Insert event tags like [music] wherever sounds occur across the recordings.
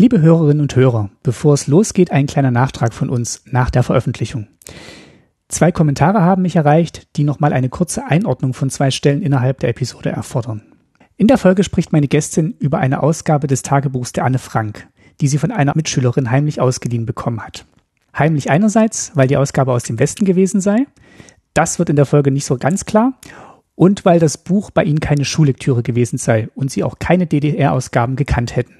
Liebe Hörerinnen und Hörer, bevor es losgeht, ein kleiner Nachtrag von uns nach der Veröffentlichung. Zwei Kommentare haben mich erreicht, die nochmal eine kurze Einordnung von zwei Stellen innerhalb der Episode erfordern. In der Folge spricht meine Gästin über eine Ausgabe des Tagebuchs der Anne Frank, die sie von einer Mitschülerin heimlich ausgeliehen bekommen hat. Heimlich einerseits, weil die Ausgabe aus dem Westen gewesen sei. Das wird in der Folge nicht so ganz klar. Und weil das Buch bei ihnen keine Schullektüre gewesen sei und sie auch keine DDR-Ausgaben gekannt hätten.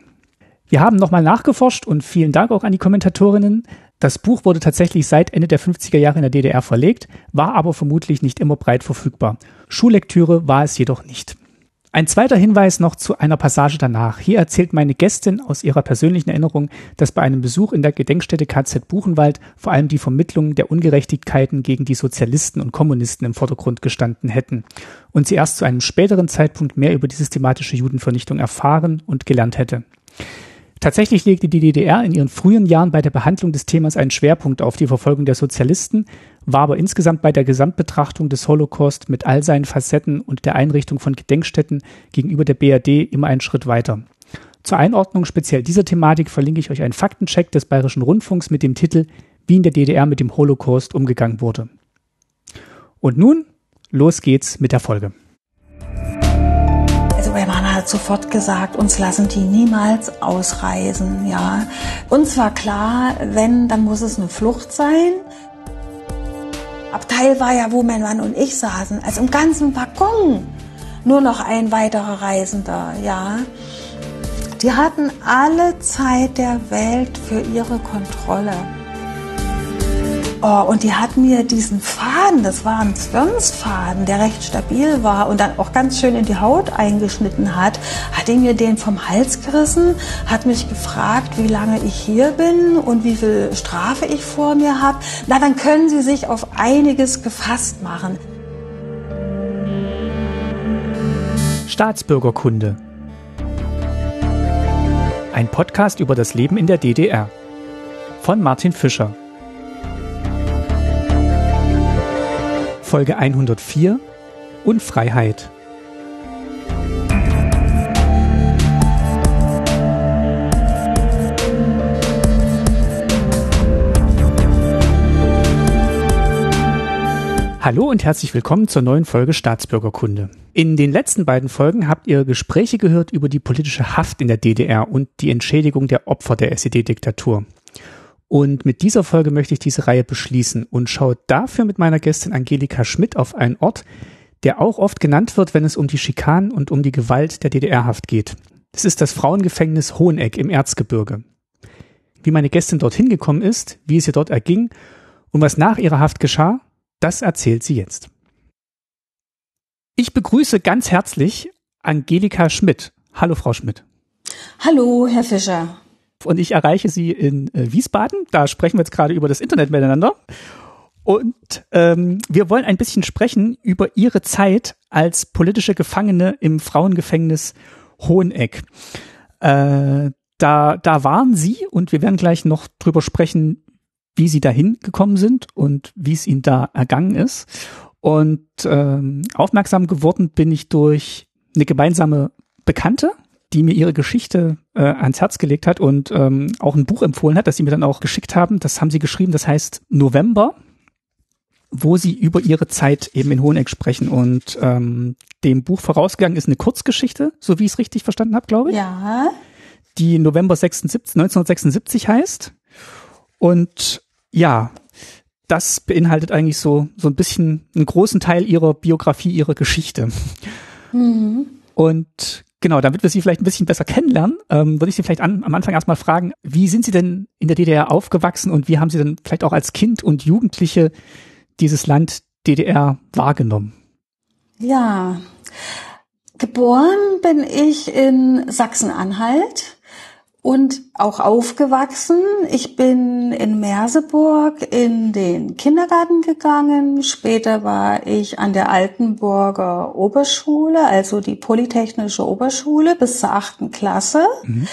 Wir haben nochmal nachgeforscht und vielen Dank auch an die Kommentatorinnen. Das Buch wurde tatsächlich seit Ende der 50er Jahre in der DDR verlegt, war aber vermutlich nicht immer breit verfügbar. Schullektüre war es jedoch nicht. Ein zweiter Hinweis noch zu einer Passage danach. Hier erzählt meine Gästin aus ihrer persönlichen Erinnerung, dass bei einem Besuch in der Gedenkstätte KZ Buchenwald vor allem die Vermittlung der Ungerechtigkeiten gegen die Sozialisten und Kommunisten im Vordergrund gestanden hätten und sie erst zu einem späteren Zeitpunkt mehr über die systematische Judenvernichtung erfahren und gelernt hätte. Tatsächlich legte die DDR in ihren frühen Jahren bei der Behandlung des Themas einen Schwerpunkt auf die Verfolgung der Sozialisten, war aber insgesamt bei der Gesamtbetrachtung des Holocaust mit all seinen Facetten und der Einrichtung von Gedenkstätten gegenüber der BRD immer einen Schritt weiter. Zur Einordnung speziell dieser Thematik verlinke ich euch einen Faktencheck des Bayerischen Rundfunks mit dem Titel Wie in der DDR mit dem Holocaust umgegangen wurde. Und nun, los geht's mit der Folge. Sofort gesagt, uns lassen die niemals ausreisen, ja. Uns war klar, wenn, dann muss es eine Flucht sein. Abteil war ja, wo mein Mann und ich saßen, also im ganzen Waggon. Nur noch ein weiterer Reisender, ja. Die hatten alle Zeit der Welt für ihre Kontrolle. Oh, und die hat mir diesen Faden, das war ein Zwirnsfaden, der recht stabil war und dann auch ganz schön in die Haut eingeschnitten hat, hat die mir den vom Hals gerissen, hat mich gefragt, wie lange ich hier bin und wie viel Strafe ich vor mir habe. Na, dann können Sie sich auf einiges gefasst machen. Staatsbürgerkunde. Ein Podcast über das Leben in der DDR. Von Martin Fischer. Folge 104 Unfreiheit. Hallo und herzlich willkommen zur neuen Folge Staatsbürgerkunde. In den letzten beiden Folgen habt ihr Gespräche gehört über die politische Haft in der DDR und die Entschädigung der Opfer der SED-Diktatur. Und mit dieser Folge möchte ich diese Reihe beschließen und schaue dafür mit meiner Gästin Angelika Schmidt auf einen Ort, der auch oft genannt wird, wenn es um die Schikanen und um die Gewalt der DDR-Haft geht. Das ist das Frauengefängnis Hoheneck im Erzgebirge. Wie meine Gästin dorthin gekommen ist, wie es ihr dort erging und was nach ihrer Haft geschah, das erzählt sie jetzt. Ich begrüße ganz herzlich Angelika Schmidt. Hallo, Frau Schmidt. Hallo, Herr Fischer und ich erreiche sie in äh, Wiesbaden. Da sprechen wir jetzt gerade über das Internet miteinander. Und ähm, wir wollen ein bisschen sprechen über ihre Zeit als politische Gefangene im Frauengefängnis Hoheneck. Äh, da, da waren sie und wir werden gleich noch drüber sprechen, wie sie dahin gekommen sind und wie es ihnen da ergangen ist. Und ähm, aufmerksam geworden bin ich durch eine gemeinsame Bekannte, die mir ihre Geschichte äh, ans Herz gelegt hat und ähm, auch ein Buch empfohlen hat, das sie mir dann auch geschickt haben. Das haben sie geschrieben, das heißt November, wo sie über ihre Zeit eben in Hoheneck sprechen. Und ähm, dem Buch vorausgegangen ist eine Kurzgeschichte, so wie ich es richtig verstanden habe, glaube ich. Ja. Die November 76, 1976 heißt. Und ja, das beinhaltet eigentlich so, so ein bisschen einen großen Teil ihrer Biografie, ihrer Geschichte. Mhm. Und Genau, damit wir Sie vielleicht ein bisschen besser kennenlernen, ähm, würde ich Sie vielleicht an, am Anfang erstmal fragen, wie sind Sie denn in der DDR aufgewachsen und wie haben Sie denn vielleicht auch als Kind und Jugendliche dieses Land DDR wahrgenommen? Ja, geboren bin ich in Sachsen-Anhalt und auch aufgewachsen. Ich bin in Merseburg in den Kindergarten gegangen. Später war ich an der Altenburger Oberschule, also die Polytechnische Oberschule bis zur achten Klasse. Mhm.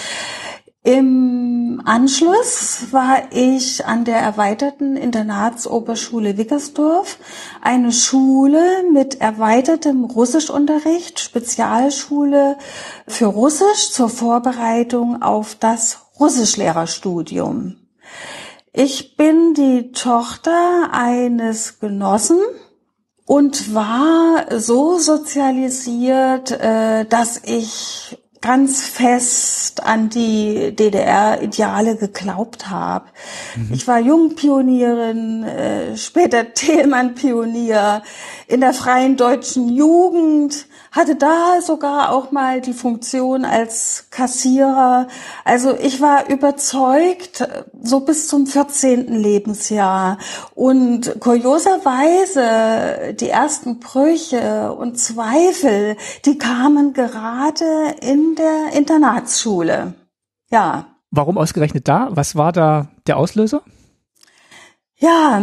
Im Anschluss war ich an der erweiterten Internatsoberschule Wickersdorf, eine Schule mit erweitertem Russischunterricht, Spezialschule für Russisch zur Vorbereitung auf das Russischlehrerstudium. Ich bin die Tochter eines Genossen und war so sozialisiert, äh, dass ich ganz fest an die DDR-Ideale geglaubt habe. Mhm. Ich war Jungpionierin, äh, später [laughs] Thälmann-Pionier in der freien deutschen Jugend, hatte da sogar auch mal die Funktion als Kassierer. Also ich war überzeugt, so bis zum 14. Lebensjahr. Und kurioserweise, die ersten Brüche und Zweifel, die kamen gerade in der Internatsschule. Ja. Warum ausgerechnet da? Was war da der Auslöser? Ja,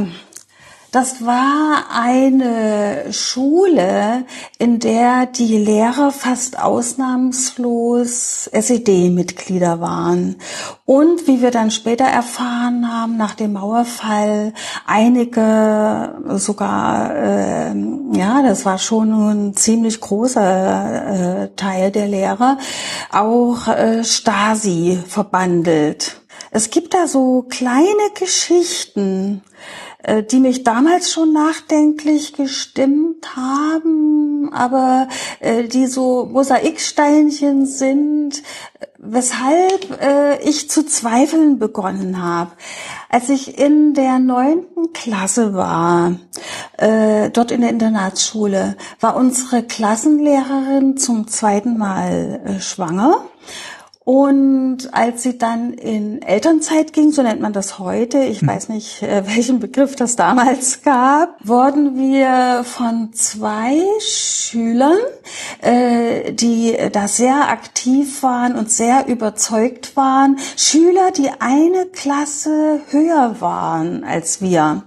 das war eine Schule, in der die Lehrer fast ausnahmslos SED-Mitglieder waren. Und wie wir dann später erfahren haben, nach dem Mauerfall einige sogar, äh, ja, das war schon ein ziemlich großer äh, Teil der Lehrer, auch äh, Stasi verbandelt. Es gibt da so kleine Geschichten, die mich damals schon nachdenklich gestimmt haben, aber äh, die so Mosaiksteinchen sind, weshalb äh, ich zu zweifeln begonnen habe. Als ich in der neunten Klasse war, äh, dort in der Internatsschule, war unsere Klassenlehrerin zum zweiten Mal äh, schwanger. Und als sie dann in Elternzeit ging, so nennt man das heute, ich hm. weiß nicht, äh, [laughs] welchen Begriff das damals gab, wurden wir von zwei Schülern, äh, die da sehr aktiv waren und sehr überzeugt waren, Schüler, die eine Klasse höher waren als wir,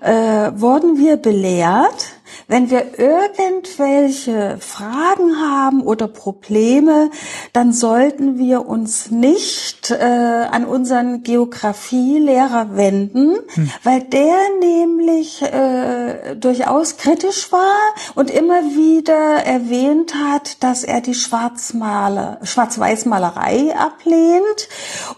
äh, wurden wir belehrt, wenn wir irgendwelche Fragen haben oder Probleme, dann sollten wir uns nicht äh, an unseren Geografielehrer wenden, hm. weil der nämlich äh, durchaus kritisch war und immer wieder erwähnt hat, dass er die Schwarzmaler, Schwarz-Weiß-Malerei ablehnt.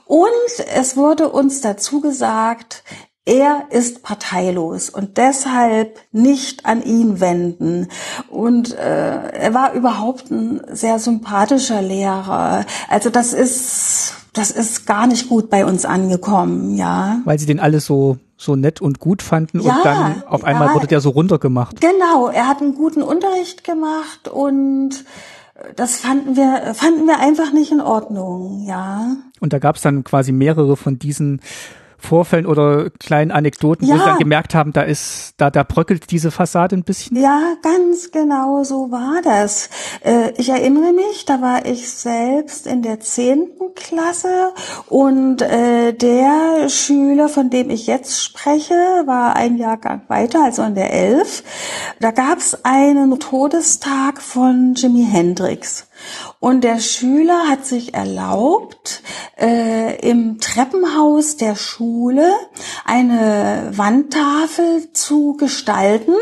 Und es wurde uns dazu gesagt, er ist parteilos und deshalb nicht an ihn wenden. Und äh, er war überhaupt ein sehr sympathischer Lehrer. Also das ist das ist gar nicht gut bei uns angekommen, ja. Weil sie den alles so so nett und gut fanden ja, und dann auf einmal ja, wurde der so runtergemacht. Genau, er hat einen guten Unterricht gemacht und das fanden wir fanden wir einfach nicht in Ordnung, ja. Und da gab es dann quasi mehrere von diesen Vorfällen oder kleinen Anekdoten, ja. wo Sie dann gemerkt haben, da ist, da, da bröckelt diese Fassade ein bisschen? Ja, ganz genau so war das. Äh, ich erinnere mich, da war ich selbst in der zehnten Klasse und äh, der Schüler, von dem ich jetzt spreche, war ein Jahrgang weiter, also in der elf. Da gab es einen Todestag von Jimi Hendrix. Und der Schüler hat sich erlaubt, äh, im Treppenhaus der Schule eine Wandtafel zu gestalten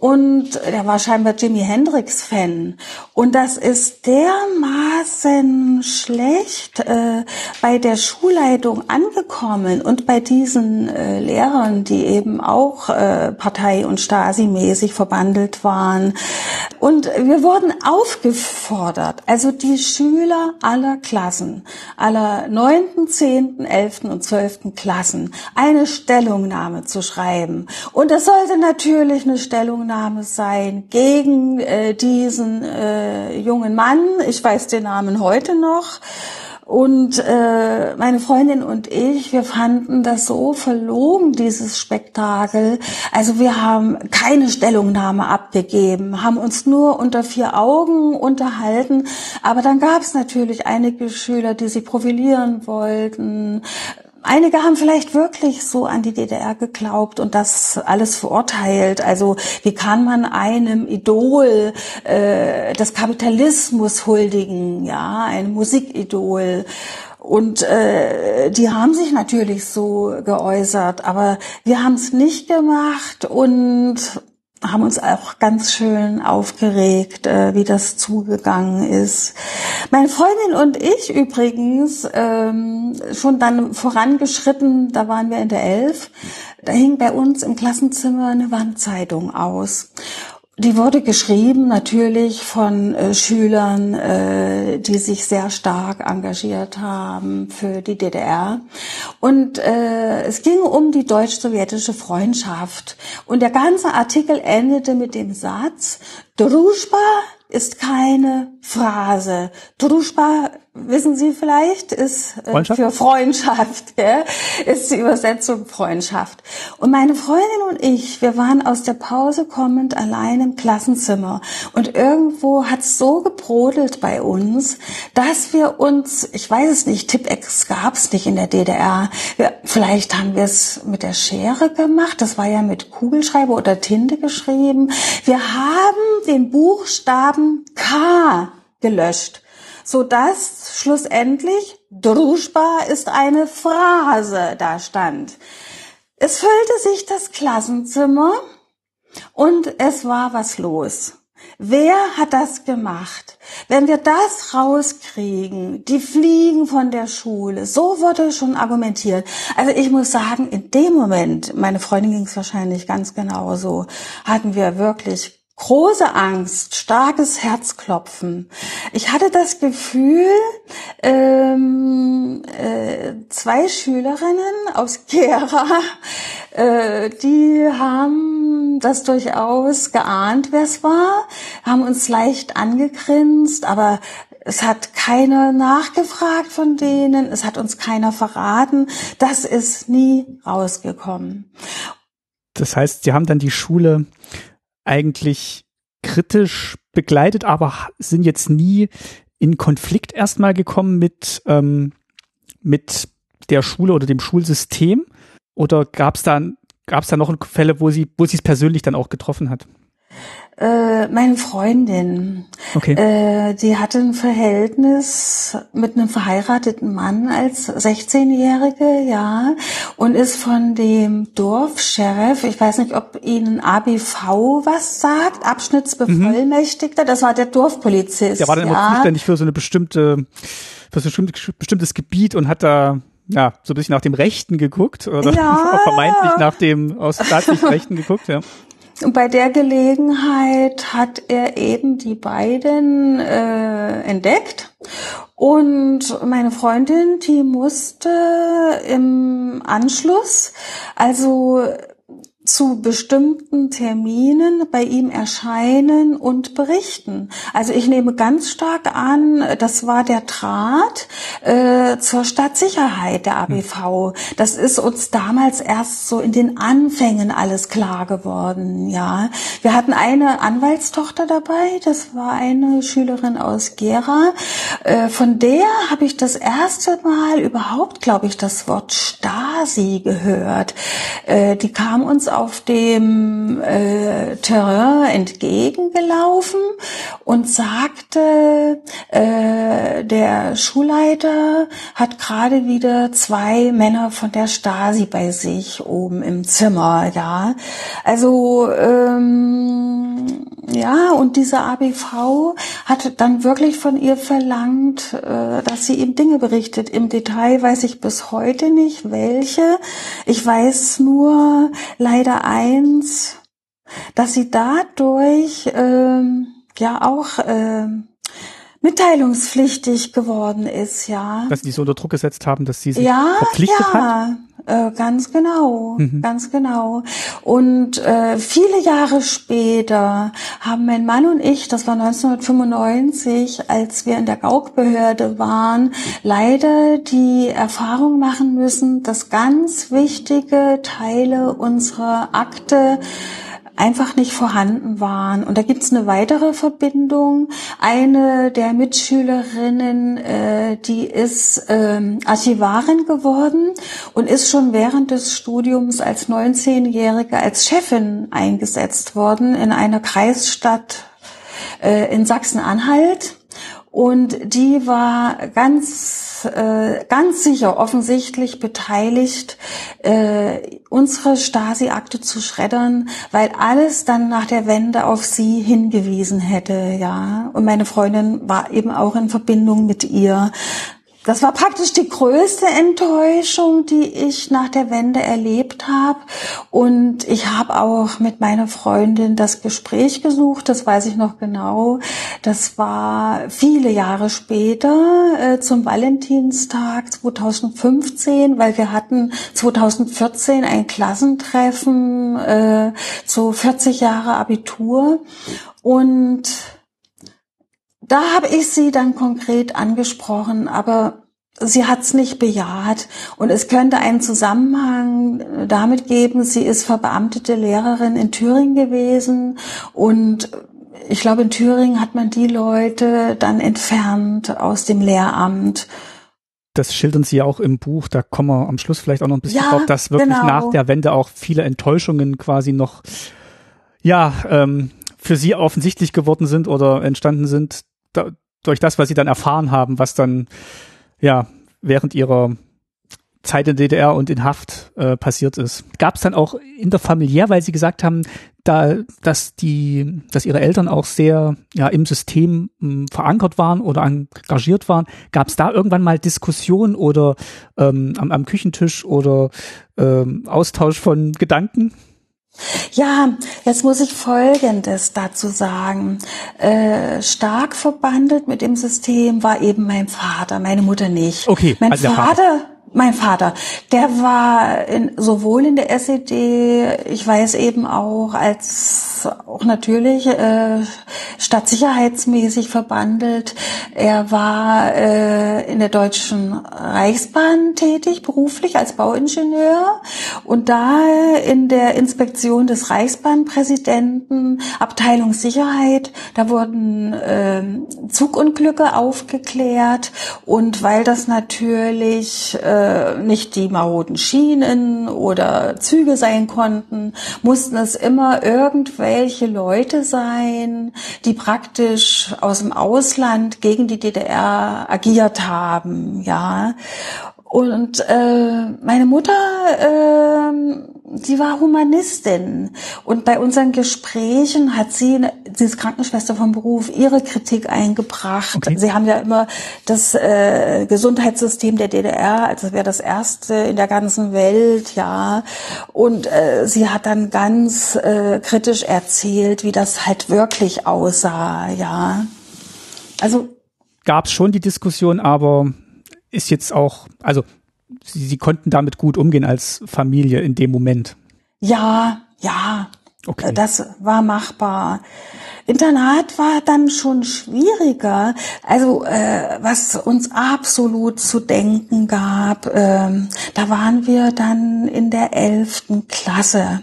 und er war scheinbar Jimi Hendrix Fan und das ist dermaßen schlecht äh, bei der Schulleitung angekommen und bei diesen äh, Lehrern, die eben auch äh, Partei- und Stasi-mäßig verbandelt waren. Und wir wurden aufgefordert, also die Schüler aller Klassen, aller neunten, zehnten, elften und zwölften Klassen, eine Stellungnahme zu schreiben. Und das sollte natürlich eine Stellungnahme sein gegen äh, diesen äh, jungen Mann. Ich weiß den Namen heute noch. Und äh, meine Freundin und ich, wir fanden das so verlogen, dieses Spektakel. Also wir haben keine Stellungnahme abgegeben, haben uns nur unter vier Augen unterhalten. Aber dann gab es natürlich einige Schüler, die sich profilieren wollten, Einige haben vielleicht wirklich so an die DDR geglaubt und das alles verurteilt. Also wie kann man einem Idol äh, des Kapitalismus huldigen, ja, ein Musikidol? Und äh, die haben sich natürlich so geäußert, aber wir haben es nicht gemacht und haben uns auch ganz schön aufgeregt, äh, wie das zugegangen ist. Meine Freundin und ich übrigens ähm, schon dann vorangeschritten, da waren wir in der Elf, da hing bei uns im Klassenzimmer eine Wandzeitung aus. Die wurde geschrieben natürlich von äh, Schülern, äh, die sich sehr stark engagiert haben für die DDR. Und äh, es ging um die deutsch-sowjetische Freundschaft. Und der ganze Artikel endete mit dem Satz, Druschba ist keine Phrase. Druschba wissen Sie vielleicht, ist äh, Freundschaft? für Freundschaft, [laughs] gell? ist die Übersetzung Freundschaft. Und meine Freundin und ich, wir waren aus der Pause kommend allein im Klassenzimmer und irgendwo hat es so gebrodelt bei uns, dass wir uns, ich weiß es nicht, Tippex gab es nicht in der DDR, wir, vielleicht haben wir es mit der Schere gemacht, das war ja mit Kugelschreiber oder Tinte geschrieben. Wir haben den Buchstaben K gelöscht so dass schlussendlich Druschba ist eine Phrase da stand. Es füllte sich das Klassenzimmer und es war was los. Wer hat das gemacht? Wenn wir das rauskriegen, die fliegen von der Schule, so wurde schon argumentiert. Also ich muss sagen, in dem Moment, meine Freundin ging es wahrscheinlich ganz genauso, hatten wir wirklich große Angst, starkes Herzklopfen. Ich hatte das Gefühl, ähm, äh, zwei Schülerinnen aus Gera, äh, die haben das durchaus geahnt, wer es war, haben uns leicht angegrinst, aber es hat keiner nachgefragt von denen, es hat uns keiner verraten. Das ist nie rausgekommen. Das heißt, Sie haben dann die Schule eigentlich kritisch begleitet, aber sind jetzt nie in Konflikt erstmal gekommen mit, ähm, mit der Schule oder dem Schulsystem? Oder gab es da, gab's da noch Fälle, wo sie, wo sie es persönlich dann auch getroffen hat? Äh, meine Freundin, okay. äh, die hatte ein Verhältnis mit einem verheirateten Mann als 16-Jährige, ja, und ist von dem Dorfsheriff, ich weiß nicht, ob Ihnen ABV was sagt, Abschnittsbevollmächtigter, mhm. das war der Dorfpolizist. Der war dann ja. immer zuständig für so eine bestimmte, für so ein bestimmtes Gebiet und hat da ja, so ein bisschen nach dem Rechten geguckt oder ja, [laughs] vermeintlich nach dem aus staatlichen Rechten geguckt, ja. Und bei der Gelegenheit hat er eben die beiden äh, entdeckt. Und meine Freundin, die musste im Anschluss also zu bestimmten Terminen bei ihm erscheinen und berichten. Also ich nehme ganz stark an, das war der Draht äh, zur Stadtsicherheit der ABV. Das ist uns damals erst so in den Anfängen alles klar geworden. Ja, wir hatten eine Anwaltstochter dabei, das war eine Schülerin aus Gera. Äh, von der habe ich das erste Mal überhaupt, glaube ich, das Wort Stasi gehört. Äh, die kam uns auf dem äh, Terrain entgegengelaufen und sagte, äh, der Schulleiter hat gerade wieder zwei Männer von der Stasi bei sich oben im Zimmer, ja. Also ähm, ja, und diese ABV hat dann wirklich von ihr verlangt, äh, dass sie ihm Dinge berichtet. Im Detail weiß ich bis heute nicht, welche. Ich weiß nur leider eins, dass sie dadurch ähm, ja auch ähm, mitteilungspflichtig geworden ist, ja. Dass sie so unter Druck gesetzt haben, dass sie sich ja, verpflichtet ja, hat? Äh, ganz genau, mhm. ganz genau. Und äh, viele Jahre später haben mein Mann und ich, das war 1995, als wir in der Gaukbehörde waren, leider die Erfahrung machen müssen, dass ganz wichtige Teile unserer Akte einfach nicht vorhanden waren. Und da gibt's eine weitere Verbindung. Eine der Mitschülerinnen, äh, die ist ähm, Archivarin geworden und ist schon während des Studiums als 19-Jährige als Chefin eingesetzt worden in einer Kreisstadt äh, in Sachsen-Anhalt. Und die war ganz, äh, ganz sicher offensichtlich beteiligt, äh, unsere Stasi-Akte zu schreddern, weil alles dann nach der Wende auf sie hingewiesen hätte, ja. Und meine Freundin war eben auch in Verbindung mit ihr. Das war praktisch die größte Enttäuschung, die ich nach der Wende erlebt habe. Und ich habe auch mit meiner Freundin das Gespräch gesucht, das weiß ich noch genau. Das war viele Jahre später äh, zum Valentinstag 2015, weil wir hatten 2014 ein Klassentreffen äh, zu 40 Jahre Abitur. Und da habe ich sie dann konkret angesprochen, aber sie hat es nicht bejaht. Und es könnte einen Zusammenhang damit geben, sie ist verbeamtete Lehrerin in Thüringen gewesen und ich glaube, in Thüringen hat man die Leute dann entfernt aus dem Lehramt. Das schildern Sie ja auch im Buch, da kommen wir am Schluss vielleicht auch noch ein bisschen ja, drauf, dass wirklich genau. nach der Wende auch viele Enttäuschungen quasi noch, ja, ähm, für Sie offensichtlich geworden sind oder entstanden sind, da, durch das, was sie dann erfahren haben, was dann ja während ihrer Zeit in DDR und in Haft äh, passiert ist. Gab es dann auch interfamiliär, weil sie gesagt haben, da, dass die, dass ihre Eltern auch sehr ja im System mh, hm, verankert waren oder engagiert waren. Gab es da irgendwann mal Diskussionen oder ähm, am, am Küchentisch oder ähm, Austausch von Gedanken? Ja, jetzt muss ich Folgendes dazu sagen. Äh, stark verbandelt mit dem System war eben mein Vater, meine Mutter nicht. Okay, mein also Vater, Vater mein Vater, der war in, sowohl in der SED, ich weiß eben auch, als auch natürlich äh, stadtsicherheitsmäßig verbandelt. Er war äh, in der Deutschen Reichsbahn tätig, beruflich als Bauingenieur und da in der Inspektion des Reichsbahnpräsidenten, Abteilung Sicherheit, da wurden äh, Zugunglücke aufgeklärt und weil das natürlich äh, äh, nicht die maroden Schienen oder Züge sein konnten, mussten es immer irgendwelche Leute sein, die praktisch aus dem Ausland gegen die DDR agiert haben, ja. Und äh, meine Mutter, äh, sie war Humanistin und bei unseren Gesprächen hat sie, sie ist Krankenschwester vom Beruf, ihre Kritik eingebracht. Okay. Sie haben ja immer das äh, Gesundheitssystem der DDR, als wäre das erste in der ganzen Welt, ja. Und äh, sie hat dann ganz äh, kritisch erzählt, wie das halt wirklich aussah, ja. Also gab es schon die Diskussion, aber ist jetzt auch, also sie, sie konnten damit gut umgehen als Familie in dem Moment. Ja, ja. Okay. Das war machbar. Internat war dann schon schwieriger. Also äh, was uns absolut zu denken gab, äh, da waren wir dann in der elften Klasse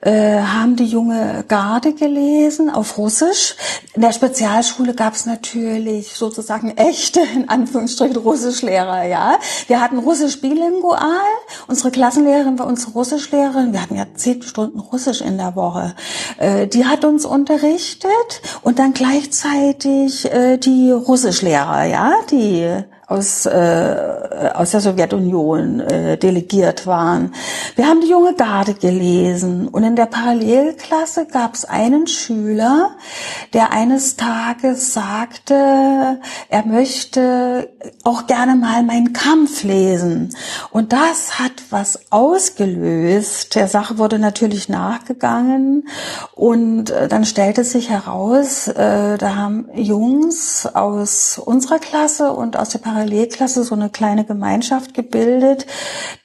äh, haben die junge Garde gelesen auf Russisch. In der Spezialschule gab es natürlich sozusagen echte, in Anführungsstrichen, Russischlehrer, ja. Wir hatten Russisch bilingual. Unsere Klassenlehrerin war unsere Russischlehrerin. Wir hatten ja zehn Stunden Russisch in der Woche. Äh, die hat uns unterrichtet und dann gleichzeitig äh, die Russischlehrer, ja, die aus, äh, aus der Sowjetunion äh, delegiert waren. Wir haben die junge Garde gelesen und in der Parallelklasse gab es einen Schüler, der eines Tages sagte, er möchte auch gerne mal meinen Kampf lesen. Und das hat was ausgelöst. Der Sache wurde natürlich nachgegangen und äh, dann stellte sich heraus, äh, da haben Jungs aus unserer Klasse und aus der Parallelklasse Parallelklasse so eine kleine Gemeinschaft gebildet.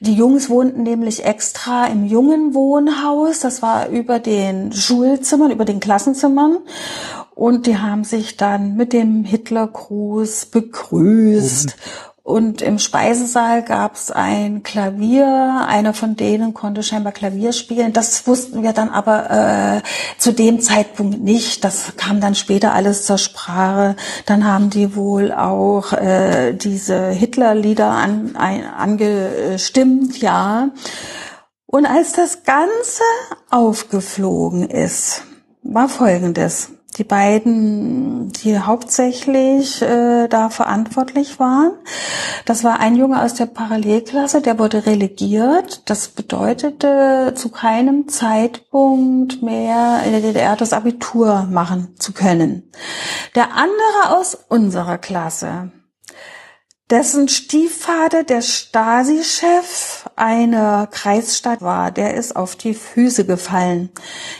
Die Jungs wohnten nämlich extra im jungen Wohnhaus. Das war über den Schulzimmern, über den Klassenzimmern. Und die haben sich dann mit dem Hitlergruß begrüßt. Mhm. Und im Speisesaal gab es ein Klavier. Einer von denen konnte scheinbar Klavier spielen. Das wussten wir dann aber äh, zu dem Zeitpunkt nicht. Das kam dann später alles zur Sprache. Dann haben die wohl auch äh, diese Hitler-Lieder an, angestimmt, ja. Und als das Ganze aufgeflogen ist, war Folgendes. Die beiden, die hauptsächlich äh, da verantwortlich waren. Das war ein Junge aus der Parallelklasse, der wurde relegiert. Das bedeutete, zu keinem Zeitpunkt mehr in der DDR das Abitur machen zu können. Der andere aus unserer Klasse, dessen Stiefvater der Stasi-Chef einer Kreisstadt war. Der ist auf die Füße gefallen.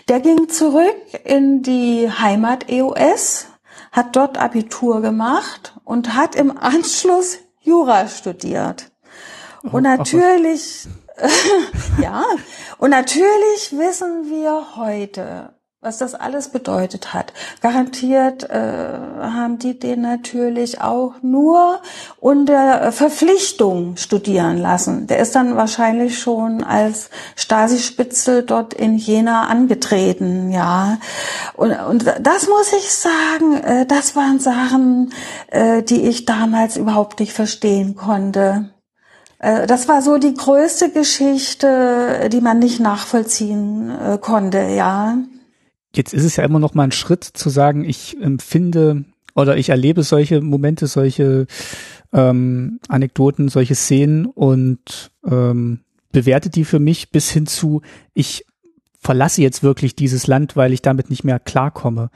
Der ging zurück in die Heimat EOS, hat dort Abitur gemacht und hat im Anschluss Jura studiert. Und natürlich, [laughs] ja, und natürlich wissen wir heute, was das alles bedeutet hat. Garantiert äh, haben die den natürlich auch nur unter Verpflichtung studieren lassen. Der ist dann wahrscheinlich schon als Stasi-Spitzel dort in Jena angetreten, ja. Und, und das muss ich sagen, äh, das waren Sachen, äh, die ich damals überhaupt nicht verstehen konnte. Äh, das war so die größte Geschichte, die man nicht nachvollziehen äh, konnte, ja. Jetzt ist es ja immer noch mal ein Schritt zu sagen, ich empfinde oder ich erlebe solche Momente, solche ähm, Anekdoten, solche Szenen und ähm, bewerte die für mich bis hin zu, ich verlasse jetzt wirklich dieses Land, weil ich damit nicht mehr klarkomme.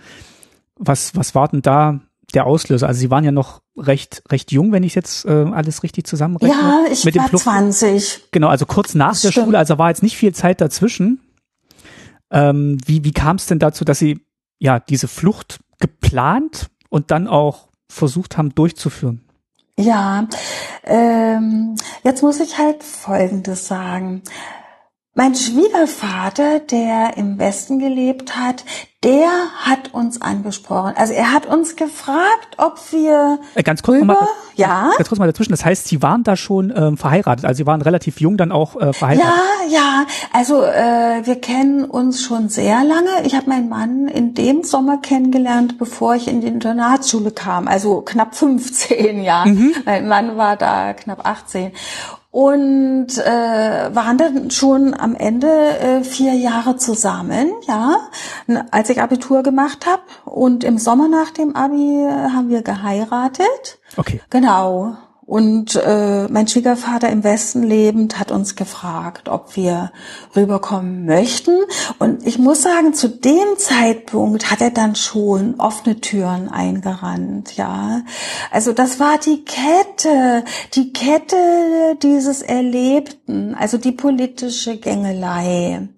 Was, was war denn da der Auslöser? Also Sie waren ja noch recht, recht jung, wenn ich jetzt äh, alles richtig zusammenrechne. Ja, ich mit war 20. Genau, also kurz nach das der stimmt. Schule, also war jetzt nicht viel Zeit dazwischen. Ähm, wie wie kam es denn dazu, dass Sie ja diese Flucht geplant und dann auch versucht haben durchzuführen? Ja, ähm, jetzt muss ich halt Folgendes sagen. Mein Schwiegervater, der im Westen gelebt hat, der hat uns angesprochen. Also er hat uns gefragt, ob wir äh, ganz kurz rüber, mal, ja, ganz kurz mal dazwischen. Das heißt, Sie waren da schon ähm, verheiratet, also Sie waren relativ jung dann auch äh, verheiratet. Ja, ja. Also äh, wir kennen uns schon sehr lange. Ich habe meinen Mann in dem Sommer kennengelernt, bevor ich in die Internatsschule kam. Also knapp 15, ja. Mhm. Mein Mann war da knapp 18 und äh, waren dann schon am Ende äh, vier Jahre zusammen, ja, als ich Abitur gemacht habe. Und im Sommer nach dem Abi haben wir geheiratet. Okay. Genau. Und äh, mein Schwiegervater im Westen lebend hat uns gefragt, ob wir rüberkommen möchten. Und ich muss sagen, zu dem Zeitpunkt hat er dann schon offene Türen eingerannt, ja. Also das war die Kette, die Kette dieses Erlebten, also die politische Gängelei.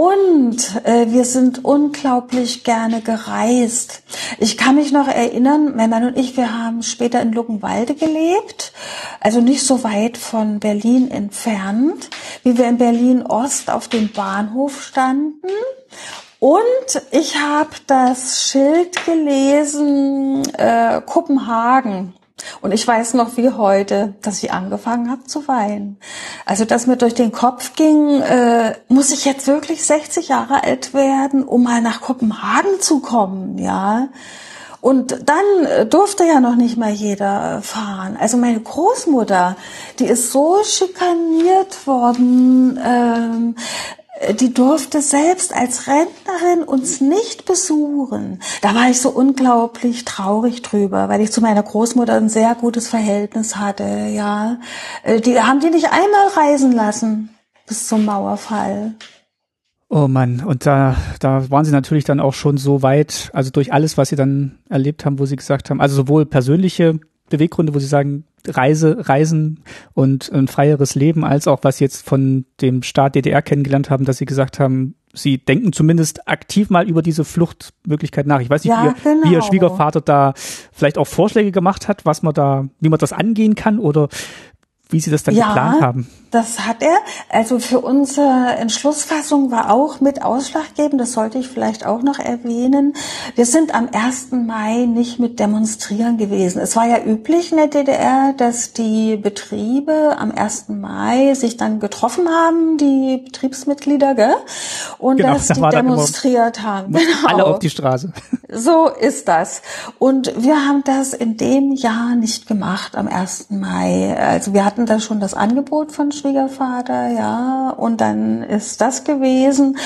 Und äh, wir sind unglaublich gerne gereist. Ich kann mich noch erinnern, mein Mann und ich, wir haben später in Luckenwalde gelebt, also nicht so weit von Berlin entfernt, wie wir in Berlin Ost auf dem Bahnhof standen. Und ich habe das Schild gelesen, äh, Kopenhagen. Und ich weiß noch wie heute, dass ich angefangen habe zu weinen. Also, dass mir durch den Kopf ging, äh, muss ich jetzt wirklich 60 Jahre alt werden, um mal nach Kopenhagen zu kommen, ja. Und dann äh, durfte ja noch nicht mal jeder fahren. Also meine Großmutter, die ist so schikaniert worden, ähm, die durfte selbst als Rentnerin uns nicht besuchen. Da war ich so unglaublich traurig drüber, weil ich zu meiner Großmutter ein sehr gutes Verhältnis hatte, ja. Äh, die haben die nicht einmal reisen lassen bis zum Mauerfall. Oh Mann, und da, da waren sie natürlich dann auch schon so weit, also durch alles, was sie dann erlebt haben, wo sie gesagt haben, also sowohl persönliche Beweggründe, wo sie sagen, Reise, Reisen und ein freieres Leben, als auch was sie jetzt von dem Staat DDR kennengelernt haben, dass sie gesagt haben, sie denken zumindest aktiv mal über diese Fluchtmöglichkeit nach. Ich weiß nicht, ja, wie, genau. wie ihr Schwiegervater da vielleicht auch Vorschläge gemacht hat, was man da, wie man das angehen kann oder wie Sie das dann ja, geplant haben. Das hat er. Also für unsere Entschlussfassung war auch mit ausschlaggebend, das sollte ich vielleicht auch noch erwähnen. Wir sind am 1. Mai nicht mit demonstrieren gewesen. Es war ja üblich in der DDR, dass die Betriebe am 1. Mai sich dann getroffen haben, die Betriebsmitglieder, gell? Und genau, dass da die demonstriert haben. Genau. Alle auf die Straße. [laughs] So ist das. Und wir haben das in dem Jahr nicht gemacht am 1. Mai. Also wir hatten da schon das Angebot von Schwiegervater, ja, und dann ist das gewesen.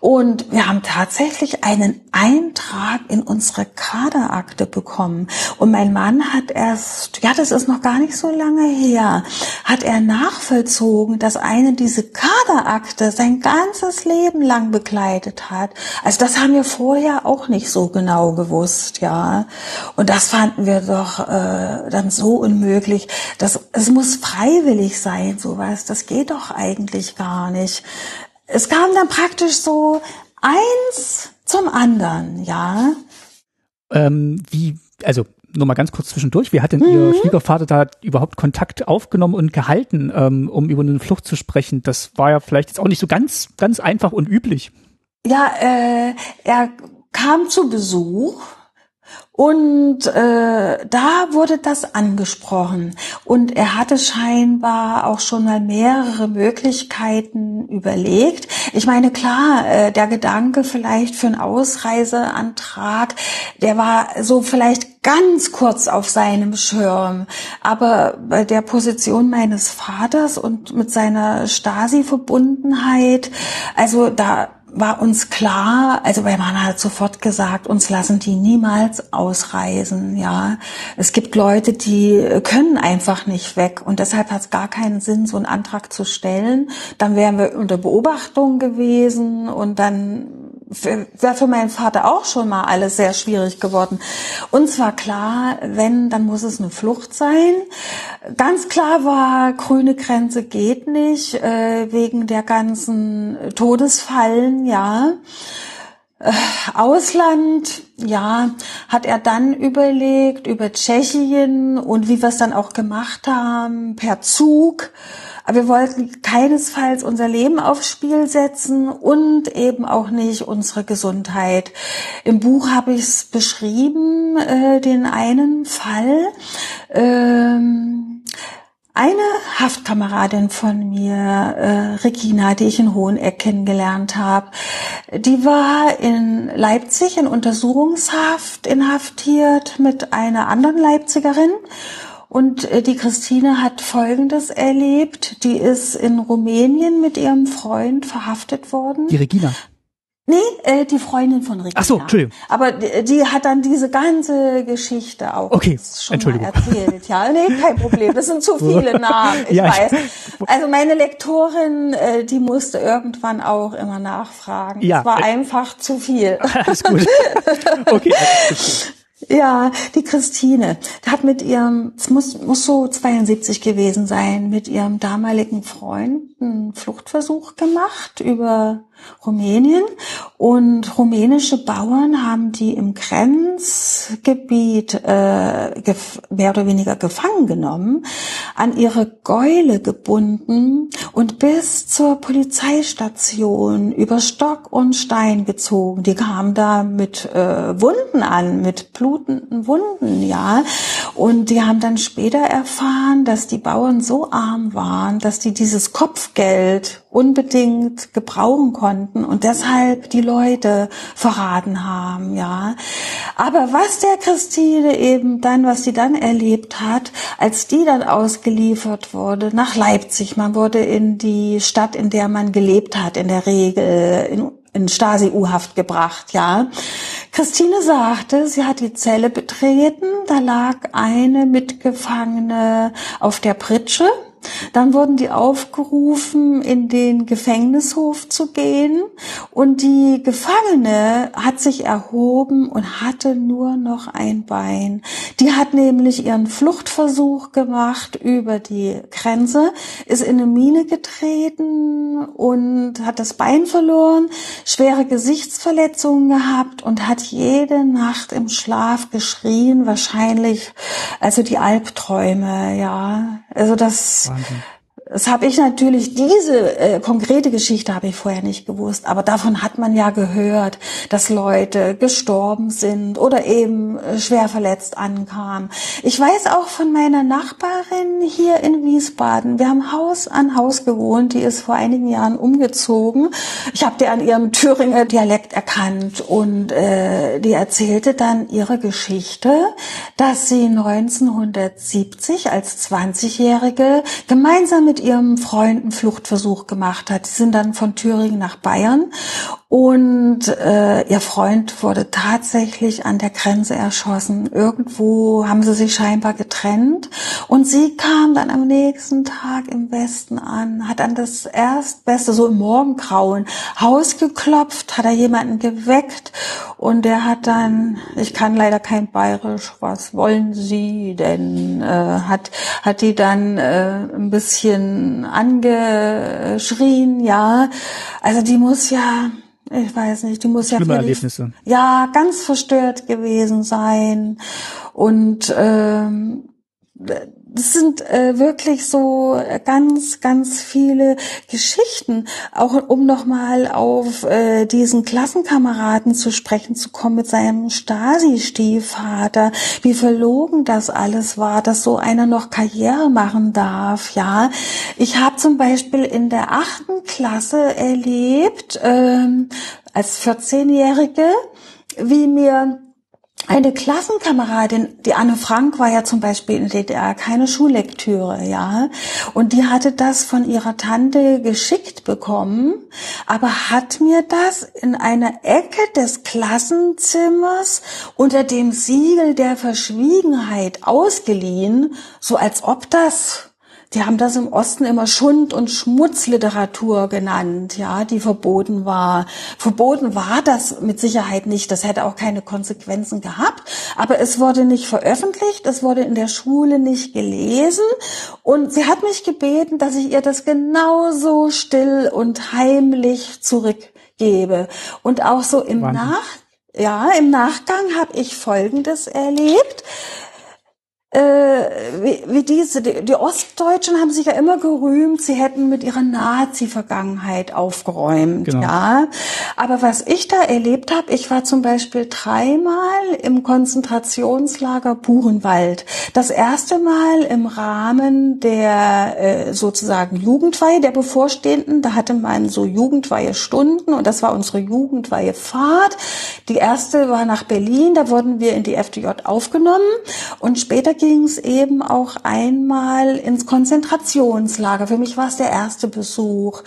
Und wir haben tatsächlich einen Eintrag in unsere Kaderakte bekommen. Und mein Mann hat erst, ja, das ist noch gar nicht so lange her, hat er nachvollzogen, dass eine diese Kaderakte sein ganzes Leben lang begleitet hat. Also das haben wir vorher auch nicht so genau gewusst, ja. Und das fanden wir doch äh, dann so unmöglich. Das, es muss freiwillig sein, sowas. Das geht doch eigentlich gar nicht. Es kam dann praktisch so eins zum anderen, ja. Ähm, wie, also nur mal ganz kurz zwischendurch, wie hat denn mhm. Ihr Schwiegervater da überhaupt Kontakt aufgenommen und gehalten, ähm, um über eine Flucht zu sprechen? Das war ja vielleicht jetzt auch nicht so ganz, ganz einfach und üblich. Ja, äh, er kam zu Besuch und äh, da wurde das angesprochen. Und er hatte scheinbar auch schon mal mehrere Möglichkeiten überlegt. Ich meine, klar, äh, der Gedanke vielleicht für einen Ausreiseantrag, der war so vielleicht ganz kurz auf seinem Schirm. Aber bei der Position meines Vaters und mit seiner Stasi-Verbundenheit, also da war uns klar, also mein Mann hat sofort gesagt, uns lassen die niemals ausreisen, ja. Es gibt Leute, die können einfach nicht weg und deshalb hat es gar keinen Sinn, so einen Antrag zu stellen. Dann wären wir unter Beobachtung gewesen und dann wäre für meinen Vater auch schon mal alles sehr schwierig geworden. Uns war klar, wenn, dann muss es eine Flucht sein. Ganz klar war, grüne Grenze geht nicht, äh, wegen der ganzen Todesfallen, ja. Ausland, ja, hat er dann überlegt über Tschechien und wie wir es dann auch gemacht haben, per Zug. Aber wir wollten keinesfalls unser Leben aufs Spiel setzen und eben auch nicht unsere Gesundheit. Im Buch habe ich es beschrieben, äh, den einen Fall. Ähm, eine Haftkameradin von mir, äh, Regina, die ich in Hoheneck kennengelernt habe, die war in Leipzig in Untersuchungshaft inhaftiert mit einer anderen Leipzigerin und äh, die Christine hat Folgendes erlebt. Die ist in Rumänien mit ihrem Freund verhaftet worden. Die Regina. Nee, äh, die Freundin von Regina. Ach so, Entschuldigung. Aber die, die hat dann diese ganze Geschichte auch okay. schon Entschuldigung. mal erzählt. Ja, nee, kein Problem. Das sind zu [laughs] viele Namen, ich ja, weiß. [laughs] Also meine Lektorin, äh, die musste irgendwann auch immer nachfragen. Ja. Es war äh, einfach zu viel. [laughs] Alles gut. Okay. Alles gut. Ja, die Christine hat mit ihrem, es muss, muss so 72 gewesen sein, mit ihrem damaligen Freund einen Fluchtversuch gemacht über Rumänien und rumänische Bauern haben die im Grenzgebiet äh, mehr oder weniger gefangen genommen, an ihre Gäule gebunden und bis zur Polizeistation über Stock und Stein gezogen. Die kamen da mit äh, Wunden an, mit blutenden Wunden, ja. Und die haben dann später erfahren, dass die Bauern so arm waren, dass die dieses Kopfgeld unbedingt gebrauchen konnten und deshalb die Leute verraten haben, ja. Aber was der Christine eben dann, was sie dann erlebt hat, als die dann ausgeliefert wurde nach Leipzig, man wurde in die Stadt, in der man gelebt hat, in der Regel in, in Stasi-U-Haft gebracht, ja. Christine sagte, sie hat die Zelle betreten, da lag eine Mitgefangene auf der Pritsche dann wurden die aufgerufen, in den Gefängnishof zu gehen und die Gefangene hat sich erhoben und hatte nur noch ein Bein. Die hat nämlich ihren Fluchtversuch gemacht über die Grenze, ist in eine Mine getreten und hat das Bein verloren, schwere Gesichtsverletzungen gehabt und hat jede Nacht im Schlaf geschrien, wahrscheinlich also die Albträume, ja. Also das Wahnsinn. Das habe ich natürlich, diese äh, konkrete Geschichte habe ich vorher nicht gewusst, aber davon hat man ja gehört, dass Leute gestorben sind oder eben äh, schwer verletzt ankamen. Ich weiß auch von meiner Nachbarin hier in Wiesbaden, wir haben Haus an Haus gewohnt, die ist vor einigen Jahren umgezogen. Ich habe die an ihrem Thüringer Dialekt erkannt und äh, die erzählte dann ihre Geschichte, dass sie 1970 als 20-Jährige gemeinsam mit mit ihrem Freund einen Fluchtversuch gemacht hat. Sie sind dann von Thüringen nach Bayern und äh, ihr Freund wurde tatsächlich an der Grenze erschossen. Irgendwo haben sie sich scheinbar getrennt und sie kam dann am nächsten Tag im Westen an, hat an das Erstbeste, so im Morgengrauen, Haus geklopft, hat er jemanden geweckt und der hat dann, ich kann leider kein Bayerisch, was wollen Sie denn, äh, hat, hat die dann äh, ein bisschen angeschrien, ja. Also die muss ja ich weiß nicht, die muss ja Schlimme Erlebnisse. ja ganz verstört gewesen sein und ähm, das sind äh, wirklich so ganz, ganz viele Geschichten, auch um nochmal auf äh, diesen Klassenkameraden zu sprechen zu kommen mit seinem Stasi-Stiefvater, wie verlogen das alles war, dass so einer noch Karriere machen darf, ja. Ich habe zum Beispiel in der achten Klasse erlebt, ähm, als 14-Jährige, wie mir eine Klassenkameradin, die Anne Frank war ja zum Beispiel in der DDR keine Schullektüre, ja. Und die hatte das von ihrer Tante geschickt bekommen, aber hat mir das in einer Ecke des Klassenzimmers unter dem Siegel der Verschwiegenheit ausgeliehen, so als ob das die haben das im Osten immer Schund- und Schmutzliteratur genannt, ja, die verboten war. Verboten war das mit Sicherheit nicht. Das hätte auch keine Konsequenzen gehabt. Aber es wurde nicht veröffentlicht. Es wurde in der Schule nicht gelesen. Und sie hat mich gebeten, dass ich ihr das genauso still und heimlich zurückgebe. Und auch so im Nach, ja, im Nachgang habe ich Folgendes erlebt äh, wie, wie diese, die, die Ostdeutschen haben sich ja immer gerühmt, sie hätten mit ihrer Nazi-Vergangenheit aufgeräumt, genau. ja. Aber was ich da erlebt habe, ich war zum Beispiel dreimal im Konzentrationslager Buchenwald. Das erste Mal im Rahmen der äh, sozusagen Jugendweihe, der bevorstehenden, da hatte man so Jugendweihe-Stunden und das war unsere Jugendweihe-Fahrt. Die erste war nach Berlin, da wurden wir in die FDJ aufgenommen und später es eben auch einmal ins Konzentrationslager. Für mich war es der erste Besuch.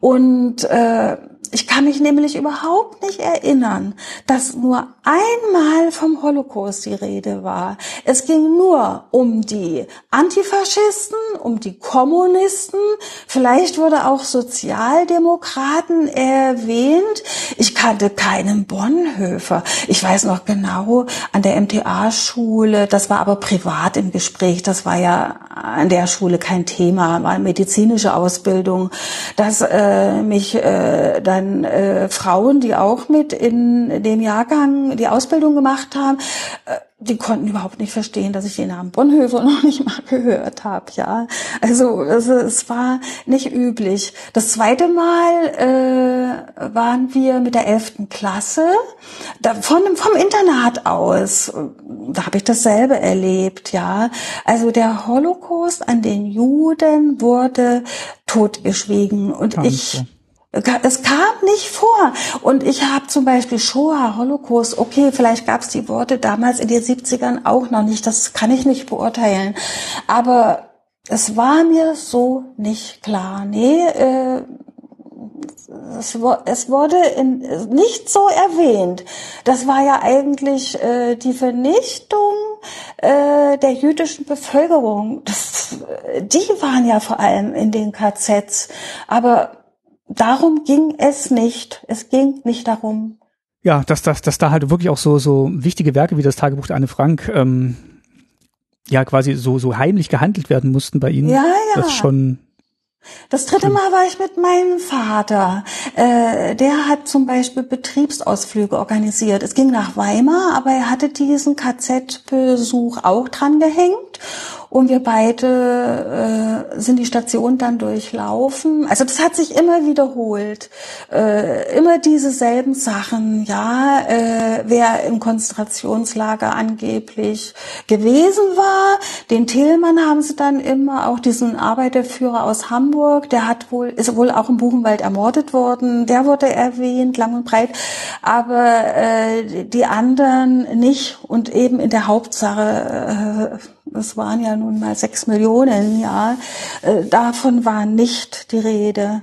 Und äh, ich kann mich nämlich überhaupt nicht erinnern, dass nur einmal vom Holocaust die Rede war. Es ging nur um die Antifaschisten, um die Kommunisten, vielleicht wurde auch Sozialdemokraten erwähnt. Ich kannte keinen Bonhoeffer. Ich weiß noch genau, an der MTA-Schule, das war aber privat im Gespräch, das war ja an der Schule kein Thema, war medizinische Ausbildung, dass äh, mich äh, dann dann äh, Frauen, die auch mit in dem Jahrgang die Ausbildung gemacht haben, äh, die konnten überhaupt nicht verstehen, dass ich den Namen Bonhoeffer [laughs] noch nicht mal gehört habe. Ja, also, also es war nicht üblich. Das zweite Mal äh, waren wir mit der elften Klasse da, von, vom Internat aus. Da habe ich dasselbe erlebt. Ja, also der Holocaust an den Juden wurde totgeschwiegen und Tanze. ich es kam nicht vor. Und ich habe zum Beispiel Shoah, Holocaust, okay, vielleicht gab es die Worte damals in den 70ern auch noch nicht, das kann ich nicht beurteilen. Aber es war mir so nicht klar. Nee, äh, es, es wurde in, nicht so erwähnt. Das war ja eigentlich äh, die Vernichtung äh, der jüdischen Bevölkerung. Das, die waren ja vor allem in den KZs. Aber darum ging es nicht. Es ging nicht darum. Ja, dass, dass, dass da halt wirklich auch so, so wichtige Werke wie das Tagebuch der Anne Frank ähm, ja quasi so, so heimlich gehandelt werden mussten bei Ihnen. Ja, ja. Das schon das dritte Mal war ich mit meinem Vater. Äh, der hat zum Beispiel Betriebsausflüge organisiert. Es ging nach Weimar, aber er hatte diesen KZ-Besuch auch dran gehängt. Und wir beide äh, sind die Station dann durchlaufen. Also das hat sich immer wiederholt. Äh, immer dieselben Sachen, ja, äh, wer im Konzentrationslager angeblich gewesen war. Den Tillmann haben sie dann immer, auch diesen Arbeiterführer aus Hamburg, der hat wohl, ist wohl auch im Buchenwald ermordet worden. Der wurde erwähnt, lang und breit. Aber äh, die anderen nicht. Und eben in der Hauptsache, äh, das waren ja nun mal sechs Millionen, ja, äh, davon war nicht die Rede.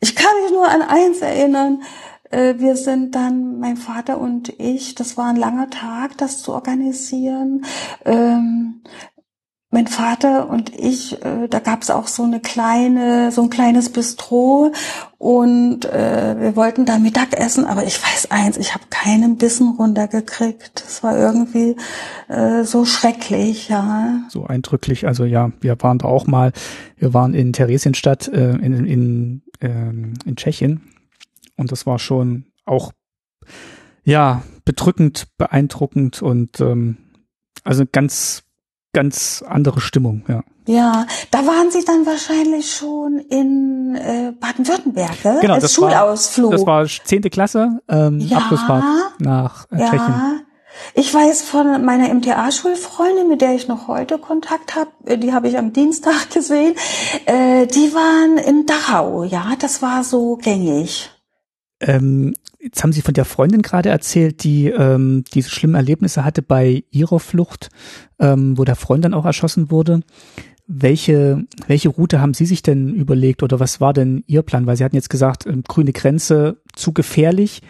Ich kann mich nur an eins erinnern. Äh, wir sind dann, mein Vater und ich, das war ein langer Tag, das zu organisieren. Ähm, mein Vater und ich, äh, da gab es auch so eine kleine, so ein kleines Bistro und äh, wir wollten da Mittag essen, aber ich weiß eins, ich habe keinen Bissen runtergekriegt. Das war irgendwie äh, so schrecklich, ja. So eindrücklich, also ja, wir waren da auch mal, wir waren in Theresienstadt äh, in, in, ähm, in Tschechien und das war schon auch ja bedrückend, beeindruckend und ähm, also ganz ganz andere Stimmung, ja. Ja, da waren Sie dann wahrscheinlich schon in äh, Baden-Württemberg, ne? Genau, Als das Schulausflug. War, das war zehnte Klasse, ähm, ja, Abschlussfahrt nach äh, ja. Tschechien. Ich weiß von meiner MTA-Schulfreundin, mit der ich noch heute Kontakt habe, äh, die habe ich am Dienstag [laughs] gesehen, äh, die waren in Dachau, ja, das war so gängig. Ähm, Jetzt haben Sie von der Freundin gerade erzählt, die ähm, diese schlimmen Erlebnisse hatte bei ihrer Flucht, ähm, wo der Freund dann auch erschossen wurde. Welche, welche Route haben Sie sich denn überlegt oder was war denn Ihr Plan? Weil Sie hatten jetzt gesagt, ähm, grüne Grenze zu gefährlich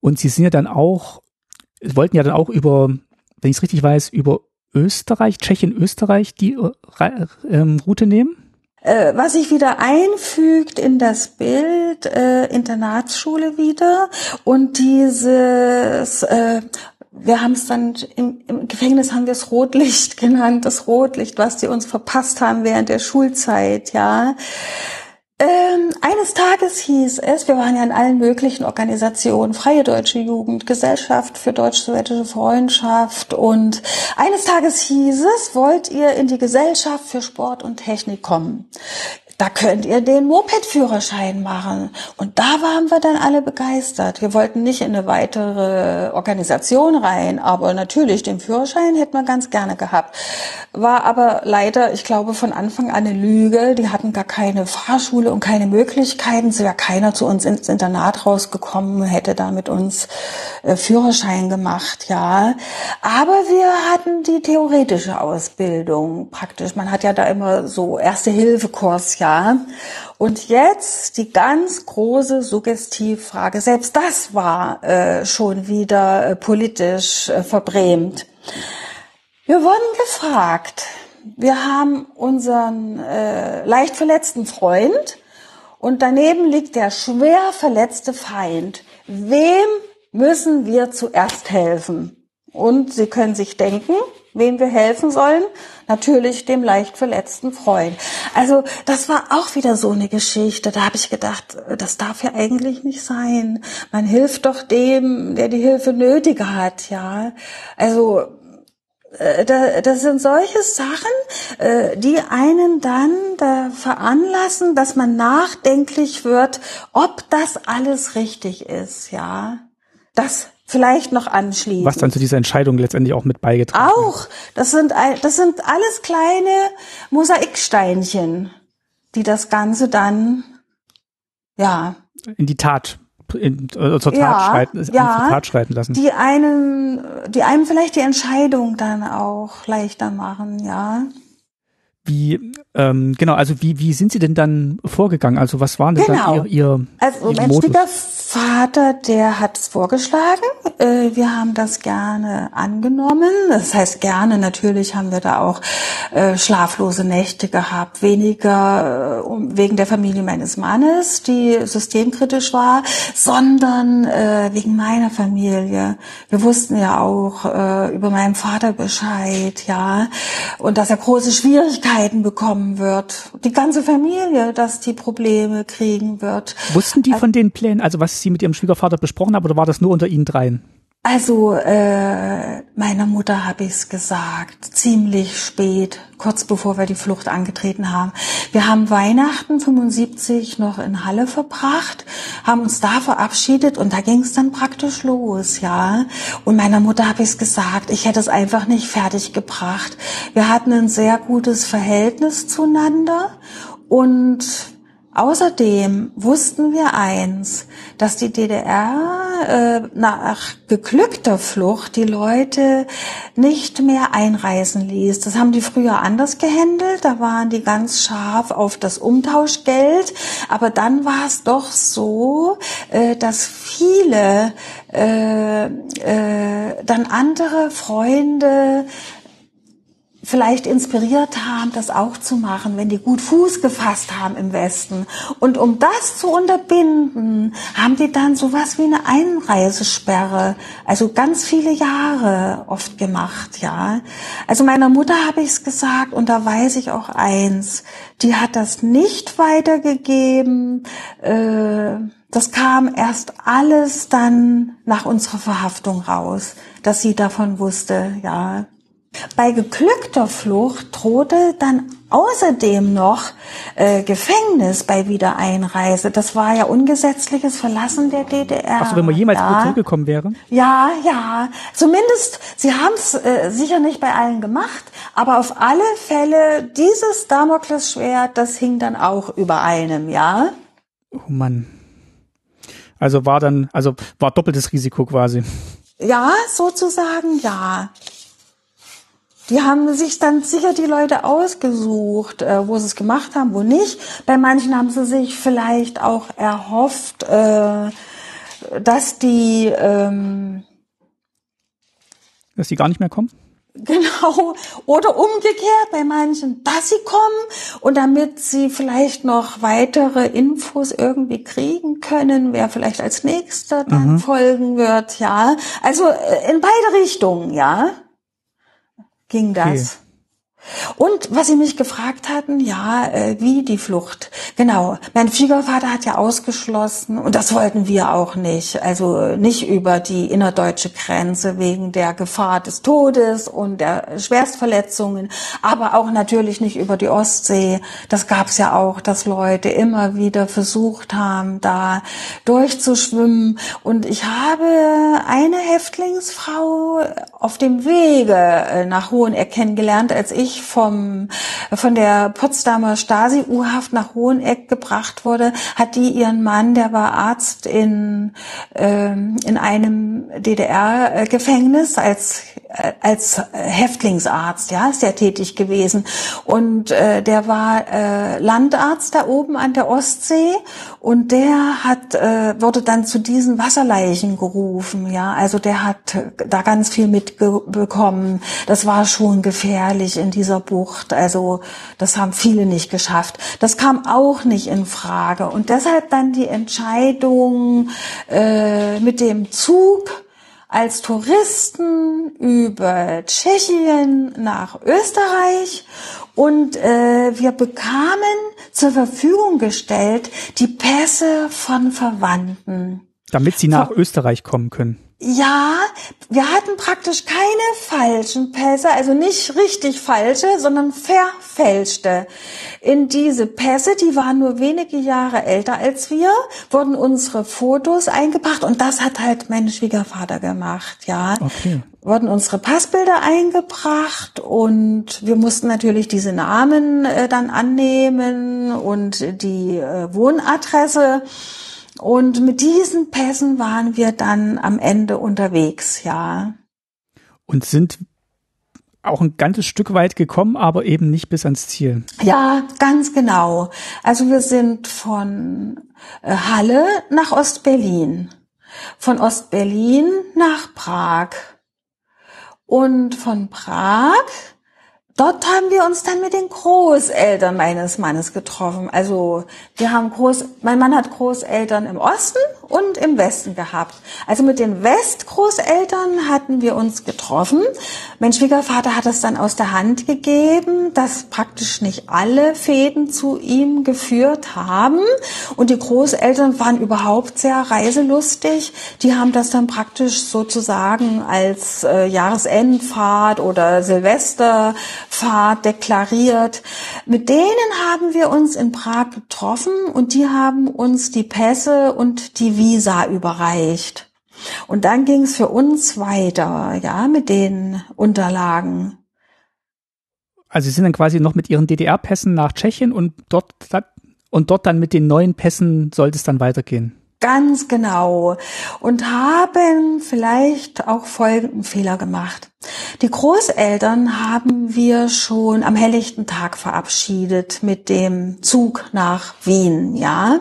und Sie sind ja dann auch, wollten ja dann auch über, wenn ich es richtig weiß, über Österreich, Tschechien, Österreich die äh, ähm, Route nehmen? Äh, was sich wieder einfügt in das Bild, äh, Internatsschule wieder und dieses, äh, wir haben es dann im, im Gefängnis haben wir es Rotlicht [laughs] genannt, das Rotlicht, was die uns verpasst haben während der Schulzeit, ja. Ähm, eines Tages hieß es, wir waren ja in allen möglichen Organisationen, Freie Deutsche Jugend, Gesellschaft für deutsch-sowjetische Freundschaft und eines Tages hieß es, wollt ihr in die Gesellschaft für Sport und Technik kommen? Da könnt ihr den Moped-Führerschein machen. Und da waren wir dann alle begeistert. Wir wollten nicht in eine weitere Organisation rein, aber natürlich den Führerschein hätten wir ganz gerne gehabt. War aber leider, ich glaube, von Anfang an eine Lüge. Die hatten gar keine Fahrschule und keine Möglichkeiten. Es wäre keiner zu uns ins Internat rausgekommen, hätte da mit uns äh, Führerschein gemacht, ja. Aber wir hatten die theoretische Ausbildung praktisch. Man hat ja da immer so Erste-Hilfe-Kurs, ja ja. Und jetzt die ganz große Suggestivfrage. Selbst das war äh, schon wieder äh, politisch äh, verbrämt. Wir wurden gefragt. Wir haben unseren äh, leicht verletzten Freund und daneben liegt der schwer verletzte Feind. Wem müssen wir zuerst helfen? Und Sie können sich denken, wem wir helfen sollen? Natürlich dem leicht verletzten Freund. Also das war auch wieder so eine Geschichte. Da habe ich gedacht, das darf ja eigentlich nicht sein. Man hilft doch dem, der die Hilfe nötiger hat, ja. Also äh, das sind solche Sachen, äh, die einen dann da veranlassen, dass man nachdenklich wird, ob das alles richtig ist, ja. Das vielleicht noch anschließen. Was dann zu dieser Entscheidung letztendlich auch mit beigetragen Auch. Das sind, das sind alles kleine Mosaiksteinchen, die das Ganze dann, ja. In die Tat, in, äh, zur, Tat ja, schreiten, ja, zur Tat schreiten lassen. Die einen, die einem vielleicht die Entscheidung dann auch leichter machen, ja. Wie, ähm, genau, also wie, wie sind Sie denn dann vorgegangen? Also was waren denn genau. dann Ihr, Ihr Also mein Schwiegervater, der hat es vorgeschlagen. Äh, wir haben das gerne angenommen. Das heißt gerne, natürlich haben wir da auch äh, schlaflose Nächte gehabt. Weniger äh, wegen der Familie meines Mannes, die systemkritisch war, sondern äh, wegen meiner Familie. Wir wussten ja auch äh, über meinen Vater Bescheid, ja. Und dass er große Schwierigkeiten Schwierigkeiten bekommen wird. Die ganze Familie, dass die Probleme kriegen wird. Wussten die also, von den Plänen, also was Sie mit Ihrem Schwiegervater besprochen haben, oder war das nur unter Ihnen dreien? Also äh, meiner Mutter habe ich es gesagt, ziemlich spät, kurz bevor wir die Flucht angetreten haben. Wir haben Weihnachten 75 noch in Halle verbracht, haben uns da verabschiedet und da ging es dann praktisch los, ja. Und meiner Mutter habe ich es gesagt, ich hätte es einfach nicht fertig gebracht. Wir hatten ein sehr gutes Verhältnis zueinander und Außerdem wussten wir eins, dass die DDR äh, nach geglückter Flucht die Leute nicht mehr einreisen ließ. Das haben die früher anders gehandelt. Da waren die ganz scharf auf das Umtauschgeld. Aber dann war es doch so, äh, dass viele äh, äh, dann andere Freunde vielleicht inspiriert haben, das auch zu machen, wenn die gut Fuß gefasst haben im Westen. Und um das zu unterbinden, haben die dann sowas wie eine Einreisesperre, also ganz viele Jahre oft gemacht, ja. Also meiner Mutter habe ich es gesagt und da weiß ich auch eins, die hat das nicht weitergegeben. Äh, das kam erst alles dann nach unserer Verhaftung raus, dass sie davon wusste, ja. Bei geglückter Flucht drohte dann außerdem noch äh, Gefängnis bei Wiedereinreise. Das war ja ungesetzliches Verlassen der DDR. Also wenn man jemals ja. zurückgekommen wäre? Ja, ja. Zumindest, sie haben es äh, sicher nicht bei allen gemacht, aber auf alle Fälle dieses Damoklesschwert, das hing dann auch über einem, ja. Oh Mann. Also war dann, also war doppeltes Risiko quasi. Ja, sozusagen, ja. Die haben sich dann sicher die Leute ausgesucht, äh, wo sie es gemacht haben, wo nicht. Bei manchen haben sie sich vielleicht auch erhofft, äh, dass die ähm, dass die gar nicht mehr kommen. [laughs] Genau. Oder umgekehrt bei manchen, dass sie kommen und damit sie vielleicht noch weitere Infos irgendwie kriegen können, wer vielleicht als nächster dann mhm. folgen wird, ja. Also äh, in beide Richtungen, ja ging das. Und was Sie mich gefragt hatten, ja, äh, wie die Flucht. Genau, mein Schwiegervater hat ja ausgeschlossen, und das wollten wir auch nicht, also nicht über die innerdeutsche Grenze wegen der Gefahr des Todes und der Schwerstverletzungen, aber auch natürlich nicht über die Ostsee. Das gab es ja auch, dass Leute immer wieder versucht haben, da durchzuschwimmen. Und ich habe eine Häftlingsfrau auf dem Wege äh, nach Hoheneck kennengelernt, als ich vom, von der Potsdamer Stasi-U-Haft nach Hoheneck gebracht wurde, hat die ihren Mann, der war Arzt in, ähm, in einem DDR-Gefängnis als als Häftlingsarzt, ja, ist er tätig gewesen. Und äh, der war äh, Landarzt da oben an der Ostsee und der hat, äh, wurde dann zu diesen Wasserleichen gerufen, ja. Also der hat da ganz viel mitbekommen. Das war schon gefährlich in dieser Bucht. Also das haben viele nicht geschafft. Das kam auch nicht in Frage. Und deshalb dann die Entscheidung äh, mit dem Zug als Touristen über Tschechien nach Österreich und äh, wir bekamen zur Verfügung gestellt die Pässe von Verwandten. Damit sie nach Ver Österreich kommen können. Ja, wir hatten praktisch keine falschen Pässe, also nicht richtig falsche, sondern verfälschte. In diese Pässe, die waren nur wenige Jahre älter als wir, wurden unsere Fotos eingebracht und das hat halt mein Schwiegervater gemacht, ja. Okay. Wurden unsere Passbilder eingebracht und wir mussten natürlich diese Namen äh, dann annehmen und die äh, Wohnadresse. Und mit diesen Pässen waren wir dann am Ende unterwegs, ja. Und sind auch ein ganzes Stück weit gekommen, aber eben nicht bis ans Ziel. Ja, ganz genau. Also wir sind von äh, Halle nach Ostberlin, von Ostberlin nach Prag und von Prag dort haben wir uns dann mit den Großeltern meines Mannes getroffen. Also wir haben Groß, mein Mann hat Großeltern im Osten und im Westen gehabt. Also mit den Westgroßeltern hatten wir uns getroffen. Mein Schwiegervater hat es dann aus der Hand gegeben, dass praktisch nicht alle Fäden zu ihm geführt haben. Und die Großeltern waren überhaupt sehr reiselustig. Die haben das dann praktisch sozusagen als äh, Jahresendfahrt oder Silvesterfahrt deklariert. Mit denen haben wir uns in Prag getroffen und die haben uns die Pässe und die Visa überreicht. Und dann ging es für uns weiter, ja, mit den Unterlagen. Also Sie sind dann quasi noch mit Ihren DDR-Pässen nach Tschechien und dort, und dort dann mit den neuen Pässen sollte es dann weitergehen. Ganz genau. Und haben vielleicht auch folgenden Fehler gemacht. Die Großeltern haben wir schon am helllichten Tag verabschiedet mit dem Zug nach Wien, ja.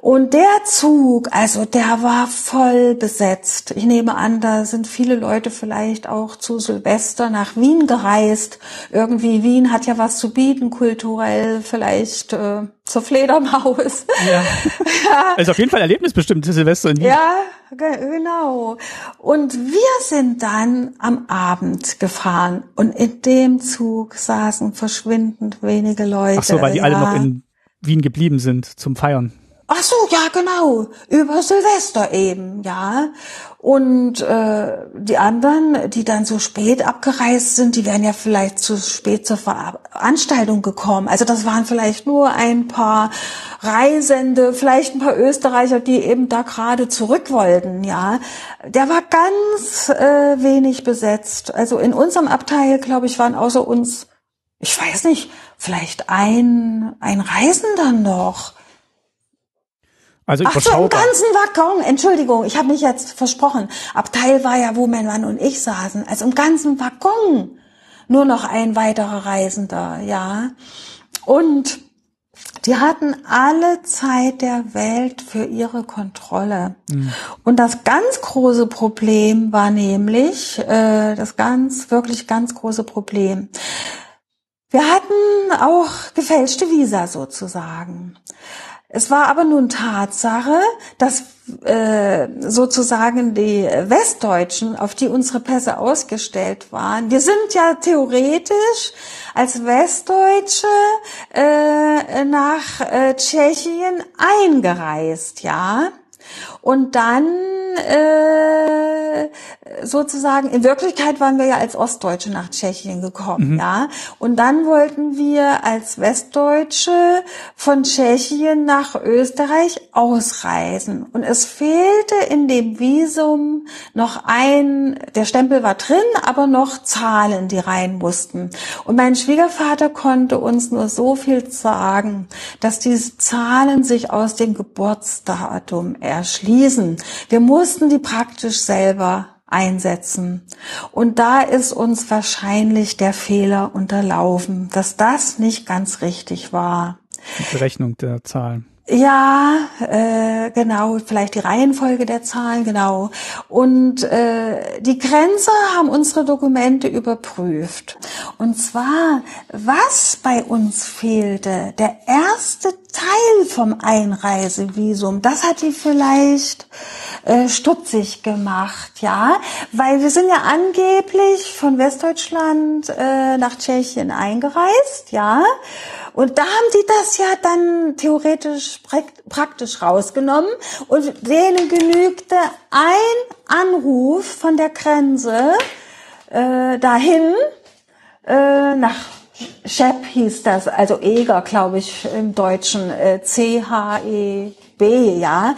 Und der Zug, also der war voll besetzt. Ich nehme an, da sind viele Leute vielleicht auch zu Silvester nach Wien gereist. Irgendwie Wien hat ja was zu bieten, kulturell, vielleicht äh, zur Fledermaus. Ja. [laughs] ja. Also auf jeden Fall Erlebnisbestimmt Silvester in Wien. Ja, genau. Und wir sind dann am Abend gefahren und in dem Zug saßen verschwindend wenige Leute. Ach so, weil die ja. alle noch in Wien geblieben sind zum Feiern. Ach so, ja, genau. Über Silvester eben, ja. Und äh, die anderen, die dann so spät abgereist sind, die wären ja vielleicht zu spät zur Veranstaltung gekommen. Also das waren vielleicht nur ein paar Reisende, vielleicht ein paar Österreicher, die eben da gerade zurück wollten, ja. Der war ganz äh, wenig besetzt. Also in unserem Abteil, glaube ich, waren außer uns, ich weiß nicht, vielleicht ein, ein Reisender noch. Also Ach so, im ganzen Waggon, Entschuldigung, ich habe mich jetzt versprochen. Abteil war ja, wo mein Mann und ich saßen. Also im ganzen Waggon nur noch ein weiterer Reisender, ja. Und die hatten alle Zeit der Welt für ihre Kontrolle. Mhm. Und das ganz große Problem war nämlich, äh, das ganz, wirklich ganz große Problem. Wir hatten auch gefälschte Visa sozusagen. Es war aber nun Tatsache, dass äh, sozusagen die Westdeutschen, auf die unsere Pässe ausgestellt waren, wir sind ja theoretisch als Westdeutsche äh, nach äh, Tschechien eingereist, ja. Und dann äh, sozusagen, in Wirklichkeit waren wir ja als Ostdeutsche nach Tschechien gekommen, mhm. ja. Und dann wollten wir als Westdeutsche von Tschechien nach Österreich ausreisen. Und es fehlte in dem Visum noch ein, der Stempel war drin, aber noch Zahlen, die rein mussten. Und mein Schwiegervater konnte uns nur so viel sagen, dass diese Zahlen sich aus dem Geburtsdatum erschließen. Wir mussten die praktisch selber einsetzen. Und da ist uns wahrscheinlich der Fehler unterlaufen, dass das nicht ganz richtig war. Die Berechnung der Zahlen. Ja, äh, genau, vielleicht die Reihenfolge der Zahlen, genau. Und äh, die Grenzer haben unsere Dokumente überprüft. Und zwar, was bei uns fehlte, der erste Teil vom Einreisevisum, das hat die vielleicht äh, stutzig gemacht, ja, weil wir sind ja angeblich von Westdeutschland äh, nach Tschechien eingereist, ja, und da haben die das ja dann theoretisch praktisch rausgenommen und denen genügte ein Anruf von der Grenze äh, dahin äh, nach Shep hieß das, also Eger, glaube ich, im Deutschen, äh, C-H-E B, ja,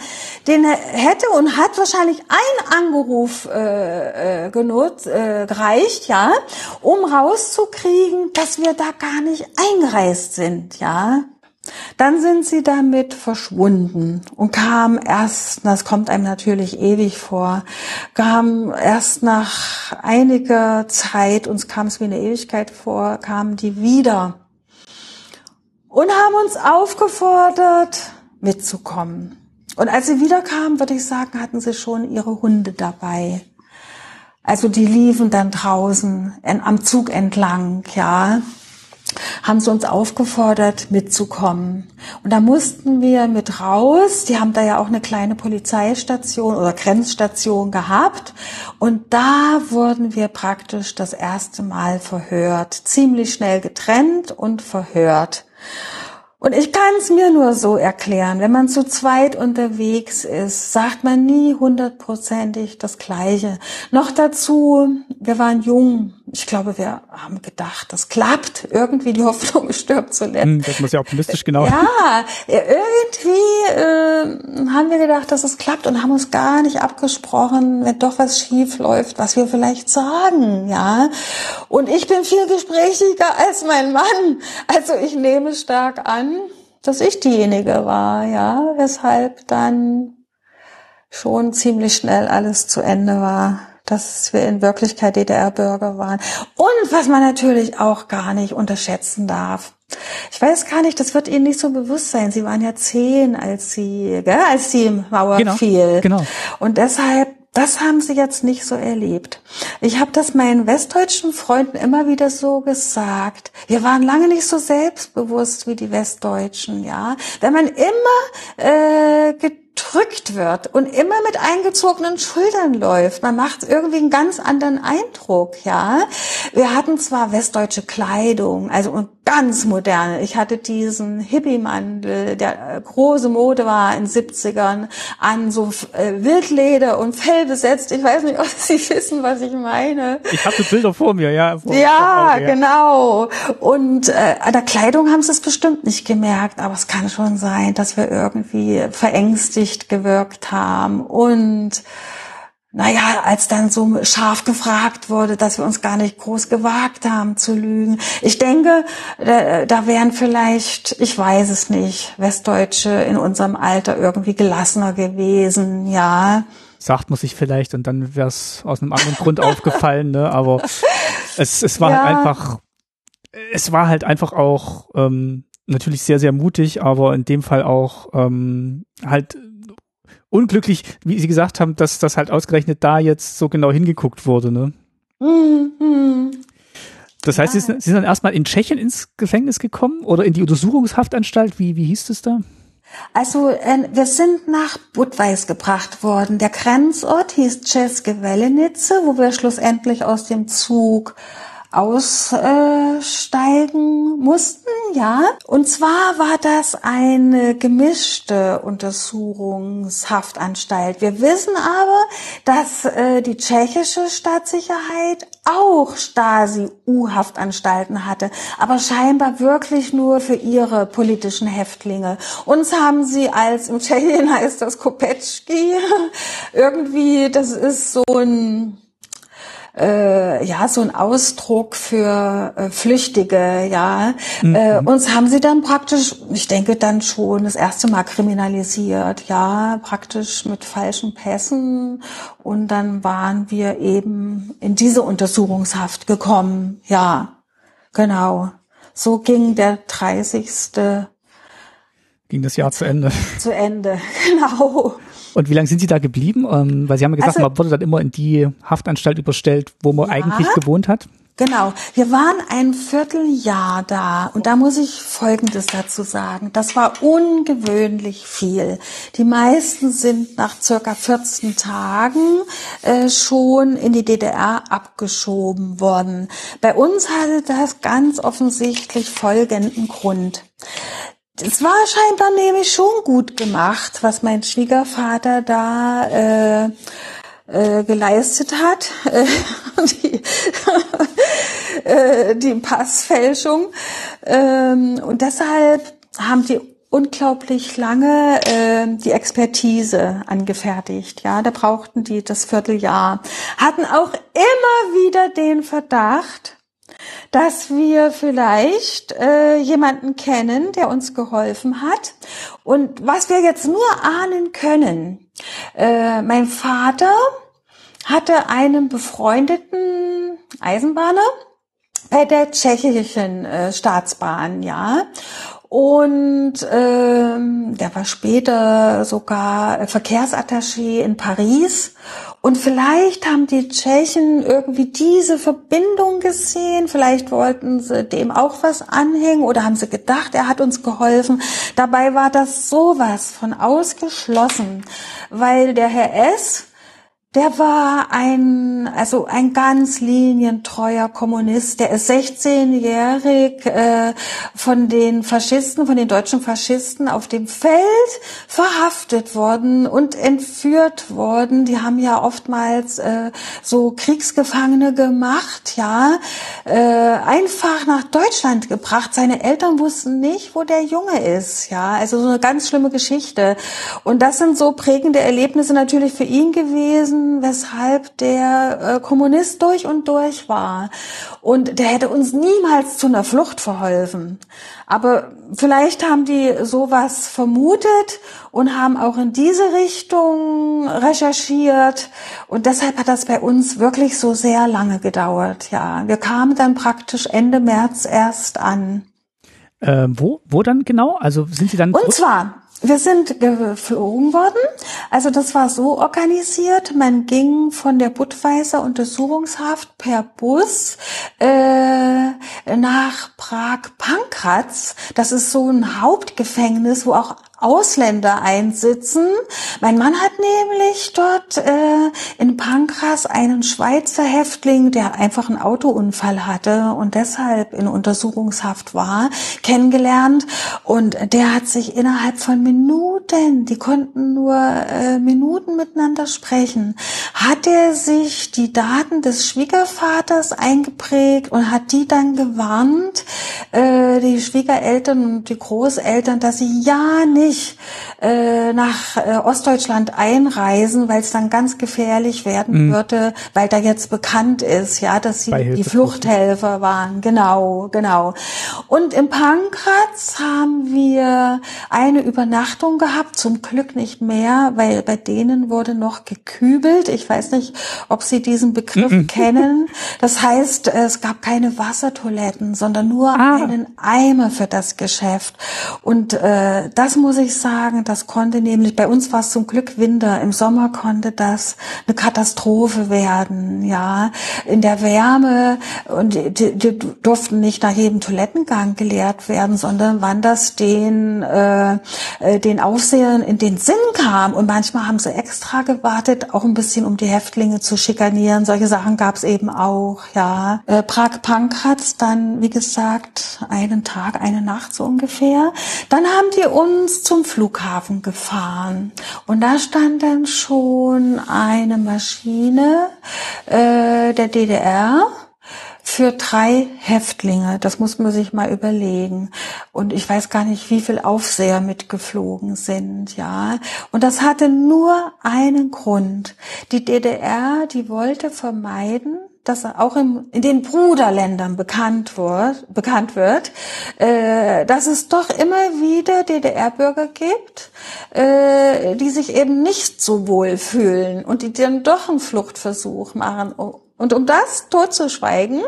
den hätte und hat wahrscheinlich ein Angeruf äh, äh, genutzt, äh, gereicht, ja, um rauszukriegen, dass wir da gar nicht eingereist sind, ja. Dann sind sie damit verschwunden und kam erst, das kommt einem natürlich ewig vor, kam erst nach einiger Zeit, uns kam es wie eine Ewigkeit vor, kamen die wieder und haben uns aufgefordert, mitzukommen. Und als sie wiederkamen, würde ich sagen, hatten sie schon ihre Hunde dabei. Also die liefen dann draußen am Zug entlang, ja haben sie uns aufgefordert, mitzukommen. Und da mussten wir mit raus. Die haben da ja auch eine kleine Polizeistation oder Grenzstation gehabt. Und da wurden wir praktisch das erste Mal verhört. Ziemlich schnell getrennt und verhört. Und ich kann es mir nur so erklären, wenn man zu zweit unterwegs ist, sagt man nie hundertprozentig das Gleiche. Noch dazu, wir waren jung. Ich glaube, wir haben gedacht, das klappt. Irgendwie die Hoffnung stirbt zuletzt. Hm, das muss ja optimistisch, genau. Ja, irgendwie äh, haben wir gedacht, dass es klappt und haben uns gar nicht abgesprochen, wenn doch was schief läuft, was wir vielleicht sagen, ja. Und ich bin viel gesprächiger als mein Mann. Also ich nehme stark an, dass ich diejenige war, ja, weshalb dann schon ziemlich schnell alles zu Ende war, dass wir in Wirklichkeit DDR-Bürger waren. Und was man natürlich auch gar nicht unterschätzen darf. Ich weiß gar nicht, das wird Ihnen nicht so bewusst sein. Sie waren ja zehn, als Sie, gell, als die Mauer genau, fiel. Genau. Und deshalb das haben sie jetzt nicht so erlebt. Ich habe das meinen westdeutschen Freunden immer wieder so gesagt. Wir waren lange nicht so selbstbewusst wie die Westdeutschen, ja. Wenn man immer äh, gedrückt wird und immer mit eingezogenen Schultern läuft. Man macht irgendwie einen ganz anderen Eindruck, ja. Wir hatten zwar westdeutsche Kleidung, also ganz moderne. Ich hatte diesen Hippie-Mandel, der äh, große Mode war in 70ern, an so äh, Wildleder und Fell besetzt. Ich weiß nicht, [laughs] ob Sie wissen, was ich meine. Ich habe Bilder vor mir, ja. Vor, ja, vor ja. genau. Und äh, an der Kleidung haben Sie es bestimmt nicht gemerkt, aber es kann schon sein, dass wir irgendwie verängstigt gewirkt haben und naja, als dann so scharf gefragt wurde, dass wir uns gar nicht groß gewagt haben zu lügen. Ich denke, da, da wären vielleicht, ich weiß es nicht, Westdeutsche in unserem Alter irgendwie gelassener gewesen, ja. Sagt man sich vielleicht und dann wäre es aus einem anderen Grund aufgefallen, ne? Aber es, es war halt ja. halt einfach, es war halt einfach auch ähm, natürlich sehr, sehr mutig, aber in dem Fall auch ähm, halt unglücklich, wie Sie gesagt haben, dass das halt ausgerechnet da jetzt so genau hingeguckt wurde, ne? Mhm. Das heißt, ja. Sie, sind, Sie sind dann erstmal in Tschechien ins Gefängnis gekommen oder in die Untersuchungshaftanstalt? Wie, wie hieß es da? Also äh, wir sind nach Budweis gebracht worden. Der Grenzort hieß České Velenice, wo wir schlussendlich aus dem Zug aussteigen mussten, ja. Und zwar war das eine gemischte Untersuchungshaftanstalt. Wir wissen aber, dass äh, die tschechische Staatssicherheit auch Stasi-U-Haftanstalten hatte, aber scheinbar wirklich nur für ihre politischen Häftlinge. Uns haben sie als, im Tschechien [laughs] heißt das Kopetschki, [laughs] irgendwie, das ist so ein, äh, ja so ein Ausdruck für äh, Flüchtige, ja. Mhm. Äh, uns haben sie dann praktisch, ich denke dann schon das erste Mal kriminalisiert, ja, praktisch mit falschen Pässen und dann waren wir eben in diese Untersuchungshaft gekommen, ja, genau. So ging der 30. Ging das Jahr zu Ende. Zu Ende, [laughs] genau. Und wie lange sind Sie da geblieben? Ähm, weil Sie haben ja gesagt, also, man wurde dann immer in die Haftanstalt überstellt, wo man ja, eigentlich gewohnt hat. Genau. Wir waren ein Vierteljahr da und da muss ich Folgendes dazu sagen. Das war ungewöhnlich viel. Die meisten sind nach circa 14 Tagen äh, schon in die DDR abgeschoben worden. Bei uns hatte das ganz offensichtlich folgenden Grund. Es war scheinbar nämlich schon gut gemacht, was mein Schwiegervater da äh, äh, geleistet hat. [laughs] die, [laughs] äh, die Passfälschung. Ähm, und deshalb haben die unglaublich lange äh, die Expertise angefertigt. Ja, da brauchten die das Vierteljahr. Hatten auch immer wieder den Verdacht, dass wir vielleicht äh, jemanden kennen, der uns geholfen hat. Und was wir jetzt nur ahnen können, äh, mein Vater hatte einen befreundeten Eisenbahner bei der tschechischen äh, Staatsbahn, ja. Und ähm, der war später sogar Verkehrsattaché in Paris. Und vielleicht haben die Tschechen irgendwie diese Verbindung gesehen. Vielleicht wollten sie dem auch was anhängen oder haben sie gedacht, er hat uns geholfen. Dabei war das sowas von ausgeschlossen, weil der Herr S der war ein, also ein ganz linientreuer Kommunist. Der ist 16-jährig äh, von den Faschisten, von den deutschen Faschisten auf dem Feld verhaftet worden und entführt worden. Die haben ja oftmals äh, so Kriegsgefangene gemacht, ja, äh, einfach nach Deutschland gebracht. Seine Eltern wussten nicht, wo der Junge ist, ja. Also so eine ganz schlimme Geschichte. Und das sind so prägende Erlebnisse natürlich für ihn gewesen weshalb der äh, Kommunist durch und durch war. Und der hätte uns niemals zu einer Flucht verholfen. Aber vielleicht haben die sowas vermutet und haben auch in diese Richtung recherchiert. Und deshalb hat das bei uns wirklich so sehr lange gedauert. Ja, wir kamen dann praktisch Ende März erst an. Äh, wo, wo dann genau? Also sind Sie dann? Und zwar wir sind geflogen worden. Also das war so organisiert. Man ging von der Budweiser Untersuchungshaft per Bus äh, nach Prag-Pankratz. Das ist so ein Hauptgefängnis, wo auch Ausländer einsitzen. Mein Mann hat nämlich dort äh, in Pankras einen Schweizer Häftling, der einfach einen Autounfall hatte und deshalb in Untersuchungshaft war, kennengelernt. Und der hat sich innerhalb von Minuten, die konnten nur äh, Minuten miteinander sprechen, hat er sich die Daten des Schwiegervaters eingeprägt und hat die dann gewarnt, äh, die Schwiegereltern und die Großeltern, dass sie ja nicht nicht äh, nach äh, Ostdeutschland einreisen, weil es dann ganz gefährlich werden mhm. würde, weil da jetzt bekannt ist, ja, dass sie die Fluchthelfer waren. Genau, genau. Und in Pankratz haben wir eine Übernachtung gehabt, zum Glück nicht mehr, weil bei denen wurde noch gekübelt. Ich weiß nicht, ob Sie diesen Begriff mhm. kennen. Das heißt, es gab keine Wassertoiletten, sondern nur ah. einen Eimer für das Geschäft. Und äh, das muss ich sagen, das konnte nämlich, bei uns war es zum Glück Winter, im Sommer konnte das eine Katastrophe werden, ja. In der Wärme und die, die, durften nicht nach jedem Toilettengang geleert werden, sondern wann das den, äh, äh, den Aufsehern in den Sinn kam. Und manchmal haben sie extra gewartet, auch ein bisschen um die Häftlinge zu schikanieren. Solche Sachen gab es eben auch, ja. Äh, Prag-Pankratz dann, wie gesagt, einen Tag, eine Nacht so ungefähr. Dann haben die uns zum Flughafen gefahren und da stand dann schon eine Maschine äh, der DDR für drei Häftlinge. Das muss man sich mal überlegen. Und ich weiß gar nicht, wie viel Aufseher mitgeflogen sind, ja. Und das hatte nur einen Grund. Die DDR, die wollte vermeiden, dass auch im, in den Bruderländern bekannt wird, bekannt wird äh, dass es doch immer wieder DDR-Bürger gibt, äh, die sich eben nicht so wohl fühlen und die dann doch einen Fluchtversuch machen. Und um das totzuschweigen,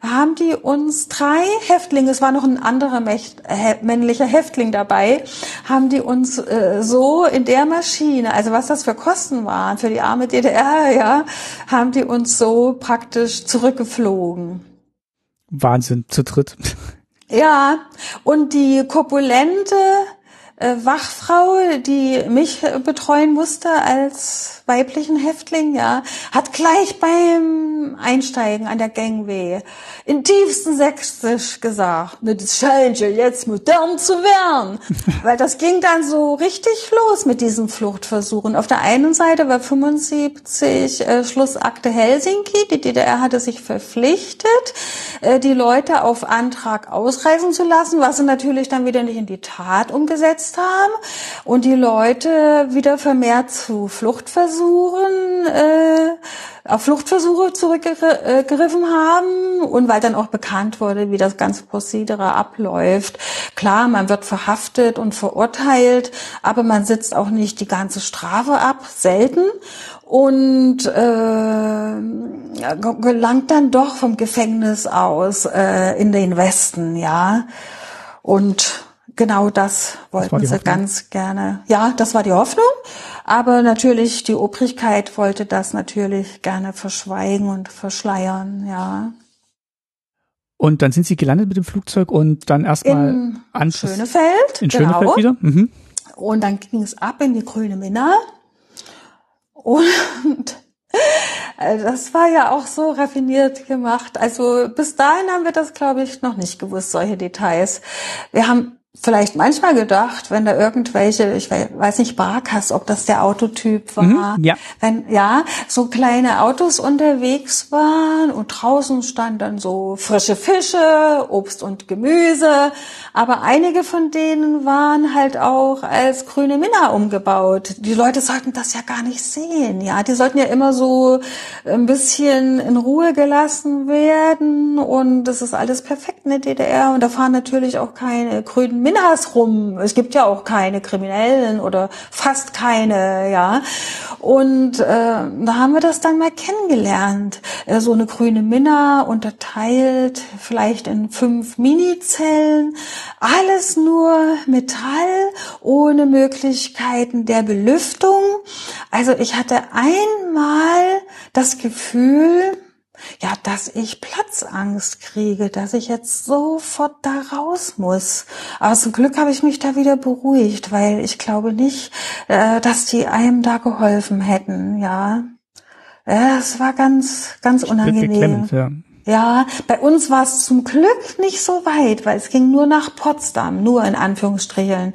haben die uns drei Häftlinge, es war noch ein anderer männlicher Häftling dabei, haben die uns äh, so in der Maschine, also was das für Kosten waren für die arme DDR, ja, haben die uns so praktisch zurückgeflogen. Wahnsinn, zu dritt. Ja, und die korpulente Wachfrau, die mich betreuen musste als weiblichen Häftling, ja, hat gleich beim Einsteigen an der Gangway in tiefsten Sächsisch gesagt, ne, das scheint ja jetzt modern zu werden. [laughs] Weil das ging dann so richtig los mit diesen Fluchtversuchen. Auf der einen Seite war 75 äh, Schlussakte Helsinki. Die DDR hatte sich verpflichtet, äh, die Leute auf Antrag ausreisen zu lassen, was sie natürlich dann wieder nicht in die Tat umgesetzt haben und die Leute wieder vermehrt zu Fluchtversuchen äh, auf Fluchtversuche zurückgegriffen haben und weil dann auch bekannt wurde, wie das ganze Prozedere abläuft. Klar, man wird verhaftet und verurteilt, aber man sitzt auch nicht die ganze Strafe ab, selten und äh, gelangt dann doch vom Gefängnis aus äh, in den Westen, ja. Und genau das wollten das sie ganz gerne. Ja, das war die Hoffnung. Aber natürlich, die Obrigkeit wollte das natürlich gerne verschweigen und verschleiern, ja. Und dann sind Sie gelandet mit dem Flugzeug und dann erstmal in Anschluss Schönefeld. In Schönefeld genau. wieder. Mhm. Und dann ging es ab in die grüne Minna. Und [laughs] das war ja auch so raffiniert gemacht. Also bis dahin haben wir das, glaube ich, noch nicht gewusst, solche Details. Wir haben vielleicht manchmal gedacht, wenn da irgendwelche, ich weiß nicht, Barkas, ob das der Autotyp war, mhm, ja. wenn ja, so kleine Autos unterwegs waren und draußen stand dann so frische Fische, Obst und Gemüse, aber einige von denen waren halt auch als grüne Minna umgebaut. Die Leute sollten das ja gar nicht sehen, ja, die sollten ja immer so ein bisschen in Ruhe gelassen werden und das ist alles perfekt in der DDR und da fahren natürlich auch keine grünen Minnas rum. Es gibt ja auch keine Kriminellen oder fast keine, ja. Und äh, da haben wir das dann mal kennengelernt. Äh, so eine grüne Minna unterteilt vielleicht in fünf Minizellen. Alles nur Metall, ohne Möglichkeiten der Belüftung. Also ich hatte einmal das Gefühl, ja, dass ich Platzangst kriege, dass ich jetzt sofort da raus muss. Aber zum Glück habe ich mich da wieder beruhigt, weil ich glaube nicht, äh, dass die einem da geholfen hätten, ja. Es war ganz, ganz unangenehm. Ja. Ja, bei uns war es zum Glück nicht so weit, weil es ging nur nach Potsdam, nur in Anführungsstrichen.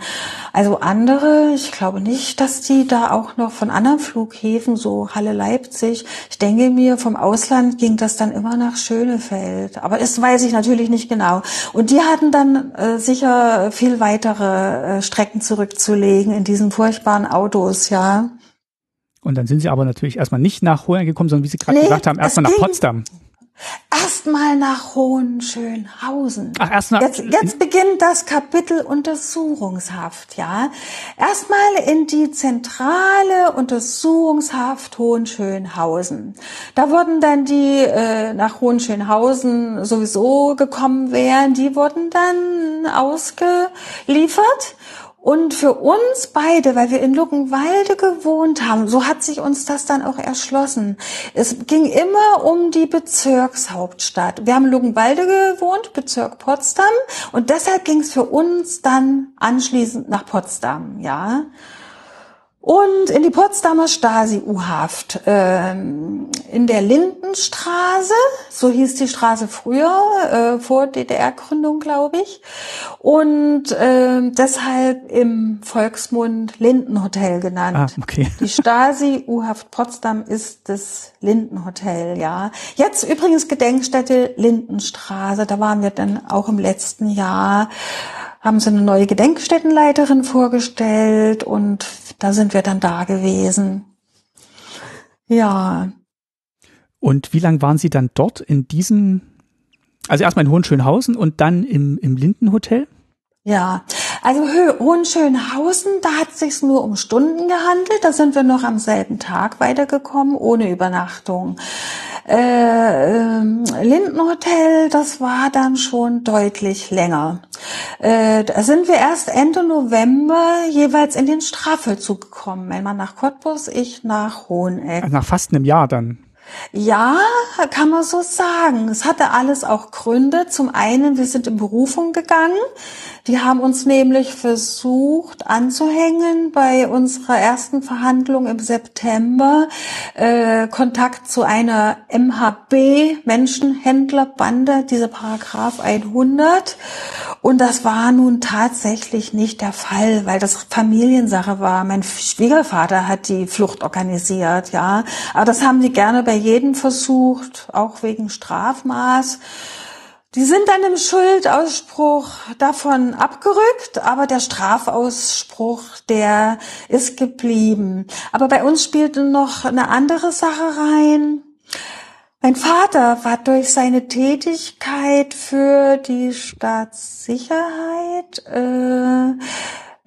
Also andere, ich glaube nicht, dass die da auch noch von anderen Flughäfen, so Halle Leipzig, ich denke mir, vom Ausland ging das dann immer nach Schönefeld. Aber das weiß ich natürlich nicht genau. Und die hatten dann äh, sicher viel weitere äh, Strecken zurückzulegen in diesen furchtbaren Autos, ja. Und dann sind sie aber natürlich erstmal nicht nach Hohen gekommen, sondern wie Sie gerade nee, gesagt haben, erstmal nach Potsdam. Erstmal nach Hohenschönhausen. Ach, erst nach jetzt, jetzt beginnt das Kapitel Untersuchungshaft, ja. Erstmal in die zentrale Untersuchungshaft Hohenschönhausen. Da wurden dann die äh, nach Hohenschönhausen sowieso gekommen wären, die wurden dann ausgeliefert und für uns beide, weil wir in Luckenwalde gewohnt haben, so hat sich uns das dann auch erschlossen. Es ging immer um die Bezirkshauptstadt. Wir haben in Luckenwalde gewohnt, Bezirk Potsdam, und deshalb ging es für uns dann anschließend nach Potsdam, ja und in die Potsdamer Stasi-U-Haft. Ähm, in der Lindenstraße, so hieß die Straße früher, äh, vor DDR-Gründung, glaube ich. Und äh, deshalb im Volksmund Lindenhotel genannt. Ah, okay. Die Stasi-U-Haft Potsdam ist das Lindenhotel, ja. Jetzt übrigens Gedenkstätte Lindenstraße, da waren wir dann auch im letzten Jahr haben sie eine neue Gedenkstättenleiterin vorgestellt und da sind wir dann da gewesen. Ja. Und wie lange waren Sie dann dort in diesem, also erstmal in Hohenschönhausen und dann im, im Lindenhotel? Ja, also Hohenschönhausen, da hat es sich nur um Stunden gehandelt. Da sind wir noch am selben Tag weitergekommen, ohne Übernachtung. Äh, ähm, Lindenhotel, das war dann schon deutlich länger. Äh, da sind wir erst Ende November jeweils in den Strafvollzug gekommen. Einmal nach Cottbus, ich nach Hoheneck. Nach fast einem Jahr dann. Ja, kann man so sagen. Es hatte alles auch Gründe. Zum einen, wir sind in Berufung gegangen. Die haben uns nämlich versucht anzuhängen bei unserer ersten Verhandlung im September äh, Kontakt zu einer MHB Menschenhändlerbande, diese Paragraph 100. Und das war nun tatsächlich nicht der Fall, weil das Familiensache war. Mein Schwiegervater hat die Flucht organisiert, ja. Aber das haben die gerne bei jedem versucht, auch wegen Strafmaß. Die sind dann im Schuldausspruch davon abgerückt, aber der Strafausspruch, der ist geblieben. Aber bei uns spielte noch eine andere Sache rein. Mein Vater war durch seine Tätigkeit für die Staatssicherheit, äh,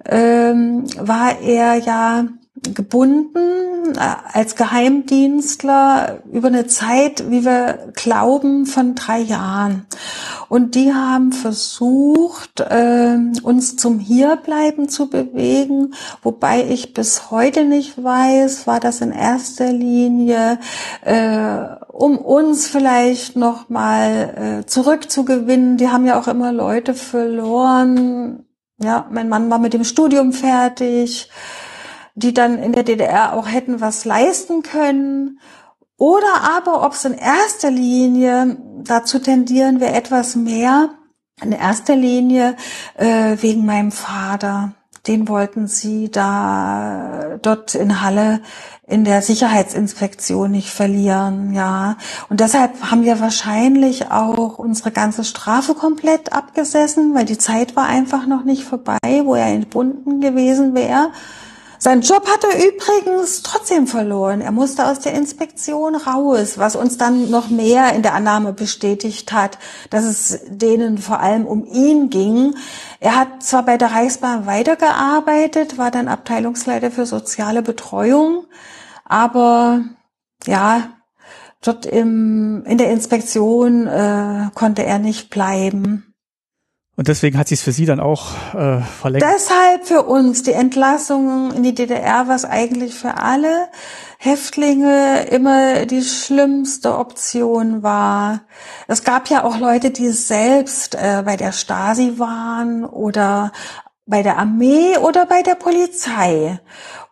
ähm, war er ja gebunden äh, als Geheimdienstler über eine Zeit, wie wir glauben, von drei Jahren. Und die haben versucht, äh, uns zum Hierbleiben zu bewegen, wobei ich bis heute nicht weiß, war das in erster Linie, äh, um uns vielleicht noch mal zurückzugewinnen. Die haben ja auch immer Leute verloren. Ja, mein Mann war mit dem Studium fertig die dann in der DDR auch hätten was leisten können. Oder aber, ob es in erster Linie dazu tendieren wir etwas mehr, in erster Linie äh, wegen meinem Vater. Den wollten sie da dort in Halle in der Sicherheitsinspektion nicht verlieren, ja. Und deshalb haben wir wahrscheinlich auch unsere ganze Strafe komplett abgesessen, weil die Zeit war einfach noch nicht vorbei, wo er entbunden gewesen wäre. Sein Job hat er übrigens trotzdem verloren. Er musste aus der Inspektion raus, was uns dann noch mehr in der Annahme bestätigt hat, dass es denen vor allem um ihn ging. Er hat zwar bei der Reichsbahn weitergearbeitet, war dann Abteilungsleiter für soziale Betreuung, aber ja, dort im, in der Inspektion äh, konnte er nicht bleiben. Und deswegen hat sie es für sie dann auch äh, verlängert. Deshalb für uns die Entlassung in die DDR, was eigentlich für alle Häftlinge immer die schlimmste Option war. Es gab ja auch Leute, die selbst äh, bei der Stasi waren oder bei der Armee oder bei der Polizei.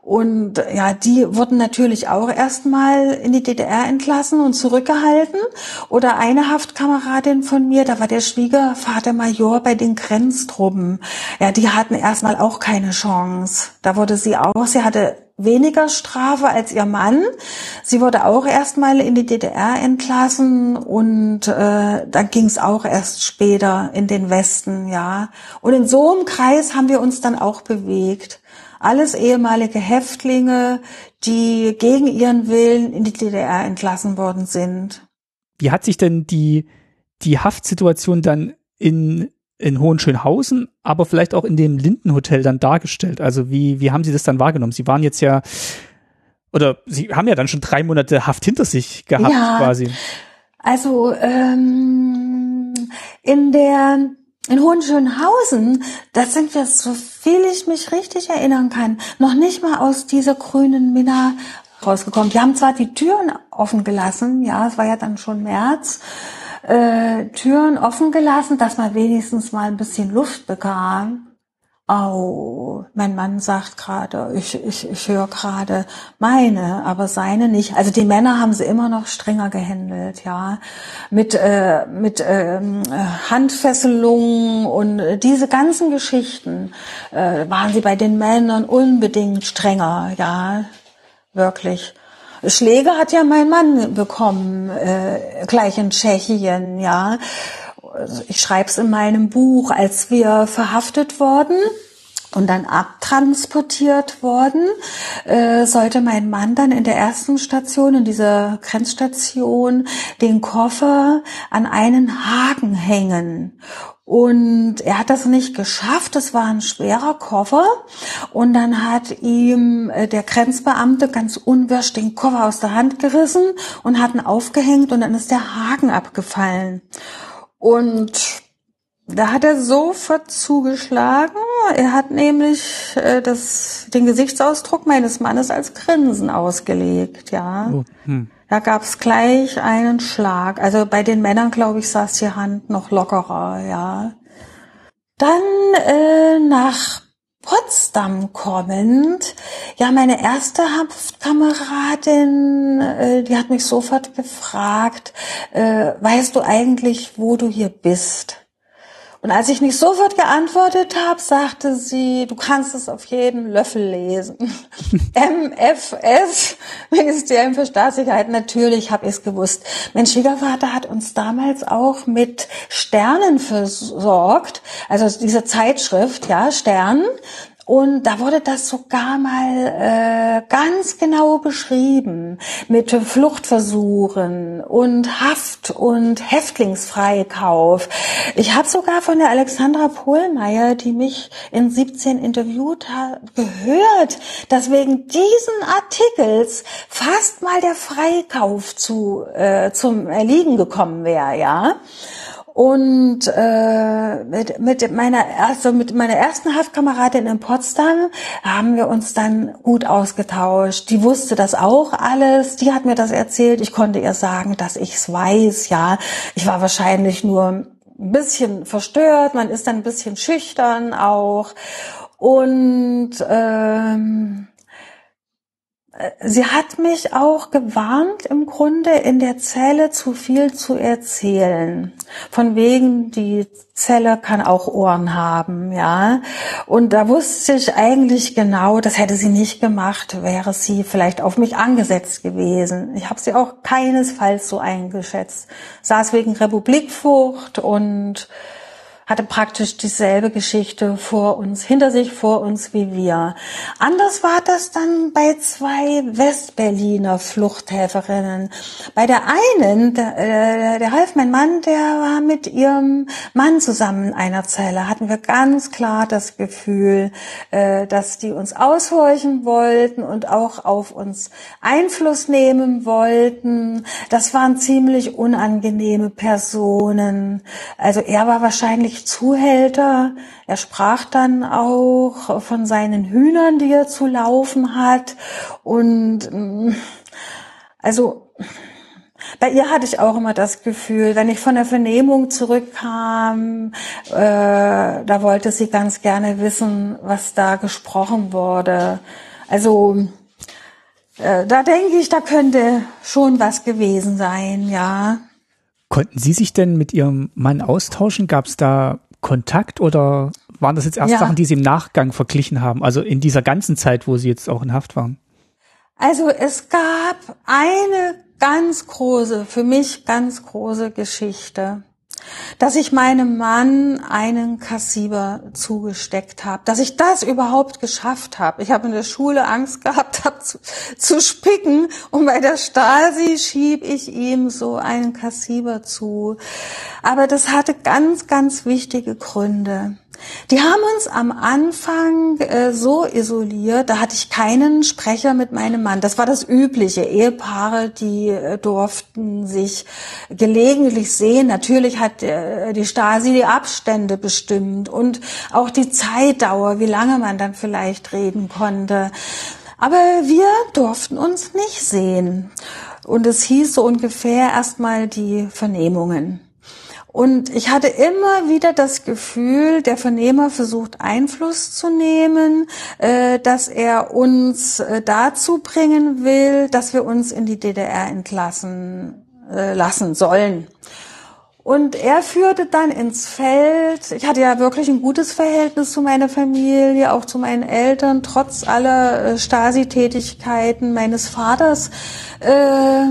Und ja, die wurden natürlich auch erstmal in die DDR entlassen und zurückgehalten. Oder eine Haftkameradin von mir, da war der Schwiegervater Major bei den Grenztruppen. Ja, die hatten erstmal auch keine Chance. Da wurde sie auch, sie hatte weniger Strafe als ihr Mann. Sie wurde auch erstmal in die DDR entlassen und äh, dann ging es auch erst später in den Westen, ja. Und in so einem Kreis haben wir uns dann auch bewegt. Alles ehemalige Häftlinge, die gegen ihren Willen in die DDR entlassen worden sind. Wie hat sich denn die, die Haftsituation dann in, in Hohenschönhausen, aber vielleicht auch in dem Lindenhotel dann dargestellt? Also wie, wie haben Sie das dann wahrgenommen? Sie waren jetzt ja, oder Sie haben ja dann schon drei Monate Haft hinter sich gehabt ja, quasi. Also ähm, in der in Hohenschönhausen, da sind wir, so viel ich mich richtig erinnern kann, noch nicht mal aus dieser grünen Mina rausgekommen. Die haben zwar die Türen offen gelassen, ja, es war ja dann schon März, äh, Türen offen gelassen, dass man wenigstens mal ein bisschen Luft bekam. Oh, mein Mann sagt gerade, ich, ich, ich höre gerade meine, aber seine nicht. Also die Männer haben sie immer noch strenger gehandelt, ja, mit äh, mit ähm, Handfesselungen und diese ganzen Geschichten äh, waren sie bei den Männern unbedingt strenger, ja, wirklich. Schläge hat ja mein Mann bekommen, äh, gleich in Tschechien, ja ich schreibe es in meinem Buch, als wir verhaftet wurden und dann abtransportiert worden, äh, sollte mein Mann dann in der ersten Station, in dieser Grenzstation, den Koffer an einen Haken hängen. Und er hat das nicht geschafft. Es war ein schwerer Koffer. Und dann hat ihm äh, der Grenzbeamte ganz unwirsch den Koffer aus der Hand gerissen und hat ihn aufgehängt und dann ist der Haken abgefallen. Und da hat er sofort zugeschlagen. Er hat nämlich äh, das, den Gesichtsausdruck meines Mannes als Grinsen ausgelegt, ja. Oh, hm. Da gab's gleich einen Schlag. Also bei den Männern, glaube ich, saß die Hand noch lockerer, ja. Dann äh, nach Potsdam kommend, ja, meine erste Haftkameradin, äh, die hat mich sofort gefragt, äh, weißt du eigentlich, wo du hier bist? Und als ich nicht sofort geantwortet habe, sagte sie, du kannst es auf jedem Löffel lesen. [laughs] MFS, Ministerium für Staatssicherheit, natürlich habe ich es gewusst. Mein Schwiegervater hat uns damals auch mit Sternen versorgt, also diese Zeitschrift, ja, Stern. Und da wurde das sogar mal äh, ganz genau beschrieben mit Fluchtversuchen und Haft und Häftlingsfreikauf. Ich habe sogar von der Alexandra Pohlmeier, die mich in 17 interviewt hat, gehört, dass wegen diesen Artikels fast mal der Freikauf zu äh, zum Erliegen gekommen wäre, ja. Und äh, mit, mit meiner also mit meiner ersten Haftkameradin in Potsdam haben wir uns dann gut ausgetauscht. Die wusste das auch alles. Die hat mir das erzählt. Ich konnte ihr sagen, dass ich's weiß. Ja, ich war wahrscheinlich nur ein bisschen verstört. Man ist dann ein bisschen schüchtern auch. Und ähm, Sie hat mich auch gewarnt, im Grunde in der Zelle zu viel zu erzählen. Von wegen, die Zelle kann auch Ohren haben, ja. Und da wusste ich eigentlich genau, das hätte sie nicht gemacht, wäre sie vielleicht auf mich angesetzt gewesen. Ich habe sie auch keinesfalls so eingeschätzt. Saß wegen Republikfurcht und hatte praktisch dieselbe Geschichte vor uns, hinter sich, vor uns wie wir. Anders war das dann bei zwei Westberliner Fluchthelferinnen. Bei der einen, der, äh, der half mein Mann, der war mit ihrem Mann zusammen in einer Zelle. Hatten wir ganz klar das Gefühl, äh, dass die uns aushorchen wollten und auch auf uns Einfluss nehmen wollten. Das waren ziemlich unangenehme Personen. Also er war wahrscheinlich wirklich Zuhälter. Er sprach dann auch von seinen Hühnern, die er zu laufen hat. Und mm, also bei ihr hatte ich auch immer das Gefühl, wenn ich von der Vernehmung zurückkam, äh, da wollte sie ganz gerne wissen, was da gesprochen wurde. Also äh, da denke ich, da könnte schon was gewesen sein, ja. Konnten Sie sich denn mit Ihrem Mann austauschen? Gab es da Kontakt oder waren das jetzt erst ja. Sachen, die Sie im Nachgang verglichen haben? Also in dieser ganzen Zeit, wo Sie jetzt auch in Haft waren? Also es gab eine ganz große, für mich ganz große Geschichte dass ich meinem Mann einen Kassiber zugesteckt habe, dass ich das überhaupt geschafft habe. Ich habe in der Schule Angst gehabt, [laughs] hab zu, zu spicken und bei der Stasi schieb ich ihm so einen Kassiber zu. Aber das hatte ganz, ganz wichtige Gründe. Die haben uns am Anfang äh, so isoliert, da hatte ich keinen Sprecher mit meinem Mann. Das war das Übliche. Ehepaare, die äh, durften sich gelegentlich sehen. Natürlich hat äh, die Stasi die Abstände bestimmt und auch die Zeitdauer, wie lange man dann vielleicht reden konnte. Aber wir durften uns nicht sehen. Und es hieß so ungefähr erstmal die Vernehmungen. Und ich hatte immer wieder das Gefühl, der Vernehmer versucht Einfluss zu nehmen, äh, dass er uns äh, dazu bringen will, dass wir uns in die DDR entlassen äh, lassen sollen. Und er führte dann ins Feld. Ich hatte ja wirklich ein gutes Verhältnis zu meiner Familie, auch zu meinen Eltern, trotz aller Stasi-Tätigkeiten meines Vaters. Äh,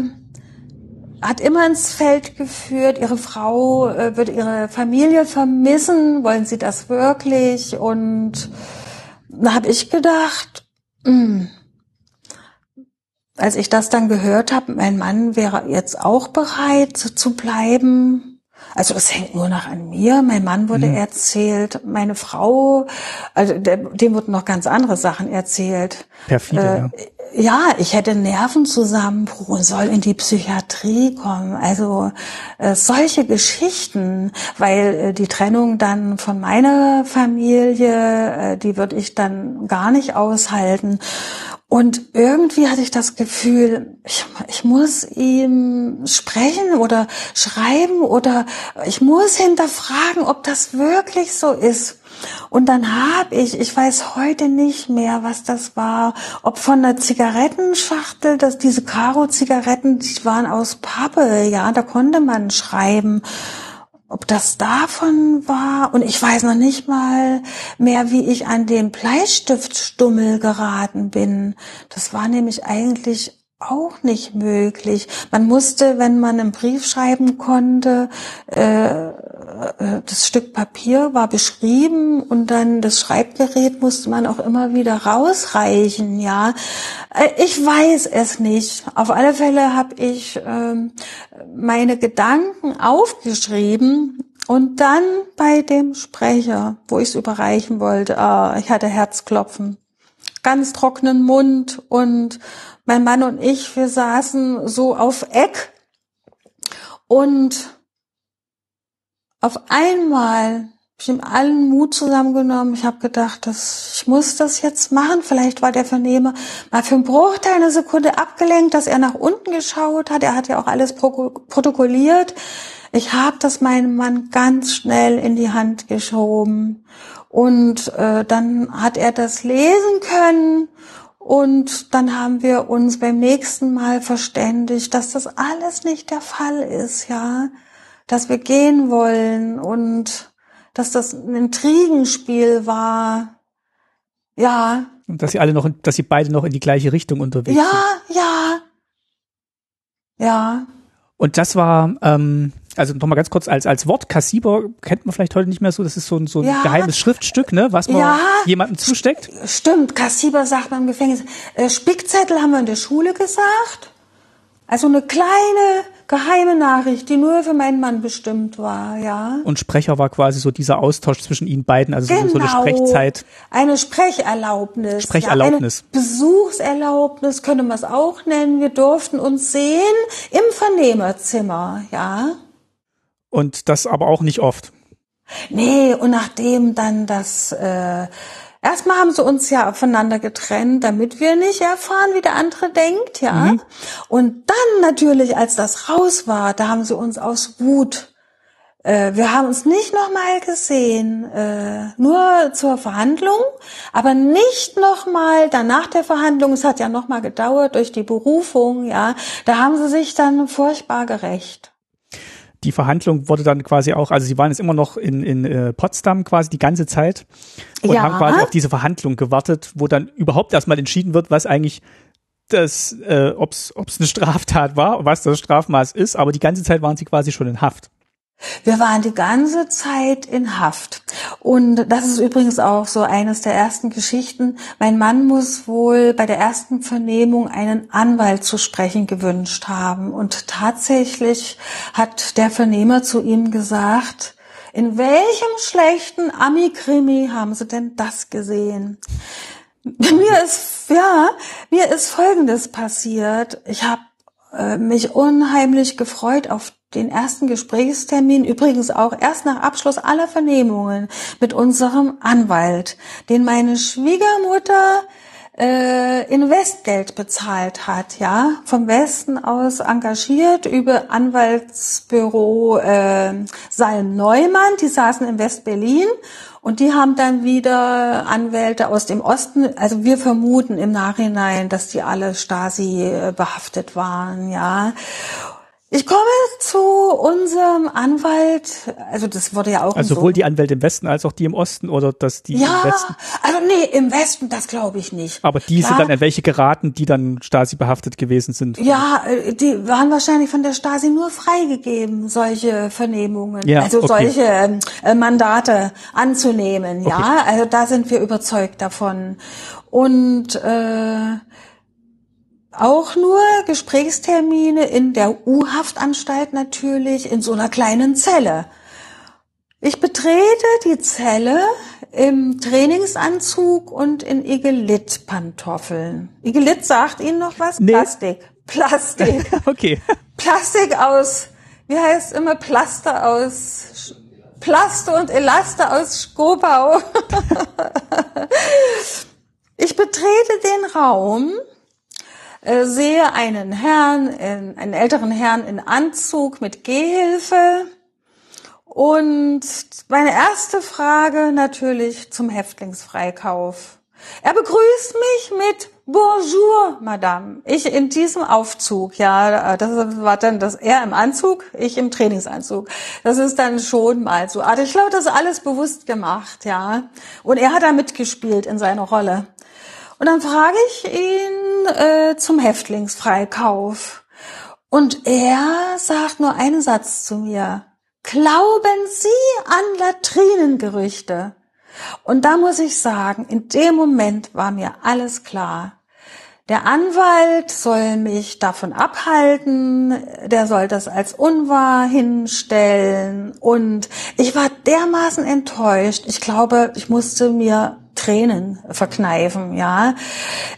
hat immer ins Feld geführt, ihre Frau äh, wird ihre Familie vermissen, wollen sie das wirklich? Und da habe ich gedacht, mh, hm, als ich das dann gehört habe, mein Mann wäre jetzt auch bereit zu bleiben. Also das hängt nur noch an mir. Mein Mann wurde mhm. erzählt, meine Frau, also dem wurden noch ganz andere Sachen erzählt. Perfide, äh, ja ja, ich hätte Nervenzusammenbruch und soll in die Psychiatrie kommen. Also äh, solche Geschichten, weil äh, die Trennung dann von meiner Familie, äh, die würde ich dann gar nicht aushalten. Und irgendwie hatte ich das Gefühl, ich, ich muss ihm sprechen oder schreiben oder ich muss hinterfragen, ob das wirklich so ist. Und dann habe ich, ich weiß heute nicht mehr, was das war, ob von der Zigarettenschachtel, dass diese Karo-Zigaretten, die waren aus Pappe, ja, da konnte man schreiben ob das davon war. Und ich weiß noch nicht mal mehr, wie ich an den Bleistiftstummel geraten bin. Das war nämlich eigentlich auch nicht möglich. Man musste, wenn man einen Brief schreiben konnte, äh, äh, das Stück Papier war beschrieben und dann das Schreibgerät musste man auch immer wieder rausreichen. Ja, äh, ich weiß es nicht. Auf alle Fälle habe ich äh, meine Gedanken aufgeschrieben und dann bei dem Sprecher, wo ich es überreichen wollte, äh, ich hatte Herzklopfen, ganz trockenen Mund und mein Mann und ich, wir saßen so auf Eck und auf einmal habe ich ihm allen Mut zusammengenommen. Ich habe gedacht, dass ich muss das jetzt machen. Vielleicht war der Vernehmer mal für einen Bruchteil einer Sekunde abgelenkt, dass er nach unten geschaut hat. Er hat ja auch alles protokolliert. Ich habe das meinem Mann ganz schnell in die Hand geschoben und äh, dann hat er das lesen können und dann haben wir uns beim nächsten Mal verständigt, dass das alles nicht der Fall ist, ja dass wir gehen wollen und dass das ein Intrigenspiel war. Ja. Und dass sie alle noch, dass sie beide noch in die gleiche Richtung unterwegs ja, sind. Ja, ja, ja. Und das war, ähm, also nochmal ganz kurz als, als Wort, Kassiber kennt man vielleicht heute nicht mehr so, das ist so ein, so ein ja. geheimes Schriftstück, ne, was man ja. jemandem zusteckt. Stimmt, Kassiber sagt man im Gefängnis. Äh, Spickzettel haben wir in der Schule gesagt. Also eine kleine geheime Nachricht, die nur für meinen Mann bestimmt war, ja. Und Sprecher war quasi so dieser Austausch zwischen ihnen beiden, also genau. so eine Sprechzeit. Eine Sprecherlaubnis. Sprecherlaubnis. Ja, eine Besuchserlaubnis könnte man es auch nennen. Wir durften uns sehen im Vernehmerzimmer, ja. Und das aber auch nicht oft. Nee, und nachdem dann das äh, Erstmal haben sie uns ja voneinander getrennt, damit wir nicht erfahren, wie der andere denkt, ja. Mhm. Und dann natürlich, als das raus war, da haben sie uns aus Wut äh, wir haben uns nicht nochmal gesehen, äh, nur zur Verhandlung, aber nicht nochmal danach der Verhandlung. Es hat ja nochmal gedauert durch die Berufung, ja. Da haben sie sich dann furchtbar gerecht die Verhandlung wurde dann quasi auch, also sie waren jetzt immer noch in, in äh, Potsdam quasi die ganze Zeit und ja. haben quasi auf diese Verhandlung gewartet, wo dann überhaupt erstmal entschieden wird, was eigentlich das, äh, ob es eine Straftat war, was das Strafmaß ist, aber die ganze Zeit waren sie quasi schon in Haft. Wir waren die ganze Zeit in Haft. Und das ist übrigens auch so eines der ersten Geschichten. Mein Mann muss wohl bei der ersten Vernehmung einen Anwalt zu sprechen gewünscht haben. Und tatsächlich hat der Vernehmer zu ihm gesagt, in welchem schlechten Ami-Krimi haben Sie denn das gesehen? Mir ist, ja, mir ist Folgendes passiert. Ich habe äh, mich unheimlich gefreut auf den ersten Gesprächstermin, übrigens auch erst nach Abschluss aller Vernehmungen mit unserem Anwalt, den meine Schwiegermutter äh, Investgeld bezahlt hat, ja, vom Westen aus engagiert über Anwaltsbüro äh, Salm Neumann, die saßen in West-Berlin und die haben dann wieder Anwälte aus dem Osten, also wir vermuten im Nachhinein, dass die alle Stasi äh, behaftet waren, ja. Ich komme zu unserem Anwalt, also das wurde ja auch. Also sowohl so. die Anwälte im Westen als auch die im Osten oder dass die ja, im Westen. Also nee, im Westen, das glaube ich nicht. Aber die Klar. sind dann an welche geraten, die dann Stasi behaftet gewesen sind? Ja, äh, die waren wahrscheinlich von der Stasi nur freigegeben, solche Vernehmungen, ja, also okay. solche äh, Mandate anzunehmen. Okay. Ja, also da sind wir überzeugt davon. Und äh, auch nur Gesprächstermine in der U-Haftanstalt natürlich, in so einer kleinen Zelle. Ich betrete die Zelle im Trainingsanzug und in Igelit-Pantoffeln. Igelit sagt Ihnen noch was? Nee. Plastik. Plastik. [laughs] okay. Plastik aus, wie heißt immer Plaster aus, Plaster und Elaster aus Skobau. [laughs] ich betrete den Raum äh, sehe einen Herrn, in, einen älteren Herrn in Anzug mit Gehhilfe. Und meine erste Frage natürlich zum Häftlingsfreikauf. Er begrüßt mich mit Bonjour, Madame. Ich in diesem Aufzug, ja, das war dann das er im Anzug, ich im Trainingsanzug. Das ist dann schon mal so. Ich glaube, das ist alles bewusst gemacht, ja. Und er hat da mitgespielt in seiner Rolle. Und dann frage ich ihn, äh, zum Häftlingsfreikauf. Und er sagt nur einen Satz zu mir. Glauben Sie an Latrinengerüchte? Und da muss ich sagen, in dem Moment war mir alles klar. Der Anwalt soll mich davon abhalten, der soll das als unwahr hinstellen und ich war dermaßen enttäuscht. Ich glaube, ich musste mir Tränen verkneifen, ja.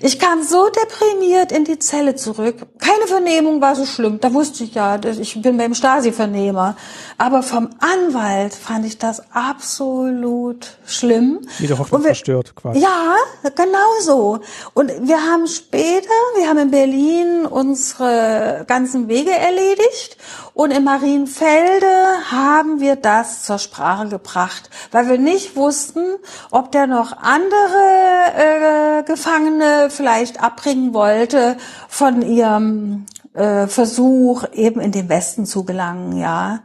Ich kam so deprimiert in die Zelle zurück. Keine Vernehmung war so schlimm. Da wusste ich ja, ich bin beim Stasi-Vernehmer. Aber vom Anwalt fand ich das absolut schlimm. Jede Hoffnung wir, verstört quasi. Ja, genau so. Und wir haben später, wir haben in Berlin unsere ganzen Wege erledigt und in Marienfelde haben wir das zur Sprache gebracht, weil wir nicht wussten, ob der noch andere äh, Gefangene vielleicht abbringen wollte von ihrem äh, Versuch, eben in den Westen zu gelangen, ja.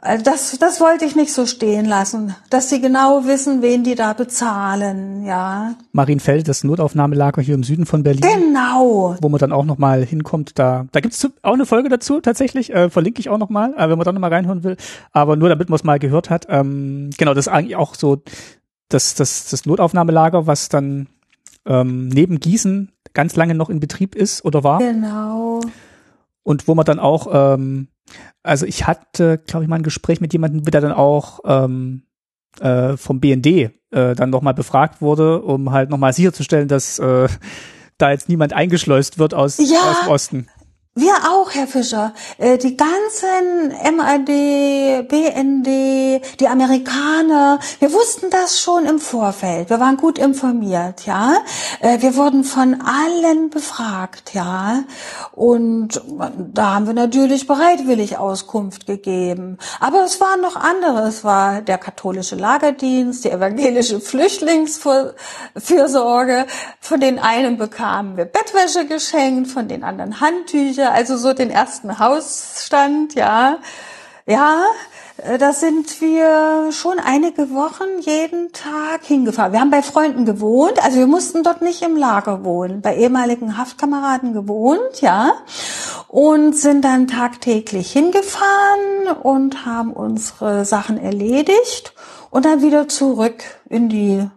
Also das, das wollte ich nicht so stehen lassen, dass sie genau wissen, wen die da bezahlen, ja. Marienfeld, das Notaufnahmelager hier im Süden von Berlin. Genau. Wo man dann auch nochmal hinkommt, da, da gibt's auch eine Folge dazu, tatsächlich, äh, verlinke ich auch nochmal, äh, wenn man da nochmal reinhören will. Aber nur damit man es mal gehört hat. Ähm, genau, das ist eigentlich auch so das, das, das Notaufnahmelager, was dann ähm, neben Gießen ganz lange noch in Betrieb ist oder war. Genau. Und wo man dann auch ähm, also ich hatte, glaube ich, mal ein Gespräch mit jemandem, der dann auch ähm, äh, vom BND äh, dann nochmal befragt wurde, um halt nochmal sicherzustellen, dass äh, da jetzt niemand eingeschleust wird aus, ja, aus dem Osten. Wir auch, Herr Fischer. Äh, die ganzen MAD, BND, die Amerikaner, wir wussten das schon im Vorfeld. Wir waren gut informiert, ja. Äh, wir wurden von allen befragt, ja. Und da haben wir natürlich bereitwillig Auskunft gegeben. Aber es waren noch andere. Es war der katholische Lagerdienst, die evangelische Flüchtlingsfürsorge. Von den einen bekamen wir Bettwäsche geschenkt, von den anderen Handtücher also so den ersten Hausstand, ja. Ja, äh, da sind wir schon einige Wochen jeden Tag hingefahren. Wir haben bei Freunden gewohnt, also wir mussten dort nicht im Lager wohnen, bei ehemaligen Haftkameraden gewohnt, ja, und sind dann tagtäglich hingefahren und haben unsere Sachen erledigt und dann wieder zurück in die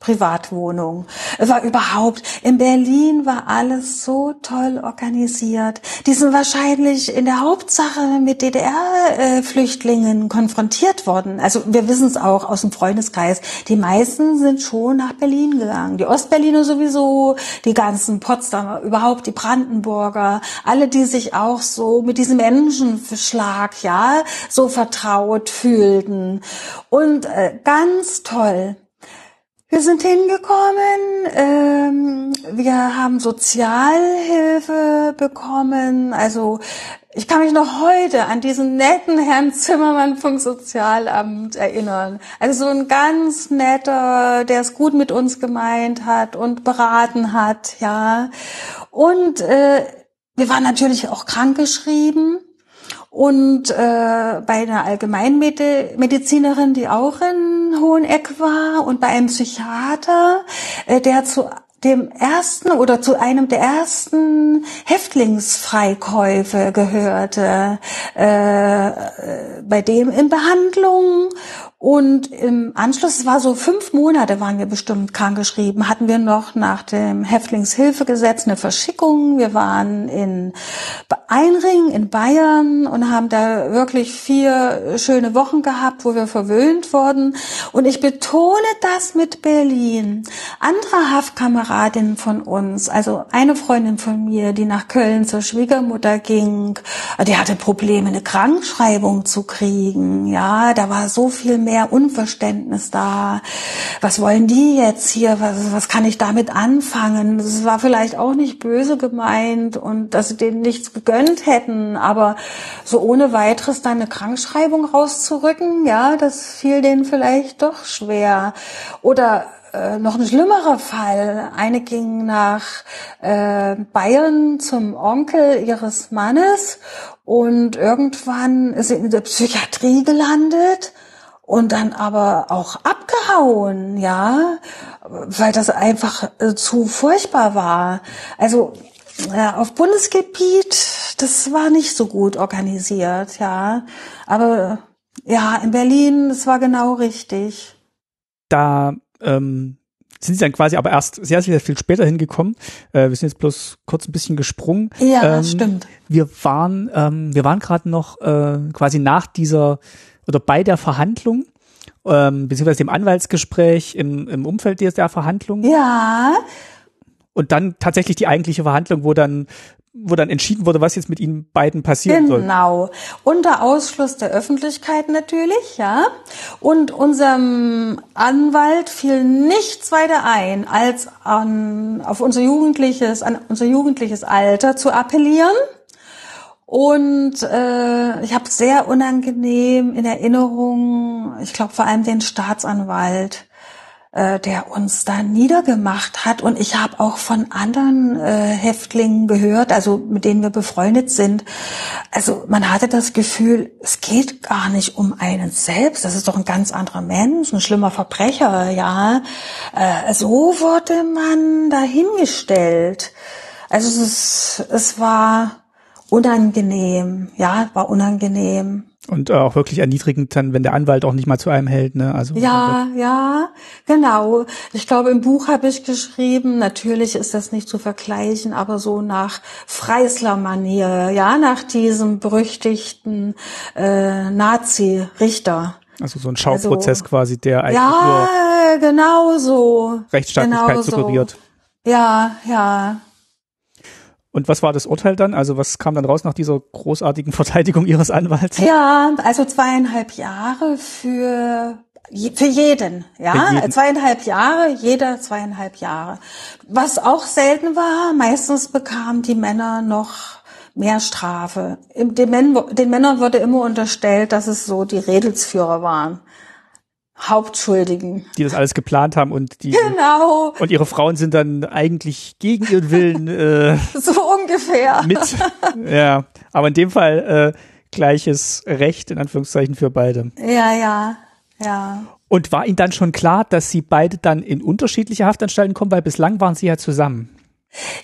Privatwohnung. Es war überhaupt, in Berlin war alles so toll organisiert. Die sind wahrscheinlich in der Hauptsache mit DDR-Flüchtlingen konfrontiert worden. Also wir wissen es auch aus dem Freundeskreis. Die meisten sind schon nach Berlin gegangen. Die Ostberliner sowieso, die ganzen Potsdamer, überhaupt die Brandenburger, alle, die sich auch so mit diesem Menschenschlag, ja, so vertraut fühlten. Und äh, ganz toll. Wir sind hingekommen, ähm, wir haben Sozialhilfe bekommen. Also ich kann mich noch heute an diesen netten Herrn Zimmermann vom Sozialamt erinnern. Also so ein ganz netter, der es gut mit uns gemeint hat und beraten hat, ja. Und äh, wir waren natürlich auch krankgeschrieben. Und äh, bei einer Allgemeinmedizinerin, die auch in Hoheneck war, und bei einem Psychiater, äh, der zu dem ersten oder zu einem der ersten Häftlingsfreikäufe gehörte, äh, bei dem in Behandlung und im Anschluss, es war so fünf Monate waren wir bestimmt krankgeschrieben, hatten wir noch nach dem Häftlingshilfegesetz eine Verschickung. Wir waren in Einring in Bayern und haben da wirklich vier schöne Wochen gehabt, wo wir verwöhnt wurden. Und ich betone das mit Berlin. Andere Haftkameradinnen von uns, also eine Freundin von mir, die nach Köln zur Schwiegermutter ging, die hatte Probleme, eine Krankschreibung zu kriegen. Ja, da war so viel mehr Unverständnis da. Was wollen die jetzt hier? Was, was kann ich damit anfangen? Das war vielleicht auch nicht böse gemeint und dass sie denen nichts gegönnt hätten, aber so ohne weiteres dann eine Krankschreibung rauszurücken, ja, das fiel denen vielleicht doch schwer. Oder äh, noch ein schlimmerer Fall. Eine ging nach äh, Bayern zum Onkel ihres Mannes und irgendwann ist sie in der Psychiatrie gelandet und dann aber auch abgehauen, ja, weil das einfach äh, zu furchtbar war. Also ja, auf Bundesgebiet, das war nicht so gut organisiert, ja. Aber ja, in Berlin, das war genau richtig. Da ähm, sind sie dann quasi aber erst sehr, sehr viel später hingekommen. Äh, wir sind jetzt bloß kurz ein bisschen gesprungen. Ja, ähm, das stimmt. Wir waren, ähm, wir waren gerade noch äh, quasi nach dieser oder bei der Verhandlung ähm, beziehungsweise dem Anwaltsgespräch im, im Umfeld der, Verhandlung. Ja. Und dann tatsächlich die eigentliche Verhandlung, wo dann wo dann entschieden wurde, was jetzt mit ihnen beiden passieren genau. soll. Genau. Unter Ausschluss der Öffentlichkeit natürlich, ja. Und unserem Anwalt fiel nichts weiter ein, als an, auf unser jugendliches, an unser jugendliches Alter zu appellieren und äh, ich habe sehr unangenehm in Erinnerung, ich glaube vor allem den Staatsanwalt, äh, der uns da niedergemacht hat. Und ich habe auch von anderen äh, Häftlingen gehört, also mit denen wir befreundet sind. Also man hatte das Gefühl, es geht gar nicht um einen selbst. Das ist doch ein ganz anderer Mensch, ein schlimmer Verbrecher, ja. Äh, so wurde man dahingestellt. Also es, es war unangenehm, ja, war unangenehm. Und äh, auch wirklich erniedrigend dann, wenn der Anwalt auch nicht mal zu einem hält, ne? Also ja, ja, genau. Ich glaube, im Buch habe ich geschrieben, natürlich ist das nicht zu vergleichen, aber so nach Freisler-Manier, ja, nach diesem berüchtigten äh, Nazi-Richter. Also so ein Schauprozess also, quasi, der eigentlich ja, nur genau so. Rechtsstaatlichkeit genau suggeriert. So. Ja, ja. Und was war das Urteil dann? Also was kam dann raus nach dieser großartigen [laughs] Verteidigung Ihres Anwalts? Ja, also zweieinhalb Jahre für für jeden, ja, für jeden. zweieinhalb Jahre, jeder zweieinhalb Jahre. Was auch selten war, meistens bekamen die Männer noch mehr Strafe. Den, Männern wurde immer unterstellt, dass es so die Redelsführer waren. Hauptschuldigen. Die das alles geplant haben und die genau. und ihre Frauen sind dann eigentlich gegen ihren Willen [laughs] äh, so ungefähr. mit. Ja aber in dem Fall äh, gleiches Recht in Anführungszeichen für beide. Ja ja ja. Und war ihnen dann schon klar dass sie beide dann in unterschiedliche Haftanstalten kommen? Weil bislang waren sie ja zusammen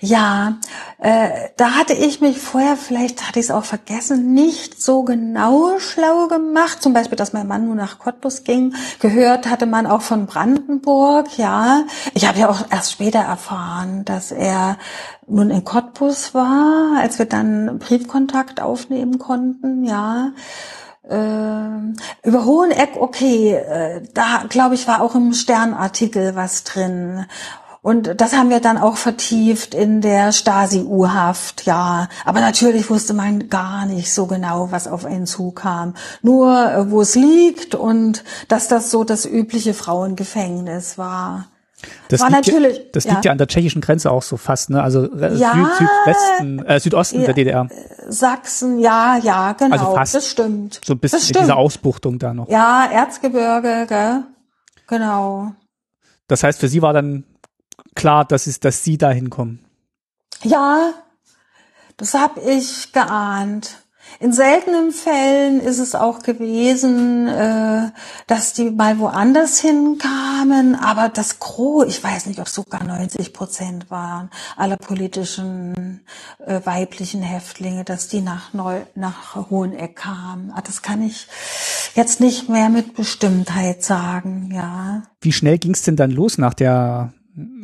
ja, äh, da hatte ich mich vorher, vielleicht hatte ich es auch vergessen, nicht so genau schlau gemacht. Zum Beispiel, dass mein Mann nur nach Cottbus ging. Gehört hatte man auch von Brandenburg, ja. Ich habe ja auch erst später erfahren, dass er nun in Cottbus war, als wir dann Briefkontakt aufnehmen konnten, ja. Äh, über Hoheneck, okay, äh, da glaube ich war auch im Sternartikel was drin. Und das haben wir dann auch vertieft in der Stasi-U-Haft, ja. Aber natürlich wusste man gar nicht so genau, was auf einen zukam. Nur, äh, wo es liegt und dass das so das übliche Frauengefängnis war. Das, war liegt, natürlich, ja, das liegt ja. an der tschechischen Grenze auch so fast, ne? Also ja, Süd, Südwesten, äh, Südosten ja, der DDR. Sachsen, ja, ja, genau. Also fast das stimmt. So ein bisschen diese Ausbuchtung da noch. Ja, Erzgebirge, gell? Genau. Das heißt, für Sie war dann klar, dass, es, dass sie da hinkommen. Ja, das habe ich geahnt. In seltenen Fällen ist es auch gewesen, äh, dass die mal woanders hinkamen, aber das Gros, ich weiß nicht, ob es sogar 90 Prozent waren, aller politischen äh, weiblichen Häftlinge, dass die nach, Neu nach Hoheneck kamen. Ah, das kann ich jetzt nicht mehr mit Bestimmtheit sagen, ja. Wie schnell ging es denn dann los nach der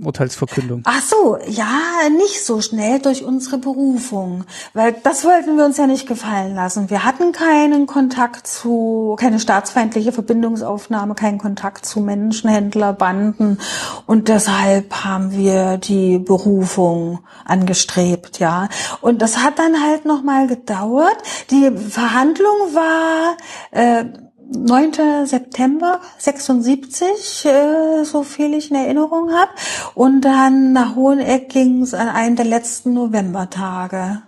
Urteilsverkündung? Ach so, ja, nicht so schnell durch unsere Berufung, weil das wollten wir uns ja nicht gefallen lassen. Wir hatten keinen Kontakt zu, keine staatsfeindliche Verbindungsaufnahme, keinen Kontakt zu Menschenhändlerbanden und deshalb haben wir die Berufung angestrebt, ja. Und das hat dann halt noch mal gedauert. Die Verhandlung war äh, 9. September 76, äh, so viel ich in Erinnerung habe. Und dann nach Hoheneck ging es an einem der letzten Novembertage.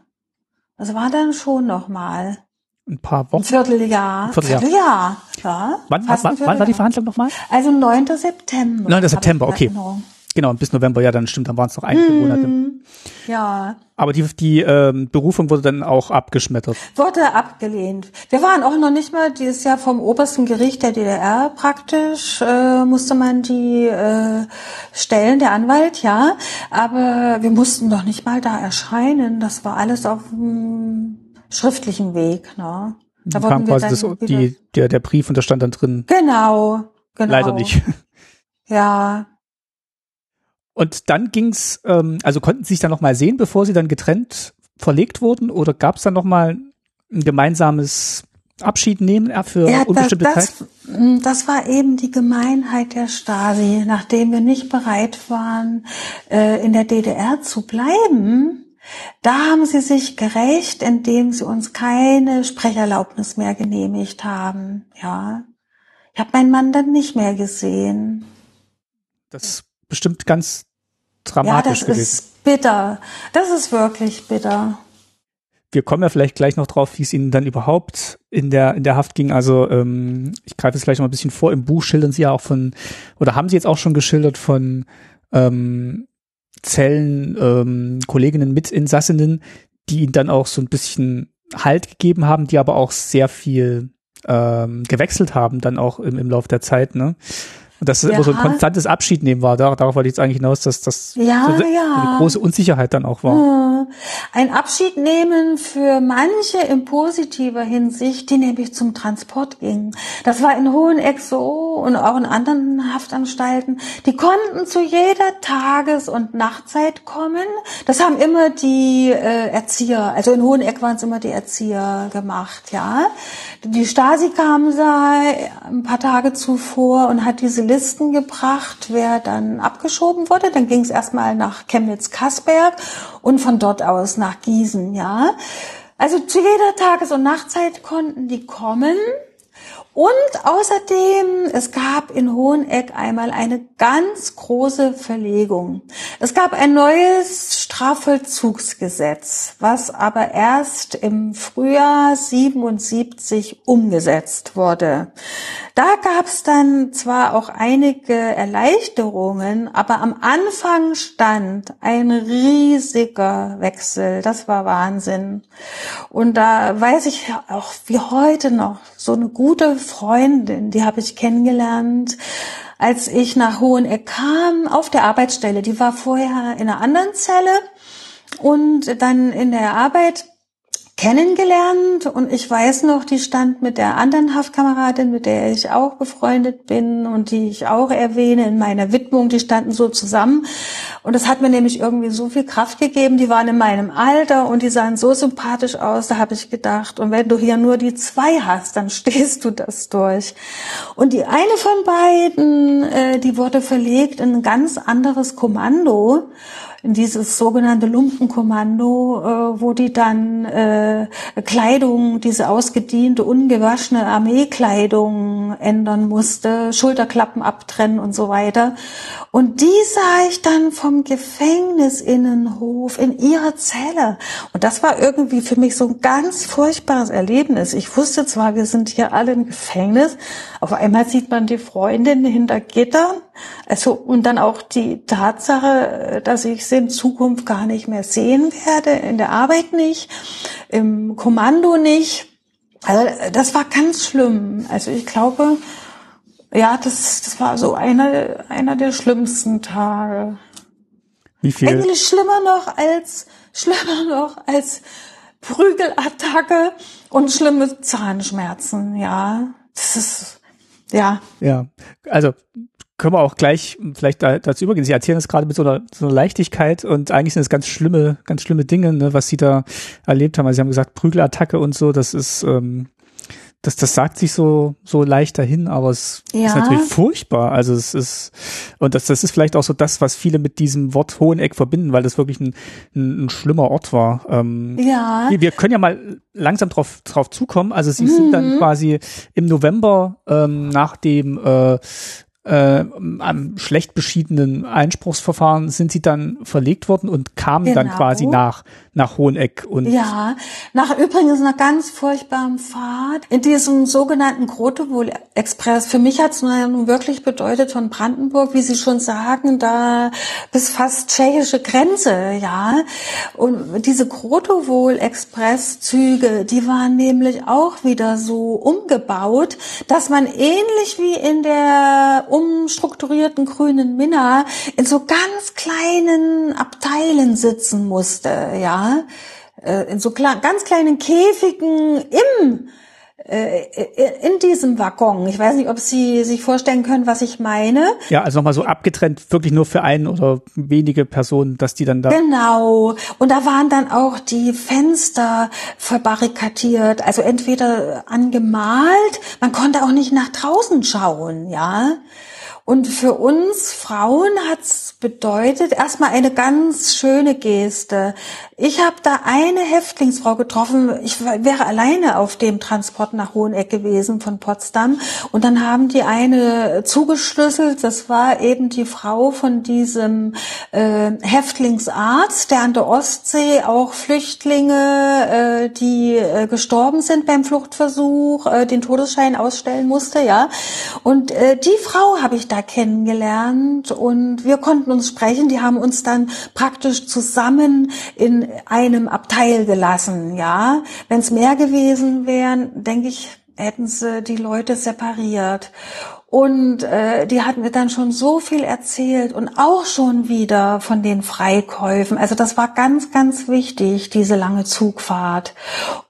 Das war dann schon noch mal. Ein paar Wochen? Ein Vierteljahr. Ein Vierteljahr. Vierteljahr. Ja, wann, wann, wann war die Verhandlung nochmal? Also 9. September. 9. September, okay. Genau, bis November, ja, dann stimmt, dann waren es noch einige mm. Monate. Ja. Aber die, die ähm, Berufung wurde dann auch abgeschmettert. Wurde abgelehnt. Wir waren auch noch nicht mal dieses Jahr vom obersten Gericht der DDR praktisch, äh, musste man die äh, stellen, der Anwalt, ja. Aber wir mussten doch nicht mal da erscheinen. Das war alles auf dem schriftlichen Weg. Ne? Da kam quasi das, die, der, der Brief und da stand dann drin. Genau, genau. Leider nicht. [laughs] Ja. Und dann ging's, ähm, also konnten Sie sich dann noch mal sehen, bevor Sie dann getrennt verlegt wurden, oder gab es dann noch mal ein gemeinsames Abschied nehmen für ja, unbestimmte das, Zeit? Hm, das war eben die Gemeinheit der Stasi, nachdem wir nicht bereit waren, äh, in der DDR zu bleiben. Da haben sie sich gerecht, indem sie uns keine Sprecherlaubnis mehr genehmigt haben. Ja, ich habe meinen Mann dann nicht mehr gesehen. Das bestimmt ganz dramatisch ja, das gewesen. ist bitter. Das ist wirklich bitter. Wir kommen ja vielleicht gleich noch drauf, wie es Ihnen dann überhaupt in der in der Haft ging. Also ähm, ich greife jetzt gleich noch ein bisschen vor. Im Buch schildern Sie ja auch von oder haben Sie jetzt auch schon geschildert von ähm, Zellen, ähm, Kolleginnen mit Insassinnen, die Ihnen dann auch so ein bisschen Halt gegeben haben, die aber auch sehr viel ähm, gewechselt haben, dann auch im, im Laufe der Zeit. Ne? Und dass es ja. immer so ein konstantes Abschied nehmen war. Dar darauf wollte ich jetzt eigentlich hinaus, dass das ja, so ja. eine große Unsicherheit dann auch war. Ein Abschied nehmen für manche in positiver Hinsicht, die nämlich zum Transport gingen. Das war in Hoheneck so und auch in anderen Haftanstalten. Die konnten zu jeder Tages- und Nachtzeit kommen. Das haben immer die äh, Erzieher, also in Hoheneck waren es immer die Erzieher gemacht, ja. Die Stasi kam da ein paar Tage zuvor und hat diese Listen gebracht, wer dann abgeschoben wurde. Dann ging es erstmal nach Chemnitz-Kasberg und von dort aus nach Gießen, ja. Also zu jeder Tages- und Nachtzeit konnten die kommen. Und außerdem, es gab in Hoheneck einmal eine ganz große Verlegung. Es gab ein neues Strafvollzugsgesetz, was aber erst im Frühjahr 77 umgesetzt wurde. Da gab es dann zwar auch einige Erleichterungen, aber am Anfang stand ein riesiger Wechsel. Das war Wahnsinn. Und da weiß ich auch wie heute noch so eine gute Freundin, die habe ich kennengelernt, als ich nach Hoheneck kam, auf der Arbeitsstelle. Die war vorher in einer anderen Zelle und dann in der Arbeit kennengelernt und ich weiß noch, die stand mit der anderen Haftkameradin, mit der ich auch befreundet bin und die ich auch erwähne in meiner Widmung, die standen so zusammen und das hat mir nämlich irgendwie so viel Kraft gegeben, die waren in meinem Alter und die sahen so sympathisch aus, da habe ich gedacht und wenn du hier nur die zwei hast, dann [laughs] stehst du das durch. Und die eine von beiden, äh, die wurde verlegt in ein ganz anderes Kommando dieses sogenannte Lumpenkommando, äh, wo die dann äh, Kleidung, diese ausgediente, ungewaschene Armeekleidung ändern musste, Schulterklappen abtrennen und so weiter. Und die sah ich dann vom Gefängnisinnenhof in ihrer Zelle. Und das war irgendwie für mich so ein ganz furchtbares Erlebnis. Ich wusste zwar, wir sind hier alle im Gefängnis, auf einmal sieht man die Freundin hinter Gittern. Also, und dann auch die Tatsache, dass ich sie in Zukunft gar nicht mehr sehen werde, in der Arbeit nicht, im Kommando nicht. Also, das war ganz schlimm. Also, ich glaube, ja, das, das war so einer, einer der schlimmsten Tage. Wie viel? Eigentlich schlimmer noch als, schlimmer noch als Prügelattacke und schlimme Zahnschmerzen, ja. Das ist, ja. Ja, also können wir auch gleich vielleicht da, dazu übergehen. Sie erzählen es gerade mit so einer, so einer Leichtigkeit und eigentlich sind es ganz schlimme, ganz schlimme Dinge, ne, was Sie da erlebt haben. Also Sie haben gesagt, Prügelattacke und so, das ist, ähm, das, das sagt sich so, so leicht dahin, aber es ja. ist natürlich furchtbar. Also es ist, und das, das ist vielleicht auch so das, was viele mit diesem Wort Hoheneck verbinden, weil das wirklich ein, ein, ein schlimmer Ort war. Ähm, ja. Wir, wir, können ja mal langsam drauf, drauf zukommen. Also sie mhm. sind dann mhm. quasi im November ähm, nach dem äh, äh, am schlecht beschiedenen Einspruchsverfahren sind sie dann verlegt worden und kamen genau. dann quasi nach, nach Hoheneck und. Ja, nach übrigens einer ganz furchtbaren Fahrt in diesem sogenannten Grotewohl Express. Für mich hat es nun wirklich bedeutet von Brandenburg, wie Sie schon sagen, da bis fast tschechische Grenze, ja. Und diese Grotewohl Express Züge, die waren nämlich auch wieder so umgebaut, dass man ähnlich wie in der umstrukturierten grünen Minna in so ganz kleinen Abteilen sitzen musste, ja, äh, in so ganz kleinen Käfigen im äh, in diesem Waggon. Ich weiß nicht, ob Sie sich vorstellen können, was ich meine. Ja, also nochmal so abgetrennt, wirklich nur für einen oder wenige Personen, dass die dann da. Genau. Und da waren dann auch die Fenster verbarrikadiert, also entweder angemalt, man konnte auch nicht nach draußen schauen, ja. Und für uns Frauen hat's bedeutet erstmal eine ganz schöne Geste. Ich habe da eine Häftlingsfrau getroffen. Ich wäre alleine auf dem Transport nach Hoheneck gewesen von Potsdam. Und dann haben die eine zugeschlüsselt. Das war eben die Frau von diesem äh, Häftlingsarzt, der an der Ostsee auch Flüchtlinge, äh, die äh, gestorben sind beim Fluchtversuch, äh, den Todesschein ausstellen musste. Ja. Und äh, die Frau habe ich da kennengelernt und wir konnten uns sprechen. Die haben uns dann praktisch zusammen in einem Abteil gelassen. Ja, wenn es mehr gewesen wären, denke ich, hätten sie die Leute separiert. Und äh, die hatten mir dann schon so viel erzählt und auch schon wieder von den Freikäufen. Also das war ganz, ganz wichtig, diese lange Zugfahrt.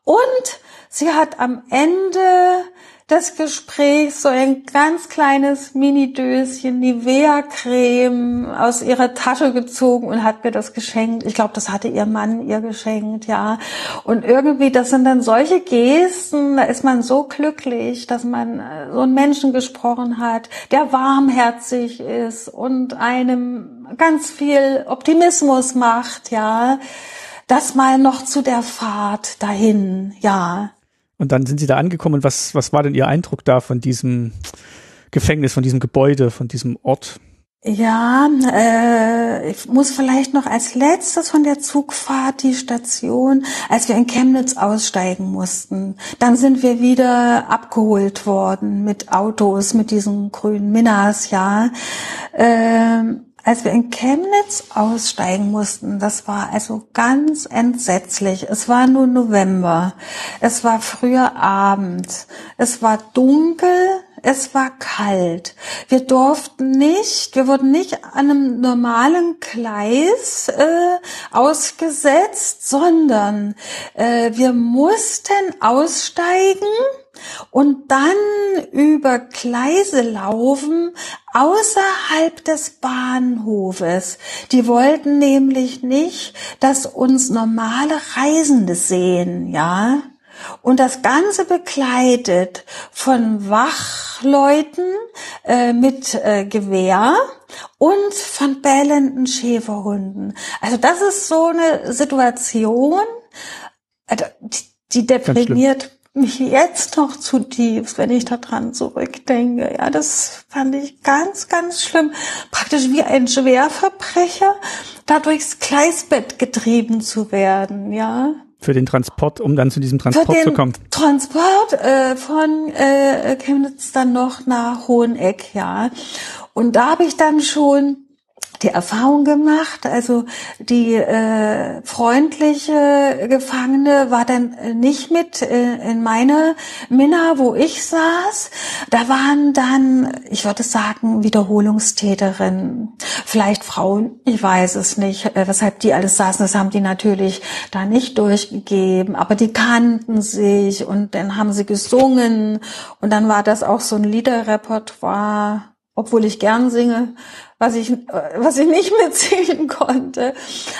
Und sie hat am Ende des Gesprächs so ein ganz kleines Mini-Döschen Nivea-Creme aus ihrer Tasche gezogen und hat mir das geschenkt. Ich glaube, das hatte ihr Mann ihr geschenkt, ja. Und irgendwie, das sind dann solche Gesten, da ist man so glücklich, dass man äh, so einen Menschen gesprochen hat, der warmherzig ist und einem ganz viel Optimismus macht, ja. Das mal noch zu der Fahrt dahin, ja. Und dann sind sie da angekommen und was, was war denn Ihr Eindruck da von diesem Gefängnis, von diesem Gebäude, von diesem Ort? Ja, äh, ich muss vielleicht noch als letztes von der Zugfahrt die Station, als wir in Chemnitz aussteigen mussten. Dann sind wir wieder abgeholt worden mit Autos, mit diesen grünen Minas, ja. Äh, als wir in Chemnitz aussteigen mussten, das war also ganz entsetzlich. Es war nur November. Es war früher Abend. Es war dunkel. Es war kalt. Wir durften nicht, wir wurden nicht an einem normalen Gleis äh, ausgesetzt, sondern äh, wir mussten aussteigen und dann über Gleise laufen außerhalb des Bahnhofes. Die wollten nämlich nicht, dass uns normale Reisende sehen, ja. Und das Ganze begleitet von Wachleuten äh, mit äh, Gewehr und von bellenden Schäferhunden. Also das ist so eine Situation, die, die deprimiert mich jetzt noch zutiefst, wenn ich daran zurückdenke. Ja, das fand ich ganz, ganz schlimm. Praktisch wie ein Schwerverbrecher, da durchs Gleisbett getrieben zu werden, ja. Für den Transport, um dann zu diesem Transport zu kommen. Transport äh, von äh, Chemnitz dann noch nach Hoheneck, ja. Und da habe ich dann schon die Erfahrung gemacht. Also die äh, freundliche Gefangene war dann äh, nicht mit äh, in meiner Minna, wo ich saß. Da waren dann, ich würde sagen, Wiederholungstäterinnen, vielleicht Frauen, ich weiß es nicht, äh, weshalb die alles saßen. Das haben die natürlich da nicht durchgegeben, aber die kannten sich und dann haben sie gesungen und dann war das auch so ein Liederrepertoire obwohl ich gern singe, was ich, was ich nicht [laughs] mitsingen konnte.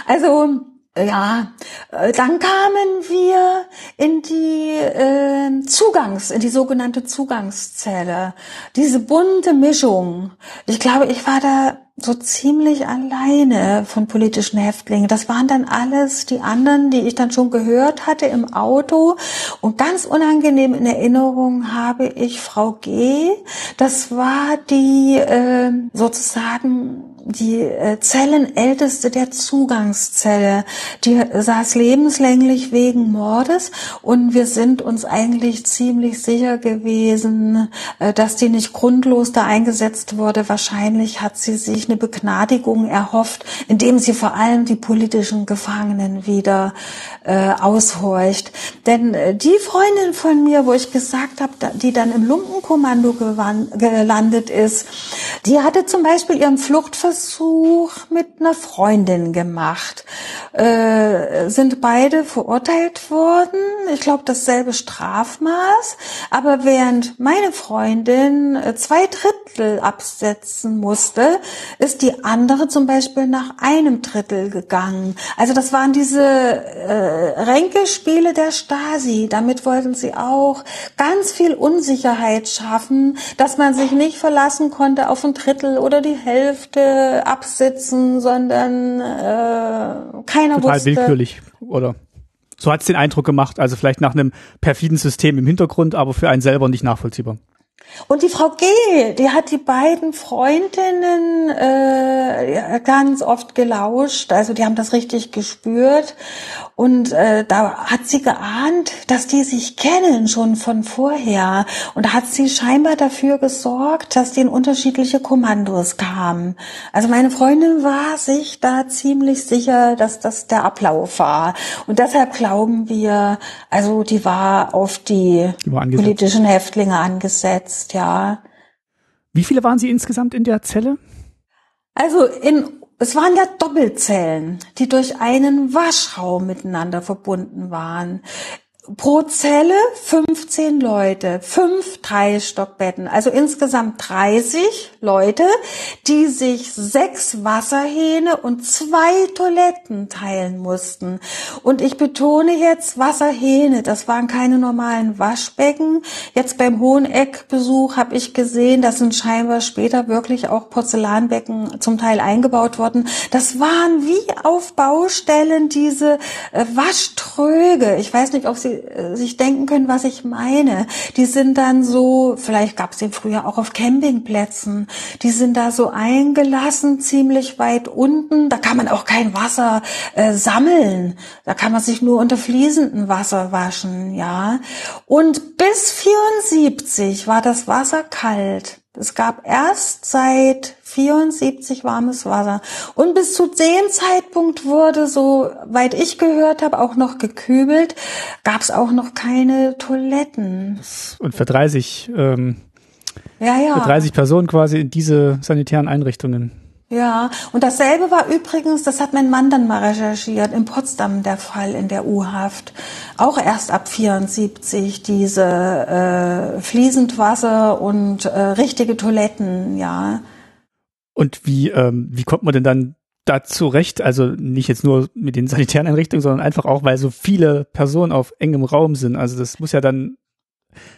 Also, ja, dann kamen wir in die äh, Zugangs, in die sogenannte Zugangszelle. Diese bunte Mischung. Ich glaube, ich war da so ziemlich alleine von politischen Häftlingen. Das waren dann alles die anderen, die ich dann schon gehört hatte im Auto. Und ganz unangenehm in Erinnerung habe ich Frau G. Das war die äh, sozusagen die äh, Zellenälteste der Zugangszelle. Die saß lebenslänglich wegen Mordes und wir sind uns eigentlich ziemlich sicher gewesen, äh, dass die nicht grundlos da eingesetzt wurde. Wahrscheinlich hat sie sich eine Begnadigung erhofft, indem sie vor allem die politischen Gefangenen wieder äh, aushorcht. Denn äh, die Freundin von mir, wo ich gesagt habe, die dann im Lumpenkommando gelandet ist, die hatte zum Beispiel ihren Fluchtversuch mit einer Freundin gemacht. Äh, sind beide verurteilt worden. Ich glaube, dasselbe Strafmaß. Aber während meine Freundin äh, zwei Drittel absetzen musste, ist die andere zum Beispiel nach einem Drittel gegangen. Also das waren diese äh, Ränkespiele der Stasi. Damit wollten sie auch ganz viel Unsicherheit schaffen, dass man sich nicht verlassen konnte auf ein Drittel oder die Hälfte absitzen, sondern äh, keiner Total wusste. willkürlich, oder? So hat es den Eindruck gemacht, also vielleicht nach einem perfiden System im Hintergrund, aber für einen selber nicht nachvollziehbar. Und die Frau G., die hat die beiden Freundinnen äh, ganz oft gelauscht, also die haben das richtig gespürt. Und äh, da hat sie geahnt, dass die sich kennen schon von vorher. Und da hat sie scheinbar dafür gesorgt, dass die in unterschiedliche Kommandos kamen. Also meine Freundin war sich da ziemlich sicher, dass das der Ablauf war. Und deshalb glauben wir, also die war auf die, die politischen Häftlinge angesetzt, ja. Wie viele waren Sie insgesamt in der Zelle? Also in es waren ja Doppelzellen, die durch einen Waschraum miteinander verbunden waren pro Zelle 15 Leute, fünf Dreistockbetten, also insgesamt 30 Leute, die sich sechs Wasserhähne und zwei Toiletten teilen mussten. Und ich betone jetzt Wasserhähne, das waren keine normalen Waschbecken. Jetzt beim Hoheneck-Besuch habe ich gesehen, das sind scheinbar später wirklich auch Porzellanbecken zum Teil eingebaut worden. Das waren wie auf Baustellen diese äh, Waschtröge. Ich weiß nicht, ob sie sich denken können, was ich meine. Die sind dann so, vielleicht gab es den früher auch auf Campingplätzen, die sind da so eingelassen, ziemlich weit unten. Da kann man auch kein Wasser äh, sammeln. Da kann man sich nur unter fließendem Wasser waschen, ja. Und bis 74 war das Wasser kalt. Es gab erst seit 74 warmes Wasser. Und bis zu dem Zeitpunkt wurde, so weit ich gehört habe, auch noch gekübelt, gab es auch noch keine Toiletten. Und für 30, ähm, ja, ja. für 30 Personen quasi in diese sanitären Einrichtungen. Ja, und dasselbe war übrigens, das hat mein Mann dann mal recherchiert, in Potsdam der Fall in der U-Haft. Auch erst ab 74 diese äh, fließend Wasser und äh, richtige Toiletten, ja. Und wie, ähm, wie kommt man denn dann da zurecht? Also nicht jetzt nur mit den sanitären Einrichtungen, sondern einfach auch, weil so viele Personen auf engem Raum sind. Also das muss ja dann,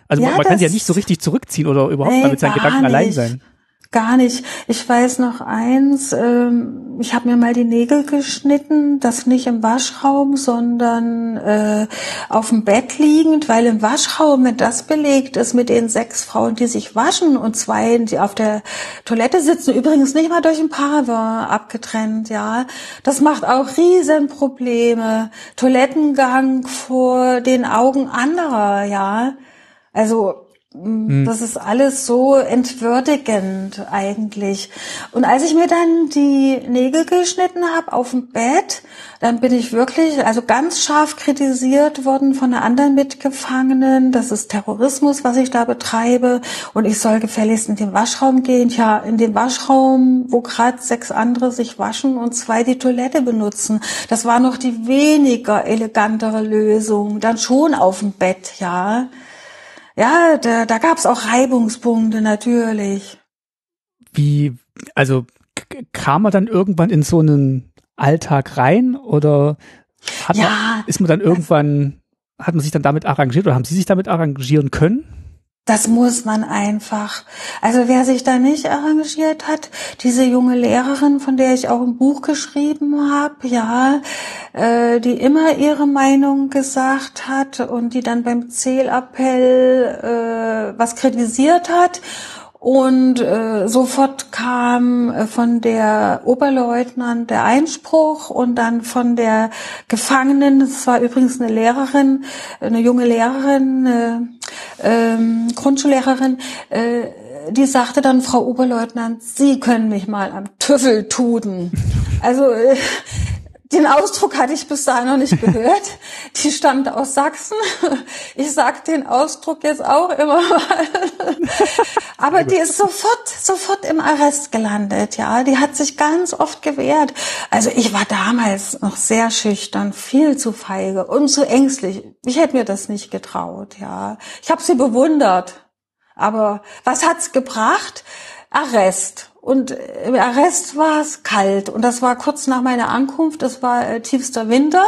also ja, man, man kann sich ja nicht so richtig zurückziehen oder überhaupt nee, mal mit seinen Gedanken nicht. allein sein. Gar nicht. Ich weiß noch eins, ähm, ich habe mir mal die Nägel geschnitten, das nicht im Waschraum, sondern äh, auf dem Bett liegend, weil im Waschraum, wenn das belegt ist mit den sechs Frauen, die sich waschen und zwei, die auf der Toilette sitzen, übrigens nicht mal durch ein Paravent abgetrennt, ja. Das macht auch Riesenprobleme. Toilettengang vor den Augen anderer, ja. Also. Das ist alles so entwürdigend eigentlich. Und als ich mir dann die Nägel geschnitten habe auf dem Bett, dann bin ich wirklich, also ganz scharf kritisiert worden von einer anderen Mitgefangenen. Das ist Terrorismus, was ich da betreibe. Und ich soll gefälligst in den Waschraum gehen. Ja, in den Waschraum, wo gerade sechs andere sich waschen und zwei die Toilette benutzen. Das war noch die weniger elegantere Lösung. Dann schon auf dem Bett, ja. Ja, da, da gab es auch Reibungspunkte natürlich. Wie, also kam man dann irgendwann in so einen Alltag rein oder hat ja, man, ist man dann irgendwann, hat man sich dann damit arrangiert oder haben Sie sich damit arrangieren können? Das muss man einfach. Also wer sich da nicht arrangiert hat, diese junge Lehrerin, von der ich auch ein Buch geschrieben habe, ja, äh, die immer ihre Meinung gesagt hat und die dann beim Zählappell äh, was kritisiert hat und äh, sofort kam äh, von der Oberleutnant der Einspruch und dann von der Gefangenen, das war übrigens eine Lehrerin, eine junge Lehrerin, eine, ähm, Grundschullehrerin, äh, die sagte dann, Frau Oberleutnant, Sie können mich mal am Tüffel tuten. Also äh, den Ausdruck hatte ich bis dahin noch nicht gehört. [laughs] Die stammt aus Sachsen. Ich sag den Ausdruck jetzt auch immer mal. [laughs] Aber die ist sofort, sofort im Arrest gelandet, ja. Die hat sich ganz oft gewehrt. Also ich war damals noch sehr schüchtern, viel zu feige und zu ängstlich. Ich hätte mir das nicht getraut, ja. Ich habe sie bewundert. Aber was hat's gebracht? Arrest. Und im Arrest war es kalt und das war kurz nach meiner Ankunft, das war äh, tiefster Winter.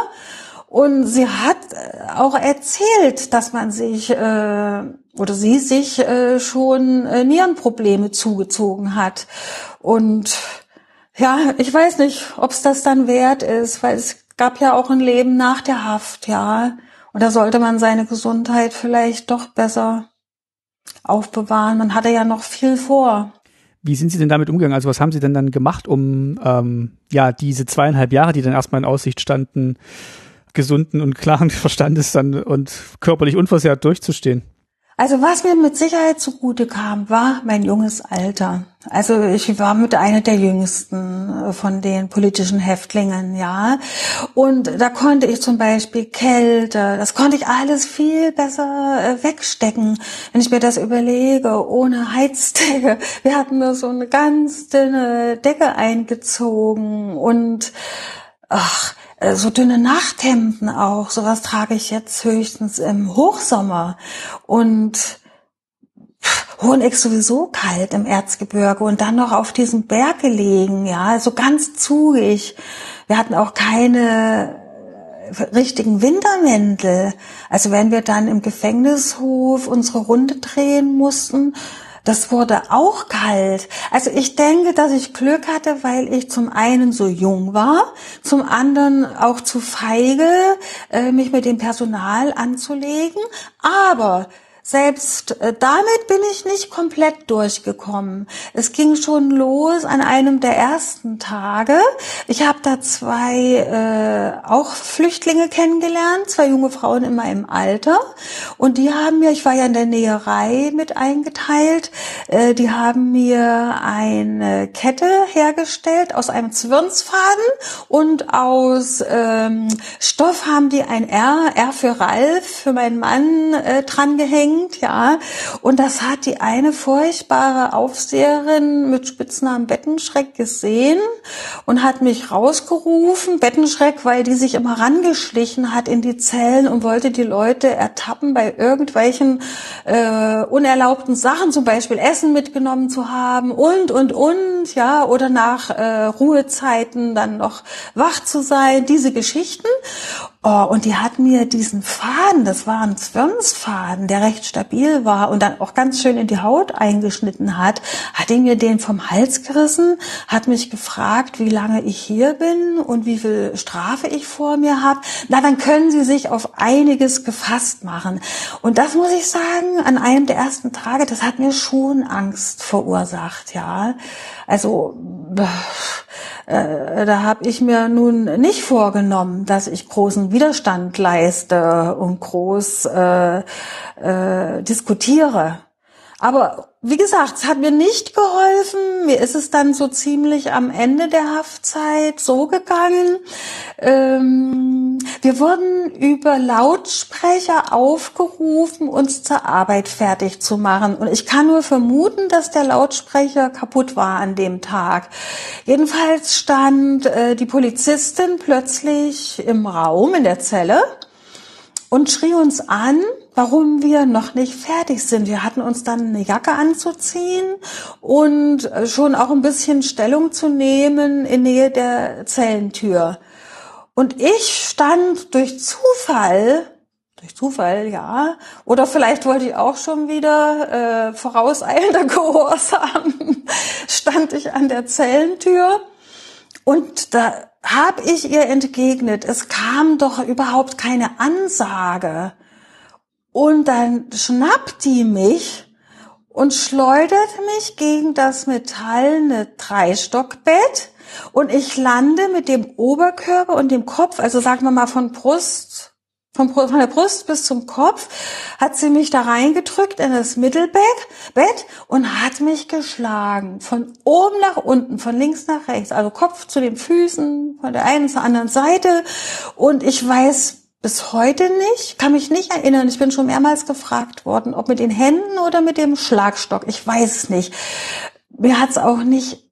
Und sie hat äh, auch erzählt, dass man sich äh, oder sie sich äh, schon äh, Nierenprobleme zugezogen hat. Und ja, ich weiß nicht, ob es das dann wert ist, weil es gab ja auch ein Leben nach der Haft, ja. Und da sollte man seine Gesundheit vielleicht doch besser aufbewahren. Man hatte ja noch viel vor. Wie sind Sie denn damit umgegangen? Also was haben Sie denn dann gemacht, um ähm, ja diese zweieinhalb Jahre, die dann erstmal in Aussicht standen, gesunden und klaren [laughs] Verstandes dann und körperlich unversehrt durchzustehen? Also was mir mit Sicherheit zugute kam, war mein junges Alter. Also ich war mit einer der jüngsten äh, von den politischen Häftlingen, ja. Und da konnte ich zum Beispiel Kälte, das konnte ich alles viel besser äh, wegstecken, wenn ich mir das überlege, ohne Heizdecke. Wir hatten nur so eine ganz dünne Decke eingezogen und ach, so dünne Nachthemden auch. Sowas trage ich jetzt höchstens im Hochsommer. Und Hoheneck sowieso kalt im Erzgebirge und dann noch auf diesem Berg gelegen, ja, so ganz zugig. Wir hatten auch keine richtigen Wintermäntel. Also wenn wir dann im Gefängnishof unsere Runde drehen mussten, das wurde auch kalt. Also ich denke, dass ich Glück hatte, weil ich zum einen so jung war, zum anderen auch zu feige, äh, mich mit dem Personal anzulegen. Aber selbst äh, damit bin ich nicht komplett durchgekommen. Es ging schon los an einem der ersten Tage. Ich habe da zwei äh, auch Flüchtlinge kennengelernt, zwei junge Frauen immer im Alter. Und die haben mir, ich war ja in der Näherei mit eingeteilt, äh, die haben mir eine Kette hergestellt aus einem Zwirnsfaden und aus ähm, Stoff haben die ein R, R für Ralf, für meinen Mann äh, dran gehängt bringt, ja. Und das hat die eine furchtbare Aufseherin mit Spitznamen Bettenschreck gesehen und hat mich rausgerufen. Bettenschreck, weil die sich immer rangeschlichen hat in die Zellen und wollte die Leute ertappen bei irgendwelchen äh, unerlaubten Sachen, zum Beispiel Essen mitgenommen zu haben und, und, und, ja, oder nach äh, Ruhezeiten dann noch wach zu sein, diese Geschichten. Oh, und die hat mir diesen Faden, das war ein Zwirnsfaden, der recht stabil war und dann auch ganz schön in die Haut eingeschnitten hat, hat die mir den vom Hals gerissen, hat mich gefragt, wie lange ich hier bin und wie viel Strafe ich vor mir habe. Na, dann können Sie sich auf einiges gefasst machen. Und das muss ich sagen, an einem der ersten Tage, das hat mir schon Angst verursacht, ja. Also äh, da habe ich mir nun nicht vorgenommen, dass ich großen Widerstand leiste und groß äh, äh, diskutiere. Aber wie gesagt, es hat mir nicht geholfen. Mir ist es dann so ziemlich am Ende der Haftzeit so gegangen. Ähm, wir wurden über Lautsprecher aufgerufen, uns zur Arbeit fertig zu machen. Und ich kann nur vermuten, dass der Lautsprecher kaputt war an dem Tag. Jedenfalls stand äh, die Polizistin plötzlich im Raum in der Zelle und schrie uns an, warum wir noch nicht fertig sind. Wir hatten uns dann eine Jacke anzuziehen und äh, schon auch ein bisschen Stellung zu nehmen in Nähe der Zellentür. Und ich stand durch Zufall Durch Zufall, ja. Oder vielleicht wollte ich auch schon wieder äh, vorauseilender [laughs] Gehorsam. Stand ich an der Zellentür und da habe ich ihr entgegnet, es kam doch überhaupt keine Ansage. Und dann schnappt die mich und schleudert mich gegen das metallene Dreistockbett und ich lande mit dem Oberkörper und dem Kopf, also sagen wir mal von Brust, von, von der Brust bis zum Kopf, hat sie mich da reingedrückt in das Mittelbett Bett und hat mich geschlagen. Von oben nach unten, von links nach rechts, also Kopf zu den Füßen, von der einen zur anderen Seite. Und ich weiß bis heute nicht, kann mich nicht erinnern. Ich bin schon mehrmals gefragt worden, ob mit den Händen oder mit dem Schlagstock. Ich weiß es nicht. Mir hat es auch nicht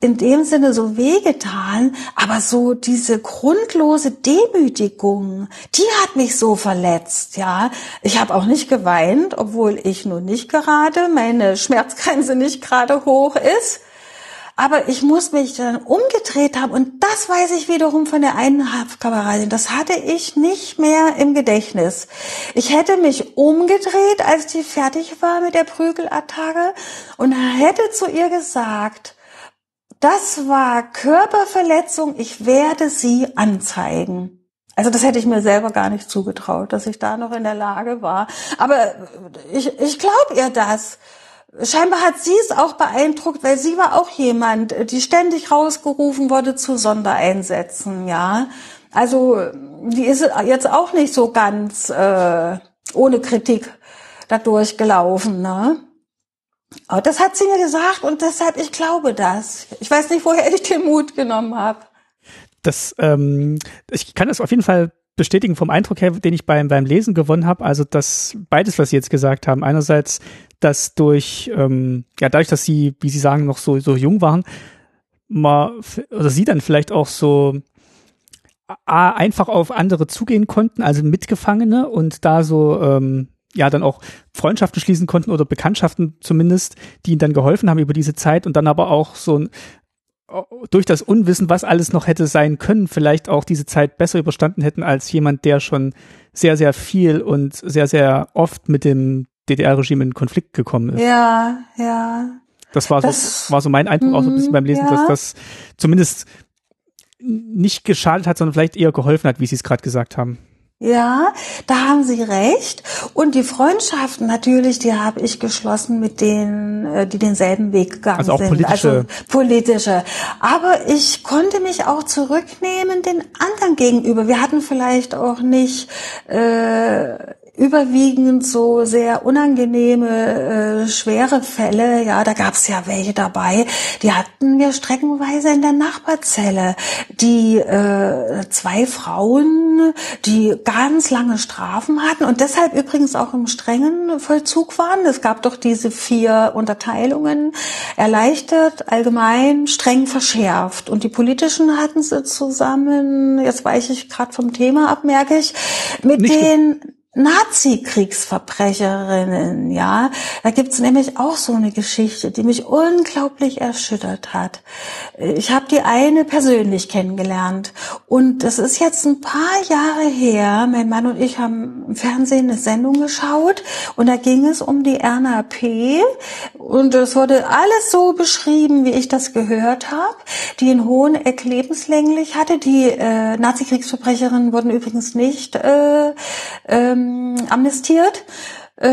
in dem Sinne so wehgetan, aber so diese grundlose Demütigung, die hat mich so verletzt, ja. Ich habe auch nicht geweint, obwohl ich nun nicht gerade, meine Schmerzgrenze nicht gerade hoch ist. Aber ich muss mich dann umgedreht haben und das weiß ich wiederum von der einen Kameradin. Das hatte ich nicht mehr im Gedächtnis. Ich hätte mich umgedreht, als die fertig war mit der Prügelattacke und hätte zu ihr gesagt, das war Körperverletzung, ich werde sie anzeigen. Also das hätte ich mir selber gar nicht zugetraut, dass ich da noch in der Lage war. Aber ich, ich glaube ihr das scheinbar hat sie es auch beeindruckt, weil sie war auch jemand, die ständig rausgerufen wurde zu Sondereinsätzen, ja. Also die ist jetzt auch nicht so ganz äh, ohne Kritik dadurch gelaufen, ne? Aber das hat sie mir gesagt und deshalb, ich glaube das. Ich weiß nicht, woher [laughs] ich den Mut genommen habe. Das, ähm, ich kann das auf jeden Fall bestätigen vom Eindruck her, den ich beim, beim Lesen gewonnen habe. Also dass beides, was Sie jetzt gesagt haben. Einerseits, dass durch, ähm, ja, dadurch, dass Sie, wie Sie sagen, noch so, so jung waren, mal, oder Sie dann vielleicht auch so A, einfach auf andere zugehen konnten, also Mitgefangene und da so, ähm, ja, dann auch Freundschaften schließen konnten oder Bekanntschaften zumindest, die ihnen dann geholfen haben über diese Zeit und dann aber auch so durch das Unwissen, was alles noch hätte sein können, vielleicht auch diese Zeit besser überstanden hätten als jemand, der schon sehr, sehr viel und sehr, sehr oft mit dem DDR-Regime in Konflikt gekommen ist. Ja, ja. Das war das, so, war so mein Eindruck auch so ein bisschen beim Lesen, ja. dass das zumindest nicht geschadet hat, sondern vielleicht eher geholfen hat, wie Sie es gerade gesagt haben. Ja, da haben Sie recht. Und die Freundschaften natürlich, die habe ich geschlossen mit denen, äh, die denselben Weg gegangen also auch sind. Politische. Also politische. Aber ich konnte mich auch zurücknehmen den anderen gegenüber. Wir hatten vielleicht auch nicht äh, überwiegend so sehr unangenehme, äh, schwere Fälle. Ja, da gab es ja welche dabei. Die hatten wir streckenweise in der Nachbarzelle. Die äh, zwei Frauen, die ganz lange Strafen hatten und deshalb übrigens auch im strengen Vollzug waren. Es gab doch diese vier Unterteilungen. Erleichtert, allgemein, streng verschärft. Und die politischen hatten sie zusammen, jetzt weiche ich gerade vom Thema ab, merke ich, mit Nicht den Nazi-Kriegsverbrecherinnen, ja. Da gibt's nämlich auch so eine Geschichte, die mich unglaublich erschüttert hat. Ich habe die eine persönlich kennengelernt und das ist jetzt ein paar Jahre her. Mein Mann und ich haben im Fernsehen eine Sendung geschaut und da ging es um die RNAP und es wurde alles so beschrieben, wie ich das gehört habe, die in Hoheneck lebenslänglich hatte. Die äh, Nazi-Kriegsverbrecherinnen wurden übrigens nicht äh, ähm, ähm, amnestiert. Äh,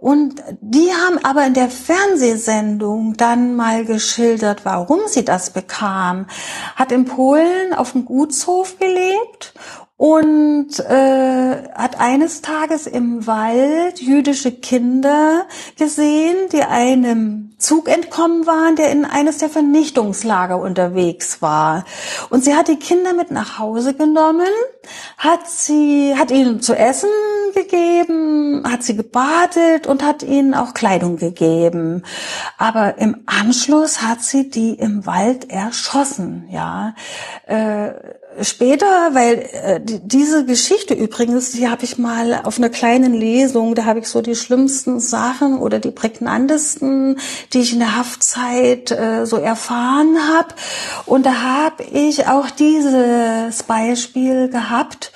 und die haben aber in der Fernsehsendung dann mal geschildert, warum sie das bekam. Hat in Polen auf dem Gutshof gelebt und äh, hat eines Tages im Wald jüdische Kinder gesehen, die einem Zug entkommen waren, der in eines der Vernichtungslager unterwegs war. Und sie hat die Kinder mit nach Hause genommen, hat sie, hat ihnen zu essen gegeben, hat sie gebadet und hat ihnen auch Kleidung gegeben. Aber im Anschluss hat sie die im Wald erschossen, ja. Äh, später, weil äh, diese Geschichte übrigens, die habe ich mal auf einer kleinen Lesung, da habe ich so die schlimmsten Sachen oder die prägnantesten, die ich in der Haftzeit äh, so erfahren habe. Und da habe ich auch dieses Beispiel gehabt.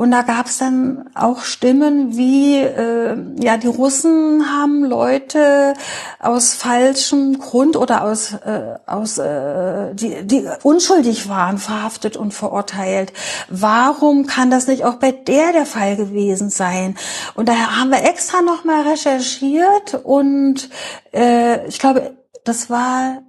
Und da gab es dann auch Stimmen wie, äh, ja, die Russen haben Leute aus falschem Grund oder aus, äh, aus äh, die, die unschuldig waren, verhaftet und verurteilt. Warum kann das nicht auch bei der der Fall gewesen sein? Und daher haben wir extra nochmal recherchiert und äh, ich glaube, das war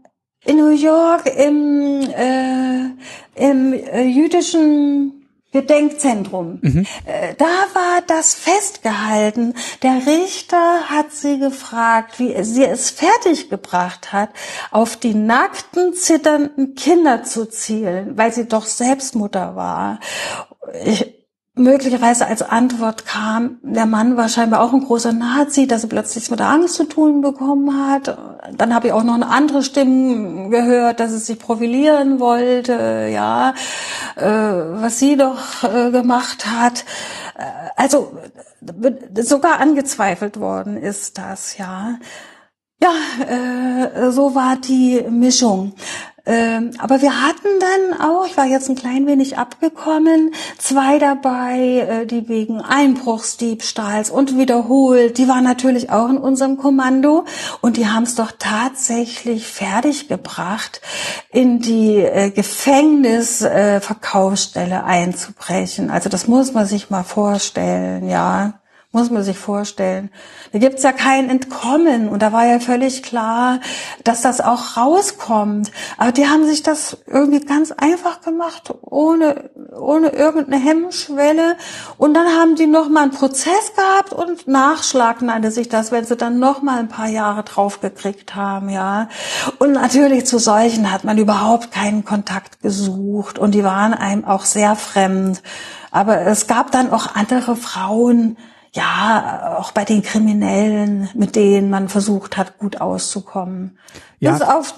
in New York im, äh, im äh, jüdischen Gedenkzentrum. Mhm. Äh, da war das festgehalten. Der Richter hat sie gefragt, wie sie es fertiggebracht hat, auf die nackten, zitternden Kinder zu zielen, weil sie doch selbst Mutter war. Ich, möglicherweise als Antwort kam, der Mann war scheinbar auch ein großer Nazi, dass er plötzlich mit Angst zu tun bekommen hat. Dann habe ich auch noch eine andere Stimme gehört, dass es sich profilieren wollte, ja, äh, was sie doch äh, gemacht hat. Äh, also sogar angezweifelt worden ist das, ja. Ja, äh, so war die Mischung. Ähm, aber wir hatten dann auch, ich war jetzt ein klein wenig abgekommen, zwei dabei, äh, die wegen Einbruchsdiebstahls und wiederholt, die waren natürlich auch in unserem Kommando und die haben es doch tatsächlich fertiggebracht, in die äh, Gefängnisverkaufsstelle äh, einzubrechen. Also das muss man sich mal vorstellen, ja muss man sich vorstellen. Da gibt's ja kein Entkommen und da war ja völlig klar, dass das auch rauskommt. Aber die haben sich das irgendwie ganz einfach gemacht, ohne, ohne irgendeine Hemmschwelle. Und dann haben die nochmal einen Prozess gehabt und Nachschlag nannte sich das, wenn sie dann nochmal ein paar Jahre draufgekriegt haben, ja. Und natürlich zu solchen hat man überhaupt keinen Kontakt gesucht und die waren einem auch sehr fremd. Aber es gab dann auch andere Frauen, ja, auch bei den Kriminellen, mit denen man versucht hat, gut auszukommen. Ja. Bis auf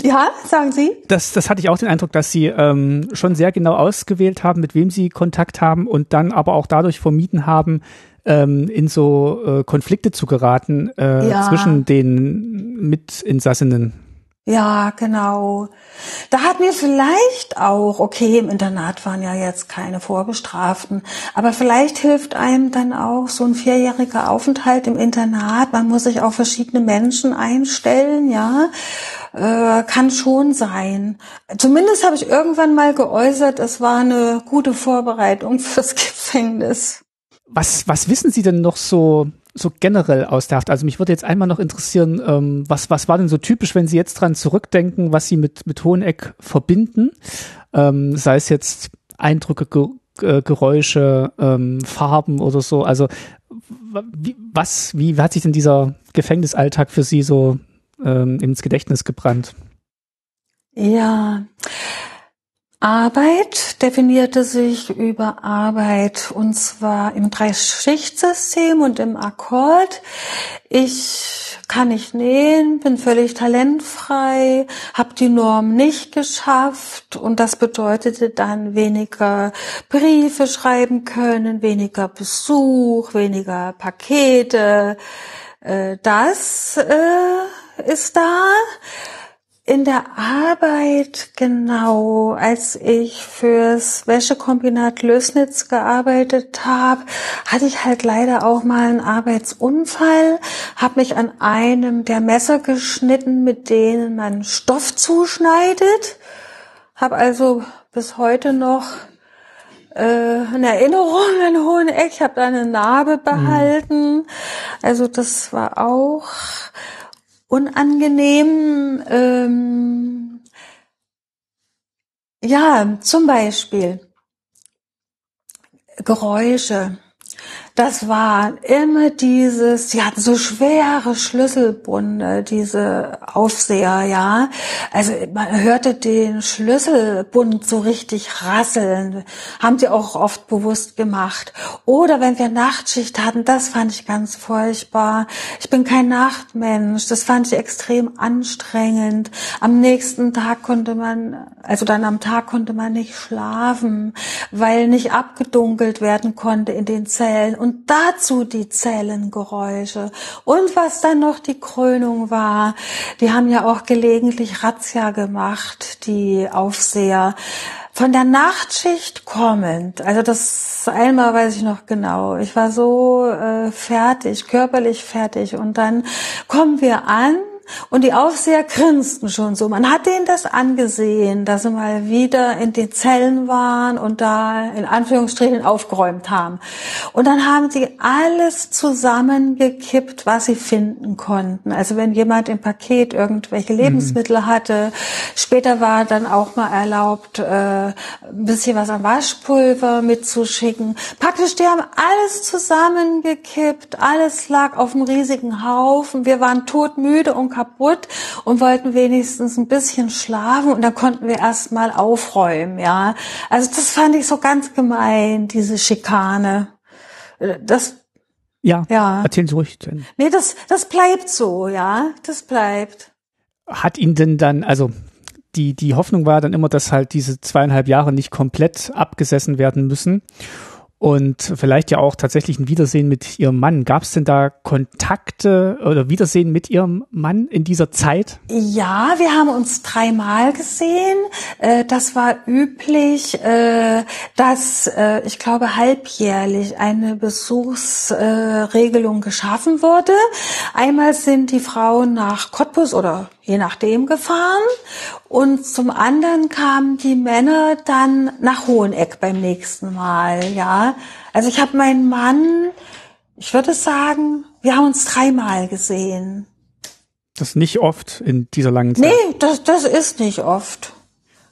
ja, sagen Sie? Das, das hatte ich auch den Eindruck, dass Sie ähm, schon sehr genau ausgewählt haben, mit wem Sie Kontakt haben und dann aber auch dadurch vermieden haben, ähm, in so äh, Konflikte zu geraten äh, ja. zwischen den Mitinsassinnen. Ja, genau. Da hat mir vielleicht auch, okay, im Internat waren ja jetzt keine Vorbestraften, aber vielleicht hilft einem dann auch so ein vierjähriger Aufenthalt im Internat. Man muss sich auf verschiedene Menschen einstellen, ja. Äh, kann schon sein. Zumindest habe ich irgendwann mal geäußert, es war eine gute Vorbereitung [laughs] fürs Gefängnis. Was, was wissen Sie denn noch so so generell aus der Haft? Also mich würde jetzt einmal noch interessieren, ähm, was, was war denn so typisch, wenn Sie jetzt dran zurückdenken, was Sie mit, mit Hoheneck verbinden? Ähm, sei es jetzt Eindrücke, Ge Geräusche, ähm, Farben oder so. Also wie, was, wie hat sich denn dieser Gefängnisalltag für Sie so ähm, ins Gedächtnis gebrannt? Ja, Arbeit definierte sich über Arbeit und zwar im Dreischichtsystem und im Akkord. Ich kann nicht nähen, bin völlig talentfrei, habe die Norm nicht geschafft und das bedeutete dann weniger Briefe schreiben können, weniger Besuch, weniger Pakete. Äh, das äh, ist da in der Arbeit, genau, als ich fürs Wäschekombinat Lösnitz gearbeitet habe, hatte ich halt leider auch mal einen Arbeitsunfall, habe mich an einem der Messer geschnitten, mit denen man Stoff zuschneidet, habe also bis heute noch äh, eine Erinnerung an Hoheneck, ich habe da eine Narbe behalten, mhm. also das war auch unangenehm. Ähm, ja, zum Beispiel Geräusche. Das war immer dieses, sie hatten so schwere Schlüsselbunde, diese Aufseher, ja. Also man hörte den Schlüsselbund so richtig rasseln, haben sie auch oft bewusst gemacht. Oder wenn wir Nachtschicht hatten, das fand ich ganz furchtbar. Ich bin kein Nachtmensch, das fand ich extrem anstrengend. Am nächsten Tag konnte man, also dann am Tag konnte man nicht schlafen, weil nicht abgedunkelt werden konnte in den Zellen. Und und dazu die Zellengeräusche. Und was dann noch die Krönung war, die haben ja auch gelegentlich Razzia gemacht, die Aufseher von der Nachtschicht kommend, also das einmal weiß ich noch genau, ich war so äh, fertig, körperlich fertig. Und dann kommen wir an und die Aufseher grinsten schon so. Man hat denen das angesehen, dass sie mal wieder in den Zellen waren und da in Anführungsstrichen aufgeräumt haben. Und dann haben sie alles zusammengekippt, was sie finden konnten. Also wenn jemand im Paket irgendwelche mhm. Lebensmittel mhm. hatte, später war dann auch mal erlaubt, äh, ein bisschen was an Waschpulver mitzuschicken. Praktisch, die haben alles zusammengekippt, alles lag auf einem riesigen Haufen. Wir waren todmüde und kaputt und wollten wenigstens ein bisschen schlafen und dann konnten wir erst mal aufräumen, ja. Also das fand ich so ganz gemein, diese Schikane. Das ja, ja. erzählen Sie ruhig. Denn. Nee, das, das bleibt so, ja, das bleibt. Hat ihn denn dann, also die, die Hoffnung war dann immer, dass halt diese zweieinhalb Jahre nicht komplett abgesessen werden müssen und vielleicht ja auch tatsächlich ein Wiedersehen mit ihrem Mann. Gab es denn da Kontakte oder Wiedersehen mit ihrem Mann in dieser Zeit? Ja, wir haben uns dreimal gesehen. Äh, das war üblich, äh, dass äh, ich glaube halbjährlich eine Besuchsregelung geschaffen wurde. Einmal sind die Frauen nach Cottbus oder je nachdem gefahren. Und zum anderen kamen die Männer dann nach Hoheneck beim nächsten Mal, ja. Also ich habe meinen Mann, ich würde sagen, wir haben uns dreimal gesehen. Das ist nicht oft in dieser langen Zeit. Nee, das, das ist nicht oft.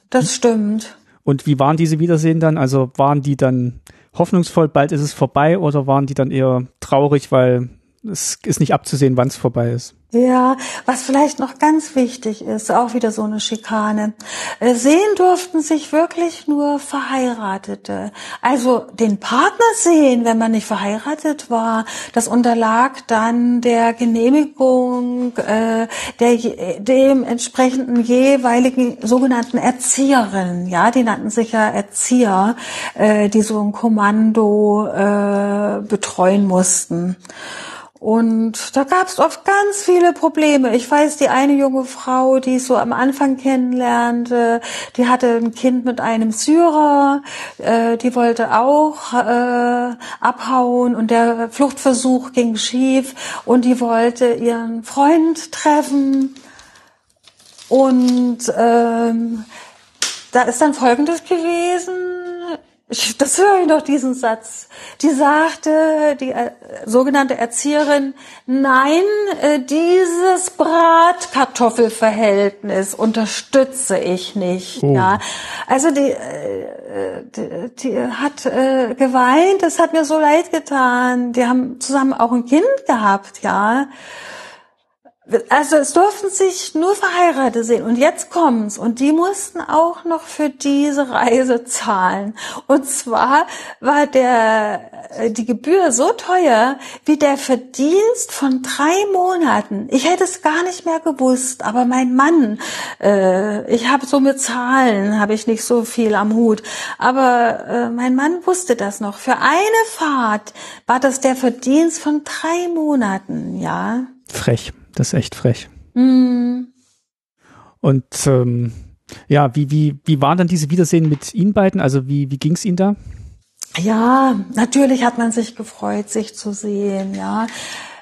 Das stimmt. Und wie waren diese Wiedersehen dann? Also waren die dann hoffnungsvoll, bald ist es vorbei, oder waren die dann eher traurig, weil es ist nicht abzusehen, wann es vorbei ist? Ja, was vielleicht noch ganz wichtig ist, auch wieder so eine Schikane. Äh, sehen durften sich wirklich nur Verheiratete. Also den Partner sehen, wenn man nicht verheiratet war, das unterlag dann der Genehmigung äh, der dem entsprechenden jeweiligen sogenannten Erzieherin. Ja, die nannten sich ja Erzieher, äh, die so ein Kommando äh, betreuen mussten. Und da gab es oft ganz viele Probleme. Ich weiß, die eine junge Frau, die ich so am Anfang kennenlernte, die hatte ein Kind mit einem Syrer, äh, die wollte auch äh, abhauen und der Fluchtversuch ging schief und die wollte ihren Freund treffen. Und ähm, da ist dann Folgendes gewesen ich, das höre ich noch, diesen Satz. Die sagte, die äh, sogenannte Erzieherin, nein, äh, dieses Bratkartoffelverhältnis unterstütze ich nicht. Oh. Ja, also die, äh, die, die hat äh, geweint, das hat mir so leid getan. Die haben zusammen auch ein Kind gehabt, ja. Also es durften sich nur Verheiratete sehen und jetzt kommen's und die mussten auch noch für diese Reise zahlen. Und zwar war der äh, die Gebühr so teuer wie der Verdienst von drei Monaten. Ich hätte es gar nicht mehr gewusst, aber mein Mann, äh, ich habe so mit Zahlen habe ich nicht so viel am Hut, aber äh, mein Mann wusste das noch. Für eine Fahrt war das der Verdienst von drei Monaten, ja. Frech. Das ist echt frech. Mm. Und ähm, ja, wie, wie, wie waren dann diese Wiedersehen mit Ihnen beiden? Also wie, wie ging es Ihnen da? Ja, natürlich hat man sich gefreut, sich zu sehen, ja.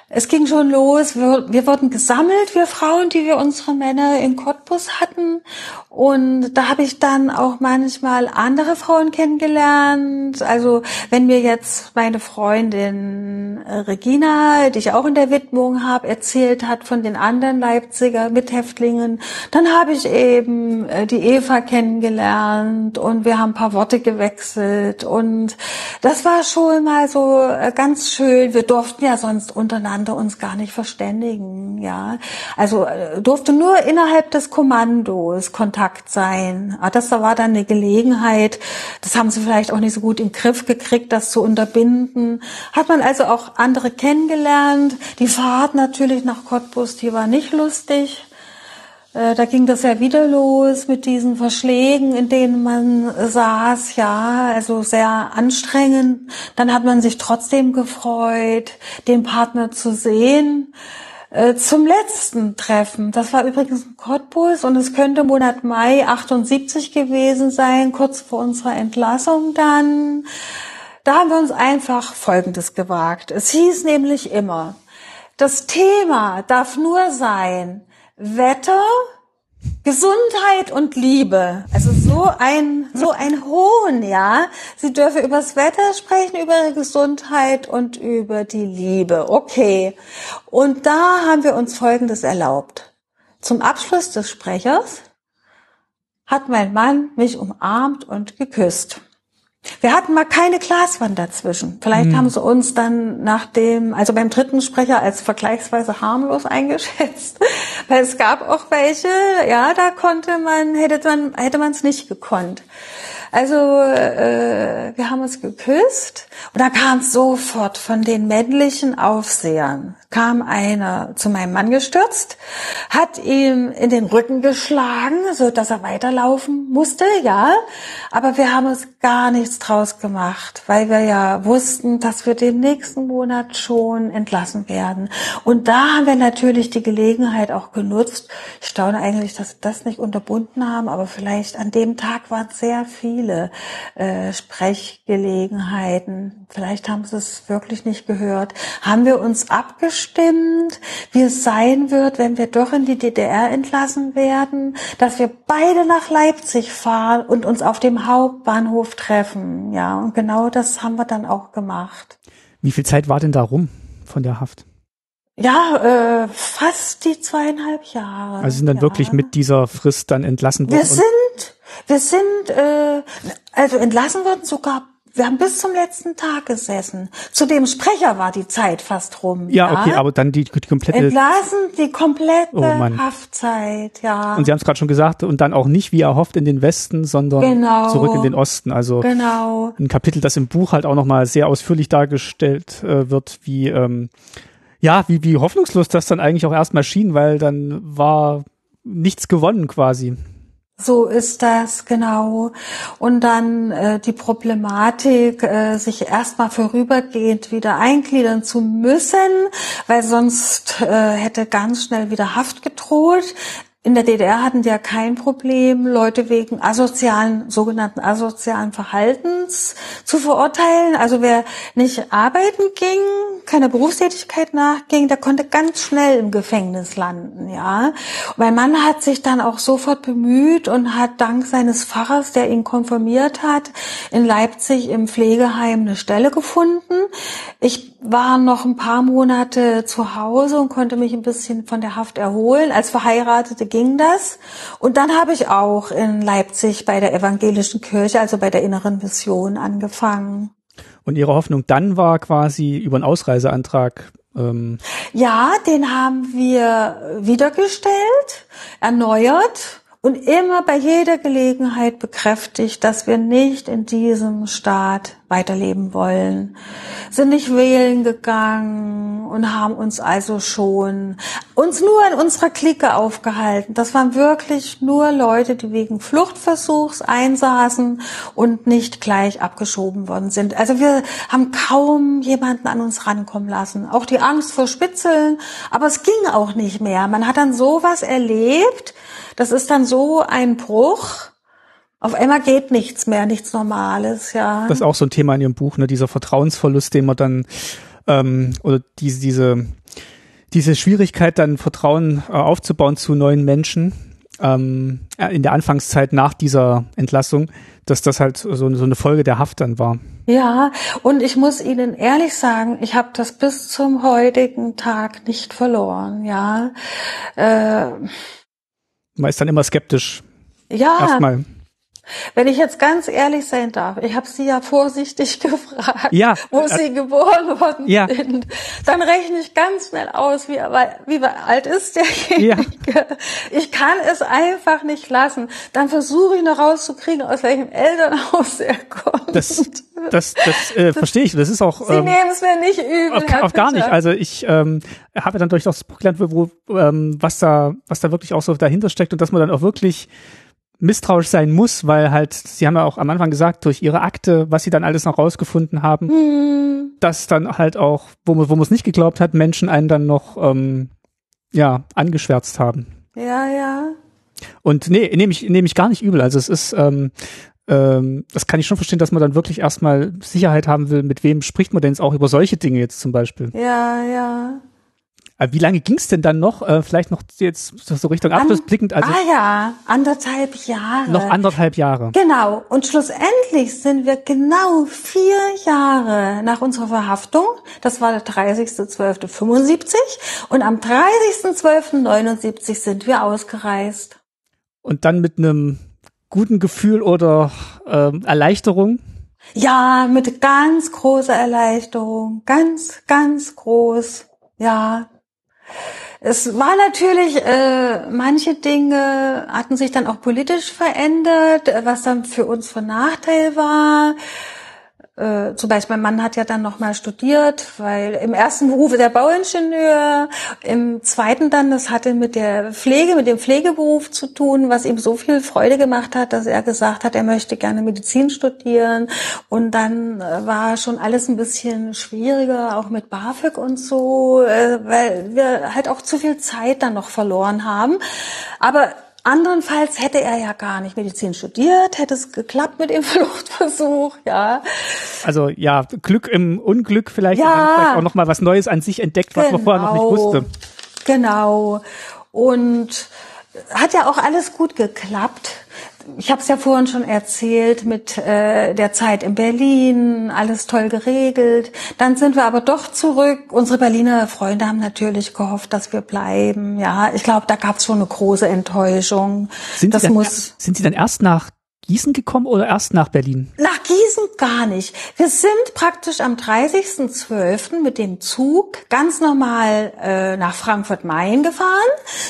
Es ging schon los. Wir, wir, wurden gesammelt, wir Frauen, die wir unsere Männer in Cottbus hatten. Und da habe ich dann auch manchmal andere Frauen kennengelernt. Also wenn mir jetzt meine Freundin äh, Regina, die ich auch in der Widmung habe, erzählt hat von den anderen Leipziger Mithäftlingen, dann habe ich eben äh, die Eva kennengelernt und wir haben ein paar Worte gewechselt. Und das war schon mal so äh, ganz schön. Wir durften ja sonst untereinander untereinander uns gar nicht verständigen, ja. Also äh, durfte nur innerhalb des Kommandos Kontakt sein. Ah, das war dann eine Gelegenheit. Das haben sie vielleicht auch nicht so gut im Griff gekriegt, das zu unterbinden. Hat man also auch andere kennengelernt. Die Fahrt natürlich nach Cottbus, die war nicht lustig. Äh, da ging das ja wieder los mit diesen Verschlägen, in denen man saß, ja, also sehr anstrengend. Dann hat man sich trotzdem gefreut, den Partner zu sehen. äh, zum letzten Treffen. Das war übrigens in Cottbus und es könnte Monat Mai 78 gewesen sein, kurz vor unserer Entlassung dann. Da haben wir uns einfach Folgendes gewagt. Es hieß nämlich immer, das Thema darf nur sein Wetter, Gesundheit und Liebe. Also so ein, so ein Hohn, ja. Sie dürfe übers Wetter sprechen, über ihre Gesundheit und über die Liebe. Okay. Und da haben wir uns Folgendes erlaubt. Zum Abschluss des Sprechers hat mein Mann mich umarmt und geküsst. Wir hatten mal keine Glaswand dazwischen. Vielleicht hm. haben sie uns dann nach dem, also beim dritten Sprecher als vergleichsweise harmlos [laughs] eingeschätzt, weil es gab auch welche, ja, da konnte man, hätte man, hätte man es nicht gekonnt. Also äh, wir haben uns geküsst und da kam sofort von den männlichen Aufsehern kam einer zu meinem Mann gestürzt, hat ihm in den Rücken geschlagen, so dass er weiterlaufen musste, ja. Aber wir haben uns gar nichts draus gemacht, weil wir ja wussten, dass wir den nächsten Monat schon entlassen werden. Und da haben wir natürlich die Gelegenheit auch genutzt. Ich staune eigentlich, dass sie das nicht unterbunden haben, aber vielleicht an dem Tag waren sehr viele äh, Sprechgelegenheiten. Vielleicht haben sie es wirklich nicht gehört. Haben wir uns abgestimmt? Abgestimmt, wie es sein wird, wenn wir doch in die DDR entlassen werden, dass wir beide nach Leipzig fahren und uns auf dem Hauptbahnhof treffen. Ja, und genau das haben wir dann auch gemacht. Wie viel Zeit war denn da rum von der Haft? Ja, äh, fast die zweieinhalb Jahre. Also sind dann ja. wirklich mit dieser Frist dann entlassen worden? Wir sind, wir sind, äh, also entlassen worden sogar wir haben bis zum letzten Tag gesessen. Zu dem Sprecher war die Zeit fast rum. Ja, ja? okay, aber dann die, die komplette. Entlassen die komplette oh Haftzeit, ja. Und Sie haben es gerade schon gesagt, und dann auch nicht wie erhofft in den Westen, sondern genau. zurück in den Osten. Also genau. ein Kapitel, das im Buch halt auch nochmal sehr ausführlich dargestellt äh, wird, wie ähm, ja, wie, wie hoffnungslos das dann eigentlich auch erstmal schien, weil dann war nichts gewonnen quasi. So ist das, genau. Und dann äh, die Problematik, äh, sich erstmal vorübergehend wieder eingliedern zu müssen, weil sonst äh, hätte ganz schnell wieder Haft gedroht. In der DDR hatten die ja kein Problem, Leute wegen asozialen, sogenannten asozialen Verhaltens zu verurteilen. Also wer nicht arbeiten ging, keine Berufstätigkeit nachging, der konnte ganz schnell im Gefängnis landen, ja. Und mein Mann hat sich dann auch sofort bemüht und hat dank seines Pfarrers, der ihn konfirmiert hat, in Leipzig im Pflegeheim eine Stelle gefunden. Ich war noch ein paar Monate zu Hause und konnte mich ein bisschen von der Haft erholen. Als Verheiratete ging das. Und dann habe ich auch in Leipzig bei der evangelischen Kirche, also bei der inneren Mission angefangen. Und Ihre Hoffnung dann war quasi über einen Ausreiseantrag. Ähm ja, den haben wir wiedergestellt, erneuert und immer bei jeder Gelegenheit bekräftigt, dass wir nicht in diesem Staat weiterleben wollen. Sind nicht wählen gegangen und haben uns also schon uns nur in unserer Clique aufgehalten. Das waren wirklich nur Leute, die wegen Fluchtversuchs einsaßen und nicht gleich abgeschoben worden sind. Also wir haben kaum jemanden an uns rankommen lassen. Auch die Angst vor Spitzeln, aber es ging auch nicht mehr. Man hat dann sowas erlebt, das ist dann so ein Bruch. Auf einmal geht nichts mehr, nichts Normales, ja. Das ist auch so ein Thema in Ihrem Buch, ne? Dieser Vertrauensverlust, den man dann ähm, oder diese diese diese Schwierigkeit, dann Vertrauen äh, aufzubauen zu neuen Menschen ähm, in der Anfangszeit nach dieser Entlassung, dass das halt so, so eine Folge der Haft dann war. Ja, und ich muss Ihnen ehrlich sagen, ich habe das bis zum heutigen Tag nicht verloren, ja. Äh, man ist dann immer skeptisch. Ja. Erstmal. Wenn ich jetzt ganz ehrlich sein darf, ich habe Sie ja vorsichtig [laughs] gefragt, ja, wo äh, Sie geboren worden ja. sind. Dann rechne ich ganz schnell aus, wie, wie alt ist derjenige. Ja. [laughs] Ich kann es einfach nicht lassen. Dann versuche ich noch rauszukriegen, aus welchem Elternhaus er kommt. Das, das, das äh, verstehe ich. Das ist auch. Sie ähm, nehmen es mir nicht übel. Auf, auf gar nicht. Also ich ähm, habe dann durch das Buch gelernt, wo, ähm, was da, was da wirklich auch so dahinter steckt und dass man dann auch wirklich misstrauisch sein muss, weil halt, sie haben ja auch am Anfang gesagt, durch ihre Akte, was sie dann alles noch rausgefunden haben, hm. dass dann halt auch, wo man, wo man es nicht geglaubt hat, Menschen einen dann noch ähm, ja, angeschwärzt haben. Ja, ja. Und nee, nehme ich, nehme ich gar nicht übel. Also es ist, ähm, ähm, das kann ich schon verstehen, dass man dann wirklich erstmal Sicherheit haben will, mit wem spricht man denn jetzt auch über solche Dinge jetzt zum Beispiel. Ja, ja. Aber wie lange ging es denn dann noch? Äh, vielleicht noch jetzt so Richtung Abschluss blickend. Also ah ja, anderthalb Jahre. Noch anderthalb Jahre. Genau. Und schlussendlich sind wir genau vier Jahre nach unserer Verhaftung, das war der 30.12.75 und am 30.12.79 sind wir ausgereist. Und dann mit einem guten Gefühl oder ähm, Erleichterung? Ja, mit ganz großer Erleichterung. Ganz, ganz groß. Ja. Es war natürlich, äh, manche Dinge hatten sich dann auch politisch verändert, was dann für uns von Nachteil war äh, zum Beispiel mein Mann hat ja dann nochmal studiert, weil im ersten Beruf ist er Bauingenieur, im zweiten dann, das hatte mit der Pflege, mit dem Pflegeberuf zu tun, was ihm so viel Freude gemacht hat, dass er gesagt hat, er möchte gerne Medizin studieren. Und dann äh, war schon alles ein bisschen schwieriger, auch mit BAföG und so, äh, weil wir halt auch zu viel Zeit dann noch verloren haben. Aber Andernfalls hätte er ja gar nicht Medizin studiert, hätte es geklappt mit dem [laughs] Fluchtversuch, ja. Also ja, Glück im Unglück vielleicht, ja. vielleicht auch noch mal was Neues an sich entdeckt, was genau. man vorher noch nicht genau. wusste. Genau. Und hat ja auch alles gut geklappt ich habe es ja vorhin schon erzählt mit äh, der Zeit in Berlin, alles toll geregelt. Dann sind wir aber doch zurück. Unsere Berliner Freunde haben natürlich gehofft, dass wir bleiben. Ja, ich glaube, da gab es schon eine große Enttäuschung. Sind das Sie, dann, muss, sind Sie dann erst nach Gießen gekommen oder erst nach Berlin? Nach Gießen gar nicht. Wir sind praktisch am 30.12. mit dem Zug ganz normal äh, nach Frankfurt-Main gefahren.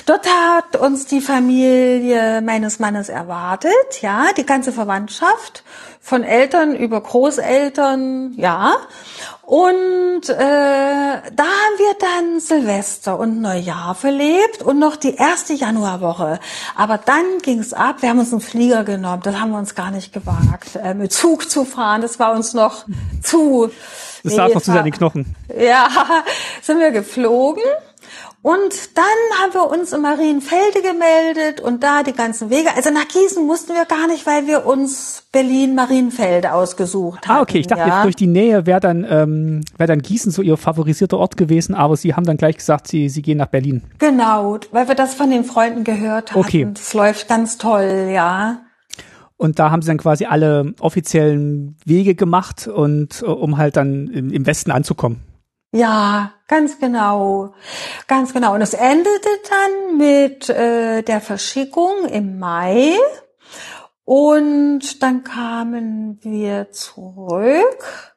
Dort hat uns die Familie meines Mannes erwartet, ja, die ganze Verwandtschaft von Eltern über Großeltern, ja. Und äh, da haben wir dann Silvester und Neujahr verlebt und noch die erste Januarwoche. Aber dann ging's ab. Wir haben uns einen Flieger genommen. Das haben wir uns gar nicht gewagt, äh, mit Zug zu fahren. Das war uns noch zu. Das nee, saß noch zu seinen Knochen. Ja, [laughs] sind wir geflogen. Und dann haben wir uns in Marienfelde gemeldet und da die ganzen Wege. Also nach Gießen mussten wir gar nicht, weil wir uns Berlin-Marienfelde ausgesucht haben. Ah, okay. Ich dachte ja. jetzt durch die Nähe wäre dann, ähm, wäre dann Gießen so ihr favorisierter Ort gewesen, aber Sie haben dann gleich gesagt, Sie, Sie gehen nach Berlin. Genau, weil wir das von den Freunden gehört haben. Okay. Es läuft ganz toll, ja. Und da haben sie dann quasi alle offiziellen Wege gemacht und äh, um halt dann im Westen anzukommen. Ja, ganz genau. Ganz genau. Und es endete dann mit äh, der Verschickung im Mai. Und dann kamen wir zurück.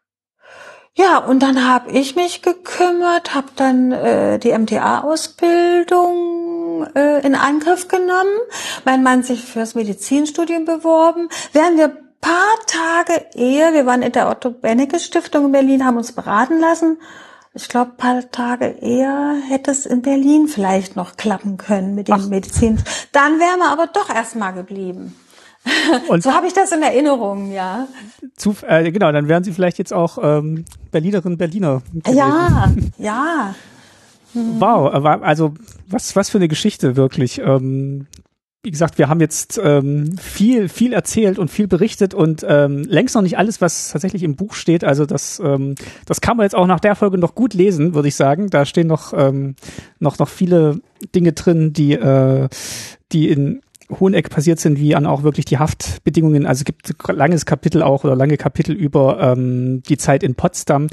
Ja, und dann habe ich mich gekümmert, habe dann äh, die MTA-Ausbildung äh, in Angriff genommen, mein Mann sich fürs Medizinstudium beworben. Während wir paar Tage eher, wir waren in der Otto Bennecke Stiftung in Berlin, haben uns beraten lassen ich glaube, paar Tage eher hätte es in Berlin vielleicht noch klappen können mit dem Medizin. Dann wären wir aber doch erstmal geblieben. [laughs] Und so habe ich das in Erinnerung, ja. Zu, äh, genau, dann wären Sie vielleicht jetzt auch ähm, Berlinerin, Berliner. Gewesen. Ja, [laughs] ja. Wow, also was was für eine Geschichte wirklich. Ähm, wie gesagt, wir haben jetzt ähm, viel, viel erzählt und viel berichtet und ähm, längst noch nicht alles, was tatsächlich im Buch steht. Also das, ähm, das kann man jetzt auch nach der Folge noch gut lesen, würde ich sagen. Da stehen noch, ähm, noch, noch viele Dinge drin, die, äh, die in Hoheneck passiert sind, wie an auch wirklich die Haftbedingungen. Also es gibt ein langes Kapitel auch oder lange Kapitel über ähm, die Zeit in Potsdam,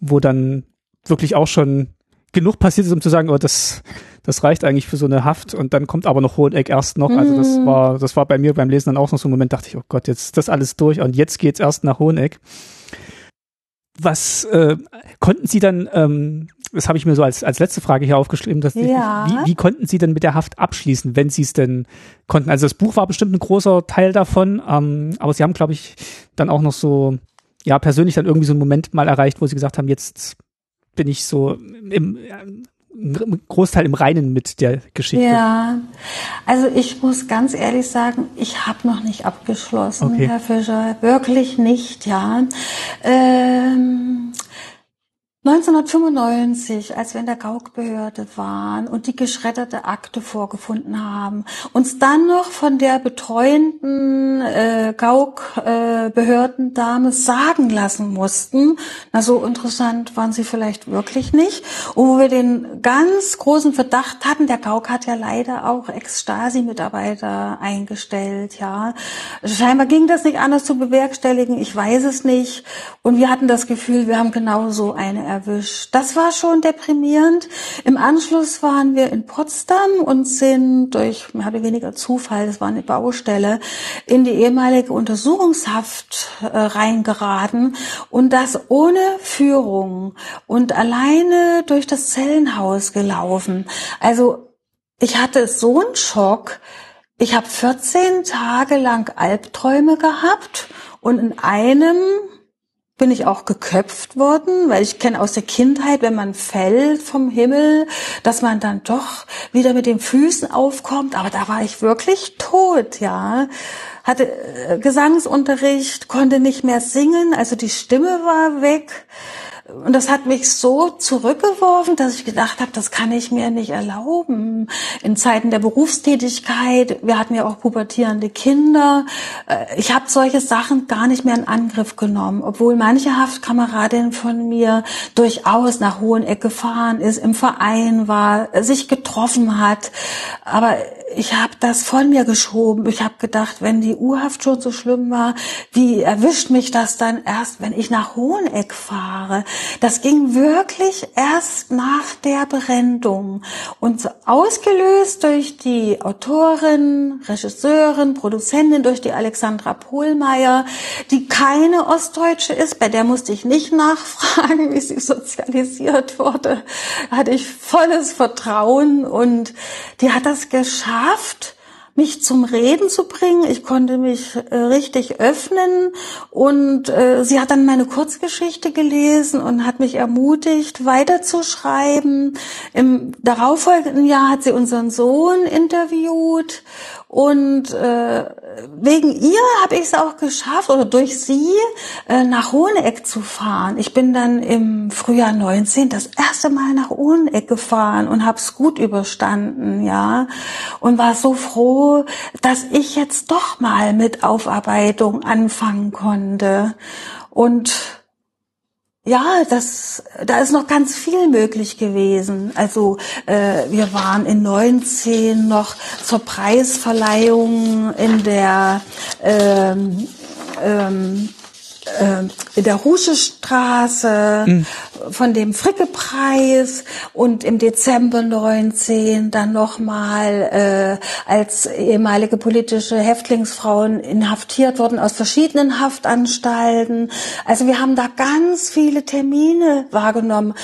wo dann wirklich auch schon genug passiert ist, um zu sagen, oh, das, das reicht eigentlich für so eine Haft und dann kommt aber noch Hoheneck erst noch. Also das mhm. war, das war bei mir beim Lesen dann auch noch so ein Moment, dachte ich, oh Gott, jetzt ist das alles durch und jetzt geht's erst nach Hoheneck. Was äh, konnten Sie dann, ähm, das habe ich mir so als, als letzte Frage hier aufgeschrieben, dass ja. wie, wie konnten Sie denn mit der Haft abschließen, wenn Sie es denn konnten? Also das Buch war bestimmt ein großer Teil davon, ähm, aber Sie haben, glaube ich, dann auch noch so, ja, persönlich dann irgendwie so einen Moment mal erreicht, wo Sie gesagt haben, jetzt bin ich so im Großteil im Reinen mit der Geschichte. Ja, also ich muss ganz ehrlich sagen, ich habe noch nicht abgeschlossen, okay. Herr Fischer, wirklich nicht, ja. Ähm, 1995, als wir in der Gaukbehörde waren und die geschredderte Akte vorgefunden haben, uns dann noch von der betreuenden äh, Gauk-Behördendame äh, sagen lassen mussten, na so interessant waren sie vielleicht wirklich nicht, und wo wir den ganz großen Verdacht hatten, der Gauk hat ja leider auch Ex-Stasi-Mitarbeiter eingestellt, ja. Scheinbar ging das nicht anders zu bewerkstelligen, ich weiß es nicht, und wir hatten das Gefühl, wir haben genau so eine erwischt. Das war schon deprimierend. Im Anschluss waren wir in Potsdam und sind durch mehr oder weniger Zufall, das war eine Baustelle, in die ehemalige Untersuchungshaft äh, reingeraten und das ohne Führung und alleine durch das Zellenhaus gelaufen. Also ich hatte so einen Schock. Ich habe 14 Tage lang Albträume gehabt und in einem bin ich auch geköpft worden, weil ich kenne aus der Kindheit, wenn man fällt vom Himmel, dass man dann doch wieder mit den Füßen aufkommt. Aber da war ich wirklich tot, ja. Hatte äh, Gesangsunterricht, konnte nicht mehr singen, also die Stimme war weg. Und das hat mich so zurückgeworfen, dass ich gedacht habe, das kann ich mir nicht erlauben. In Zeiten der Berufstätigkeit, wir hatten ja auch pubertierende Kinder. Äh, ich habe solche Sachen gar nicht mehr in Angriff genommen, obwohl manche Haftkameradin von mir durchaus nach Hoheneck gefahren ist, im Verein war, sich getroffen hat. Aber ich habe das von mir geschoben. Ich habe gedacht, wenn die Urhaft schon so schlimm war, wie erwischt mich das dann erst, wenn ich nach Hoheneck fahre? Das ging wirklich erst nach der Berendung und ausgelöst durch die Autorin, Regisseurin, Produzentin, durch die Alexandra Pohlmeier, die keine Ostdeutsche ist, bei der musste ich nicht nachfragen, [laughs] wie sie sozialisiert wurde. Hatte ich volles Vertrauen und die hat das geschafft, mich zum Reden zu bringen. Ich konnte mich äh, richtig öffnen und äh, sie hat dann meine Kurzgeschichte gelesen und hat mich ermutigt, weiterzuschreiben. Im darauffolgenden Jahr hat sie unseren Sohn interviewt und äh, wegen ihr habe ich es auch geschafft, oder durch sie, äh, nach Hoheneck zu fahren. Ich bin dann im Frühjahr 19 das erste Mal nach Hoheneck gefahren und habe es gut überstanden, ja. Und war so froh, dass ich jetzt doch mal mit Aufarbeitung anfangen konnte. Und ja, das, da ist noch ganz viel möglich gewesen. Also äh, wir waren in 19 noch zur Preisverleihung in der ähm, ähm, äh, in der Huschestraße mhm. von dem Fricke-Preis und im Dezember 19 dann nochmal äh, als ehemalige politische Häftlingsfrauen inhaftiert worden aus verschiedenen Haftanstalten. Also wir haben da ganz viele Termine wahrgenommen.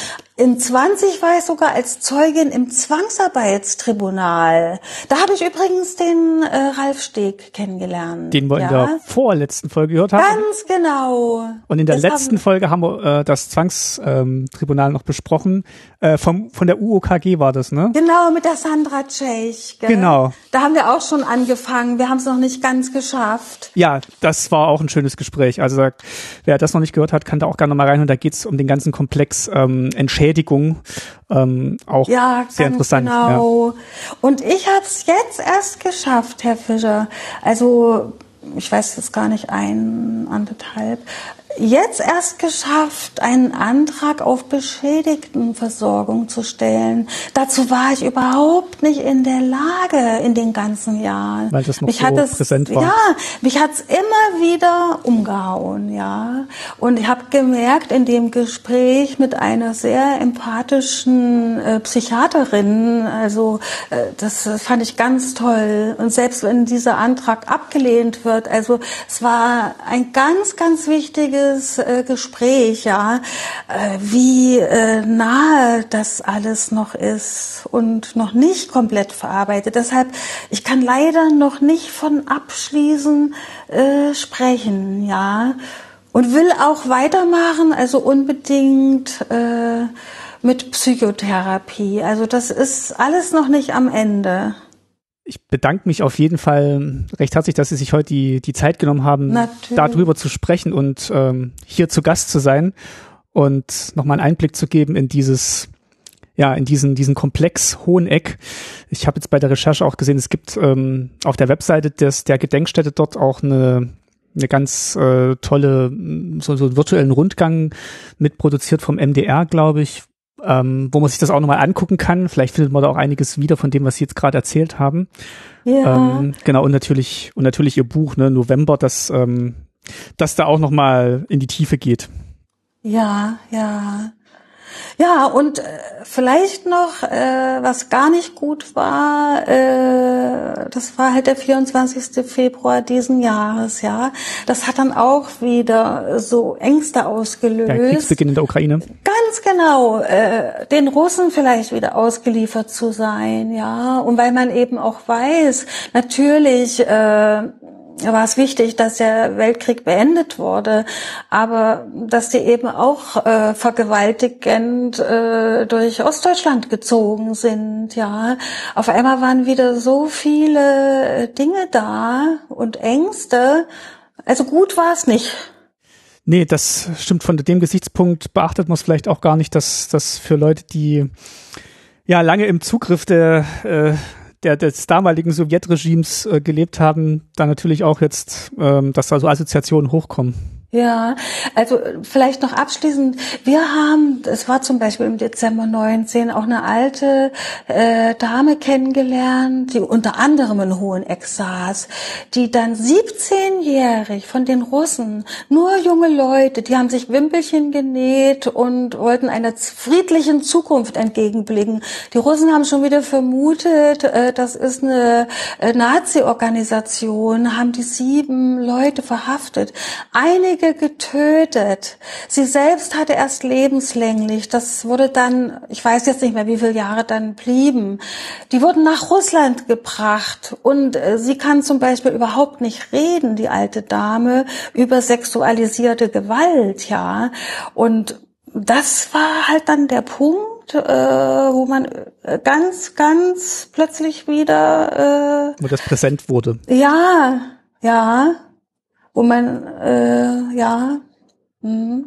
In 20 war ich sogar als Zeugin im Zwangsarbeitstribunal. Da habe ich übrigens den äh, Ralf Steg kennengelernt. Den wir ja. in der vorletzten Folge gehört haben. Ganz genau. Und in der das letzten haben Folge haben wir äh, das Zwangstribunal ähm, noch besprochen. Äh, vom, von der UOKG war das, ne? Genau, mit der Sandra Tschech. Genau. Da haben wir auch schon angefangen. Wir haben es noch nicht ganz geschafft. Ja, das war auch ein schönes Gespräch. Also wer das noch nicht gehört hat, kann da auch gerne mal rein. Und da geht's um den ganzen Komplex ähm, Entschädigung Beschädigung. Ähm, auch ja, sehr interessant. Genau. Ja. Und ich habe es jetzt erst geschafft, Herr Fischer. Also ich weiß jetzt gar nicht, ein, anderthalb jetzt erst geschafft, einen Antrag auf Beschädigtenversorgung zu stellen. Dazu war ich überhaupt nicht in der Lage in den ganzen Jahren. Weil das noch mich so es, präsent war. Ja, mich hat's immer wieder umgehauen, ja. Und ich habe gemerkt in dem Gespräch mit einer sehr empathischen äh, Psychiaterin, also äh, das fand ich ganz toll. Und selbst wenn dieser Antrag abgelehnt wird, also es war ein ganz, ganz wichtiges wichtiges äh, Gespräch, ja, äh, wie äh, nahe das alles noch ist und noch nicht komplett verarbeitet. Deshalb, ich kann leider noch nicht von abschließen äh, sprechen, ja, und will auch weitermachen, also unbedingt äh, mit Psychotherapie. Also das ist alles noch nicht am Ende ich bedanke mich auf jeden Fall recht herzlich, dass Sie sich heute die, die Zeit genommen haben, Natürlich. darüber zu sprechen und ähm, hier zu Gast zu sein. und nochmal einen Einblick zu geben in dieses, ja, in diesen, diesen Komplex Hoheneck. Ich habe jetzt bei der Recherche auch gesehen, es gibt ähm, auf der Webseite des, der Gedenkstätte dort auch eine, eine ganz äh, tolle, so, so einen virtuellen Rundgang mitproduziert vom MDR, glaube ich, ähm, wo man sich das auch nochmal angucken kann. Vielleicht findet man da auch einiges wieder von dem, was Sie jetzt gerade erzählt haben. Ja. Ähm, genau, und natürlich, und natürlich Ihr Buch, ne, November, das, ähm, das da auch nochmal in die Tiefe geht. Ja, ja. Ja, und äh, vielleicht noch, äh, was gar nicht gut war, äh, das war halt der 24. Februar diesen Jahres, ja. Das hat dann auch wieder so Ängste ausgelöst. Der Kriegsbeginn in der Ukraine. Ganz genau, äh, den Russen vielleicht wieder ausgeliefert zu sein, ja. Und weil man eben auch weiß, natürlich, äh, war es wichtig, dass der Weltkrieg beendet wurde, aber dass die eben auch äh, vergewaltigend äh, durch Ostdeutschland gezogen sind, ja. Auf einmal waren wieder so viele Dinge da und Ängste. Also gut war es nicht. Nee, das stimmt. Von dem Gesichtspunkt beachtet man es vielleicht auch gar nicht, dass das für Leute, die ja lange im Zugriff der äh, der, des damaligen Sowjetregimes äh, gelebt haben, da natürlich auch jetzt, ähm, dass da so Assoziationen hochkommen. Ja, also vielleicht noch abschließend. Wir haben, es war zum Beispiel im Dezember 19 auch eine alte äh, Dame kennengelernt, die unter anderem in Hoheneck saß, die dann 17-jährig von den Russen, nur junge Leute, die haben sich Wimpelchen genäht und wollten einer friedlichen Zukunft entgegenblicken. Die Russen haben schon wieder vermutet, äh, das ist eine äh, Nazi-Organisation, haben die sieben Leute verhaftet. Einige einige getötet. Sie selbst hatte erst lebenslänglich. Das wurde dann, ich weiß jetzt nicht mehr, wie viele Jahre dann blieben. Die wurden nach Russland gebracht und äh, sie kann zum Beispiel überhaupt nicht reden, die alte Dame, über sexualisierte Gewalt, ja. Und das war halt dann der Punkt, äh, wo man äh, ganz, ganz plötzlich wieder. Äh, wo das präsent wurde. Ja, ja wo man, äh, ja. Mh.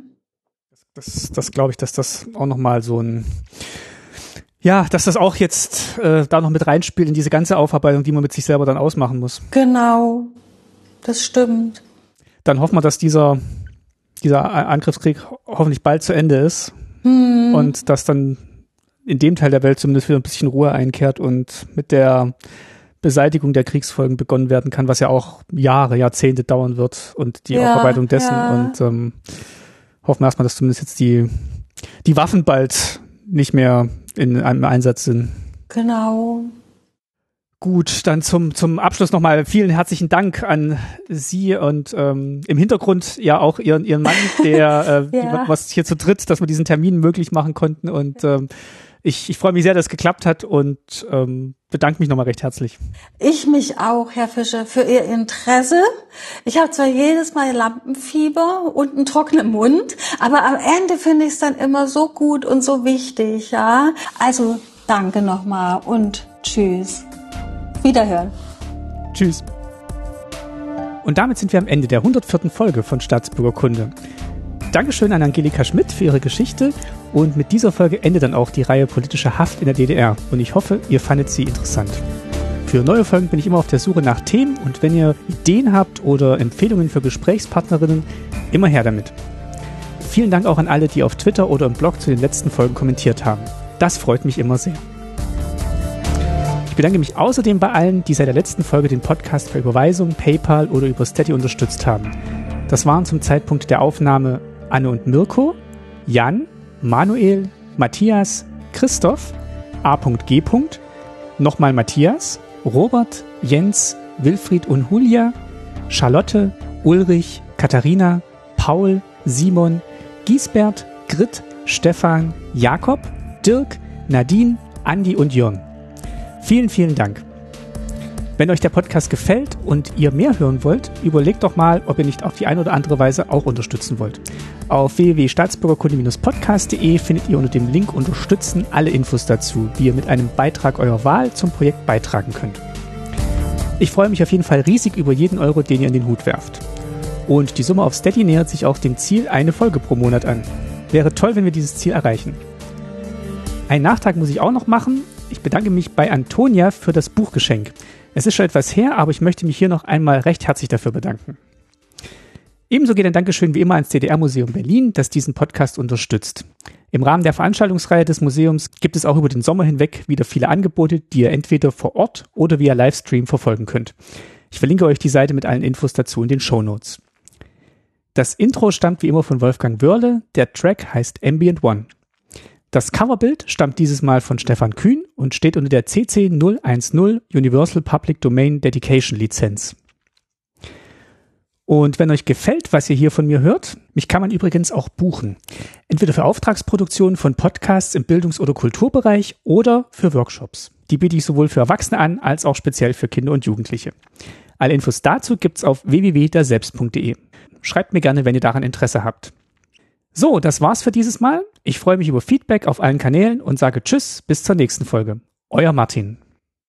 Das, das glaube ich, dass das auch nochmal so ein, ja, dass das auch jetzt äh, da noch mit reinspielt in diese ganze Aufarbeitung, die man mit sich selber dann ausmachen muss. Genau, das stimmt. Dann hoffen wir, dass dieser, dieser Angriffskrieg hoffentlich bald zu Ende ist hm. und dass dann in dem Teil der Welt zumindest wieder ein bisschen Ruhe einkehrt und mit der Beseitigung der Kriegsfolgen begonnen werden kann, was ja auch Jahre, Jahrzehnte dauern wird und die ja, Aufarbeitung dessen ja. und ähm, hoffen wir erstmal, dass zumindest jetzt die, die Waffen bald nicht mehr in einem Einsatz sind. Genau. Gut, dann zum, zum Abschluss nochmal vielen herzlichen Dank an Sie und ähm, im Hintergrund ja auch Ihren, Ihren Mann, der [laughs] äh, ja. was hier zu dritt, dass wir diesen Termin möglich machen konnten und ähm, ich, ich freue mich sehr, dass es geklappt hat und ähm, bedanke mich nochmal recht herzlich. Ich mich auch, Herr Fischer, für Ihr Interesse. Ich habe zwar jedes Mal Lampenfieber und einen trockenen Mund, aber am Ende finde ich es dann immer so gut und so wichtig, ja. Also danke nochmal und tschüss. Wiederhören. Tschüss. Und damit sind wir am Ende der 104. Folge von Staatsbürgerkunde. Dankeschön an Angelika Schmidt für ihre Geschichte und mit dieser Folge endet dann auch die Reihe politische Haft in der DDR und ich hoffe, ihr fandet sie interessant. Für neue Folgen bin ich immer auf der Suche nach Themen und wenn ihr Ideen habt oder Empfehlungen für Gesprächspartnerinnen, immer her damit. Vielen Dank auch an alle, die auf Twitter oder im Blog zu den letzten Folgen kommentiert haben. Das freut mich immer sehr. Ich bedanke mich außerdem bei allen, die seit der letzten Folge den Podcast per Überweisung, PayPal oder über Steady unterstützt haben. Das waren zum Zeitpunkt der Aufnahme Anne und Mirko, Jan, Manuel, Matthias, Christoph, A.G. Nochmal Matthias, Robert, Jens, Wilfried und Julia, Charlotte, Ulrich, Katharina, Paul, Simon, Giesbert, Grit, Stefan, Jakob, Dirk, Nadine, Andi und Jörn. Vielen, vielen Dank. Wenn euch der Podcast gefällt und ihr mehr hören wollt, überlegt doch mal, ob ihr nicht auf die eine oder andere Weise auch unterstützen wollt. Auf www.staatsbürgerkunde-podcast.de findet ihr unter dem Link Unterstützen alle Infos dazu, wie ihr mit einem Beitrag eurer Wahl zum Projekt beitragen könnt. Ich freue mich auf jeden Fall riesig über jeden Euro, den ihr in den Hut werft. Und die Summe auf Steady nähert sich auch dem Ziel eine Folge pro Monat an. Wäre toll, wenn wir dieses Ziel erreichen. Einen Nachtrag muss ich auch noch machen. Ich bedanke mich bei Antonia für das Buchgeschenk. Es ist schon etwas her, aber ich möchte mich hier noch einmal recht herzlich dafür bedanken. Ebenso geht ein Dankeschön wie immer ans DDR-Museum Berlin, das diesen Podcast unterstützt. Im Rahmen der Veranstaltungsreihe des Museums gibt es auch über den Sommer hinweg wieder viele Angebote, die ihr entweder vor Ort oder via Livestream verfolgen könnt. Ich verlinke euch die Seite mit allen Infos dazu in den Show Notes. Das Intro stammt wie immer von Wolfgang Wörle, der Track heißt Ambient One. Das Coverbild stammt dieses Mal von Stefan Kühn und steht unter der CC 010 Universal Public Domain Dedication Lizenz. Und wenn euch gefällt, was ihr hier von mir hört, mich kann man übrigens auch buchen. Entweder für Auftragsproduktionen von Podcasts im Bildungs- oder Kulturbereich oder für Workshops. Die biete ich sowohl für Erwachsene an als auch speziell für Kinder und Jugendliche. Alle Infos dazu gibt's auf www.derselbst.de. Schreibt mir gerne, wenn ihr daran Interesse habt. So, das war's für dieses Mal. Ich freue mich über Feedback auf allen Kanälen und sage Tschüss, bis zur nächsten Folge. Euer Martin.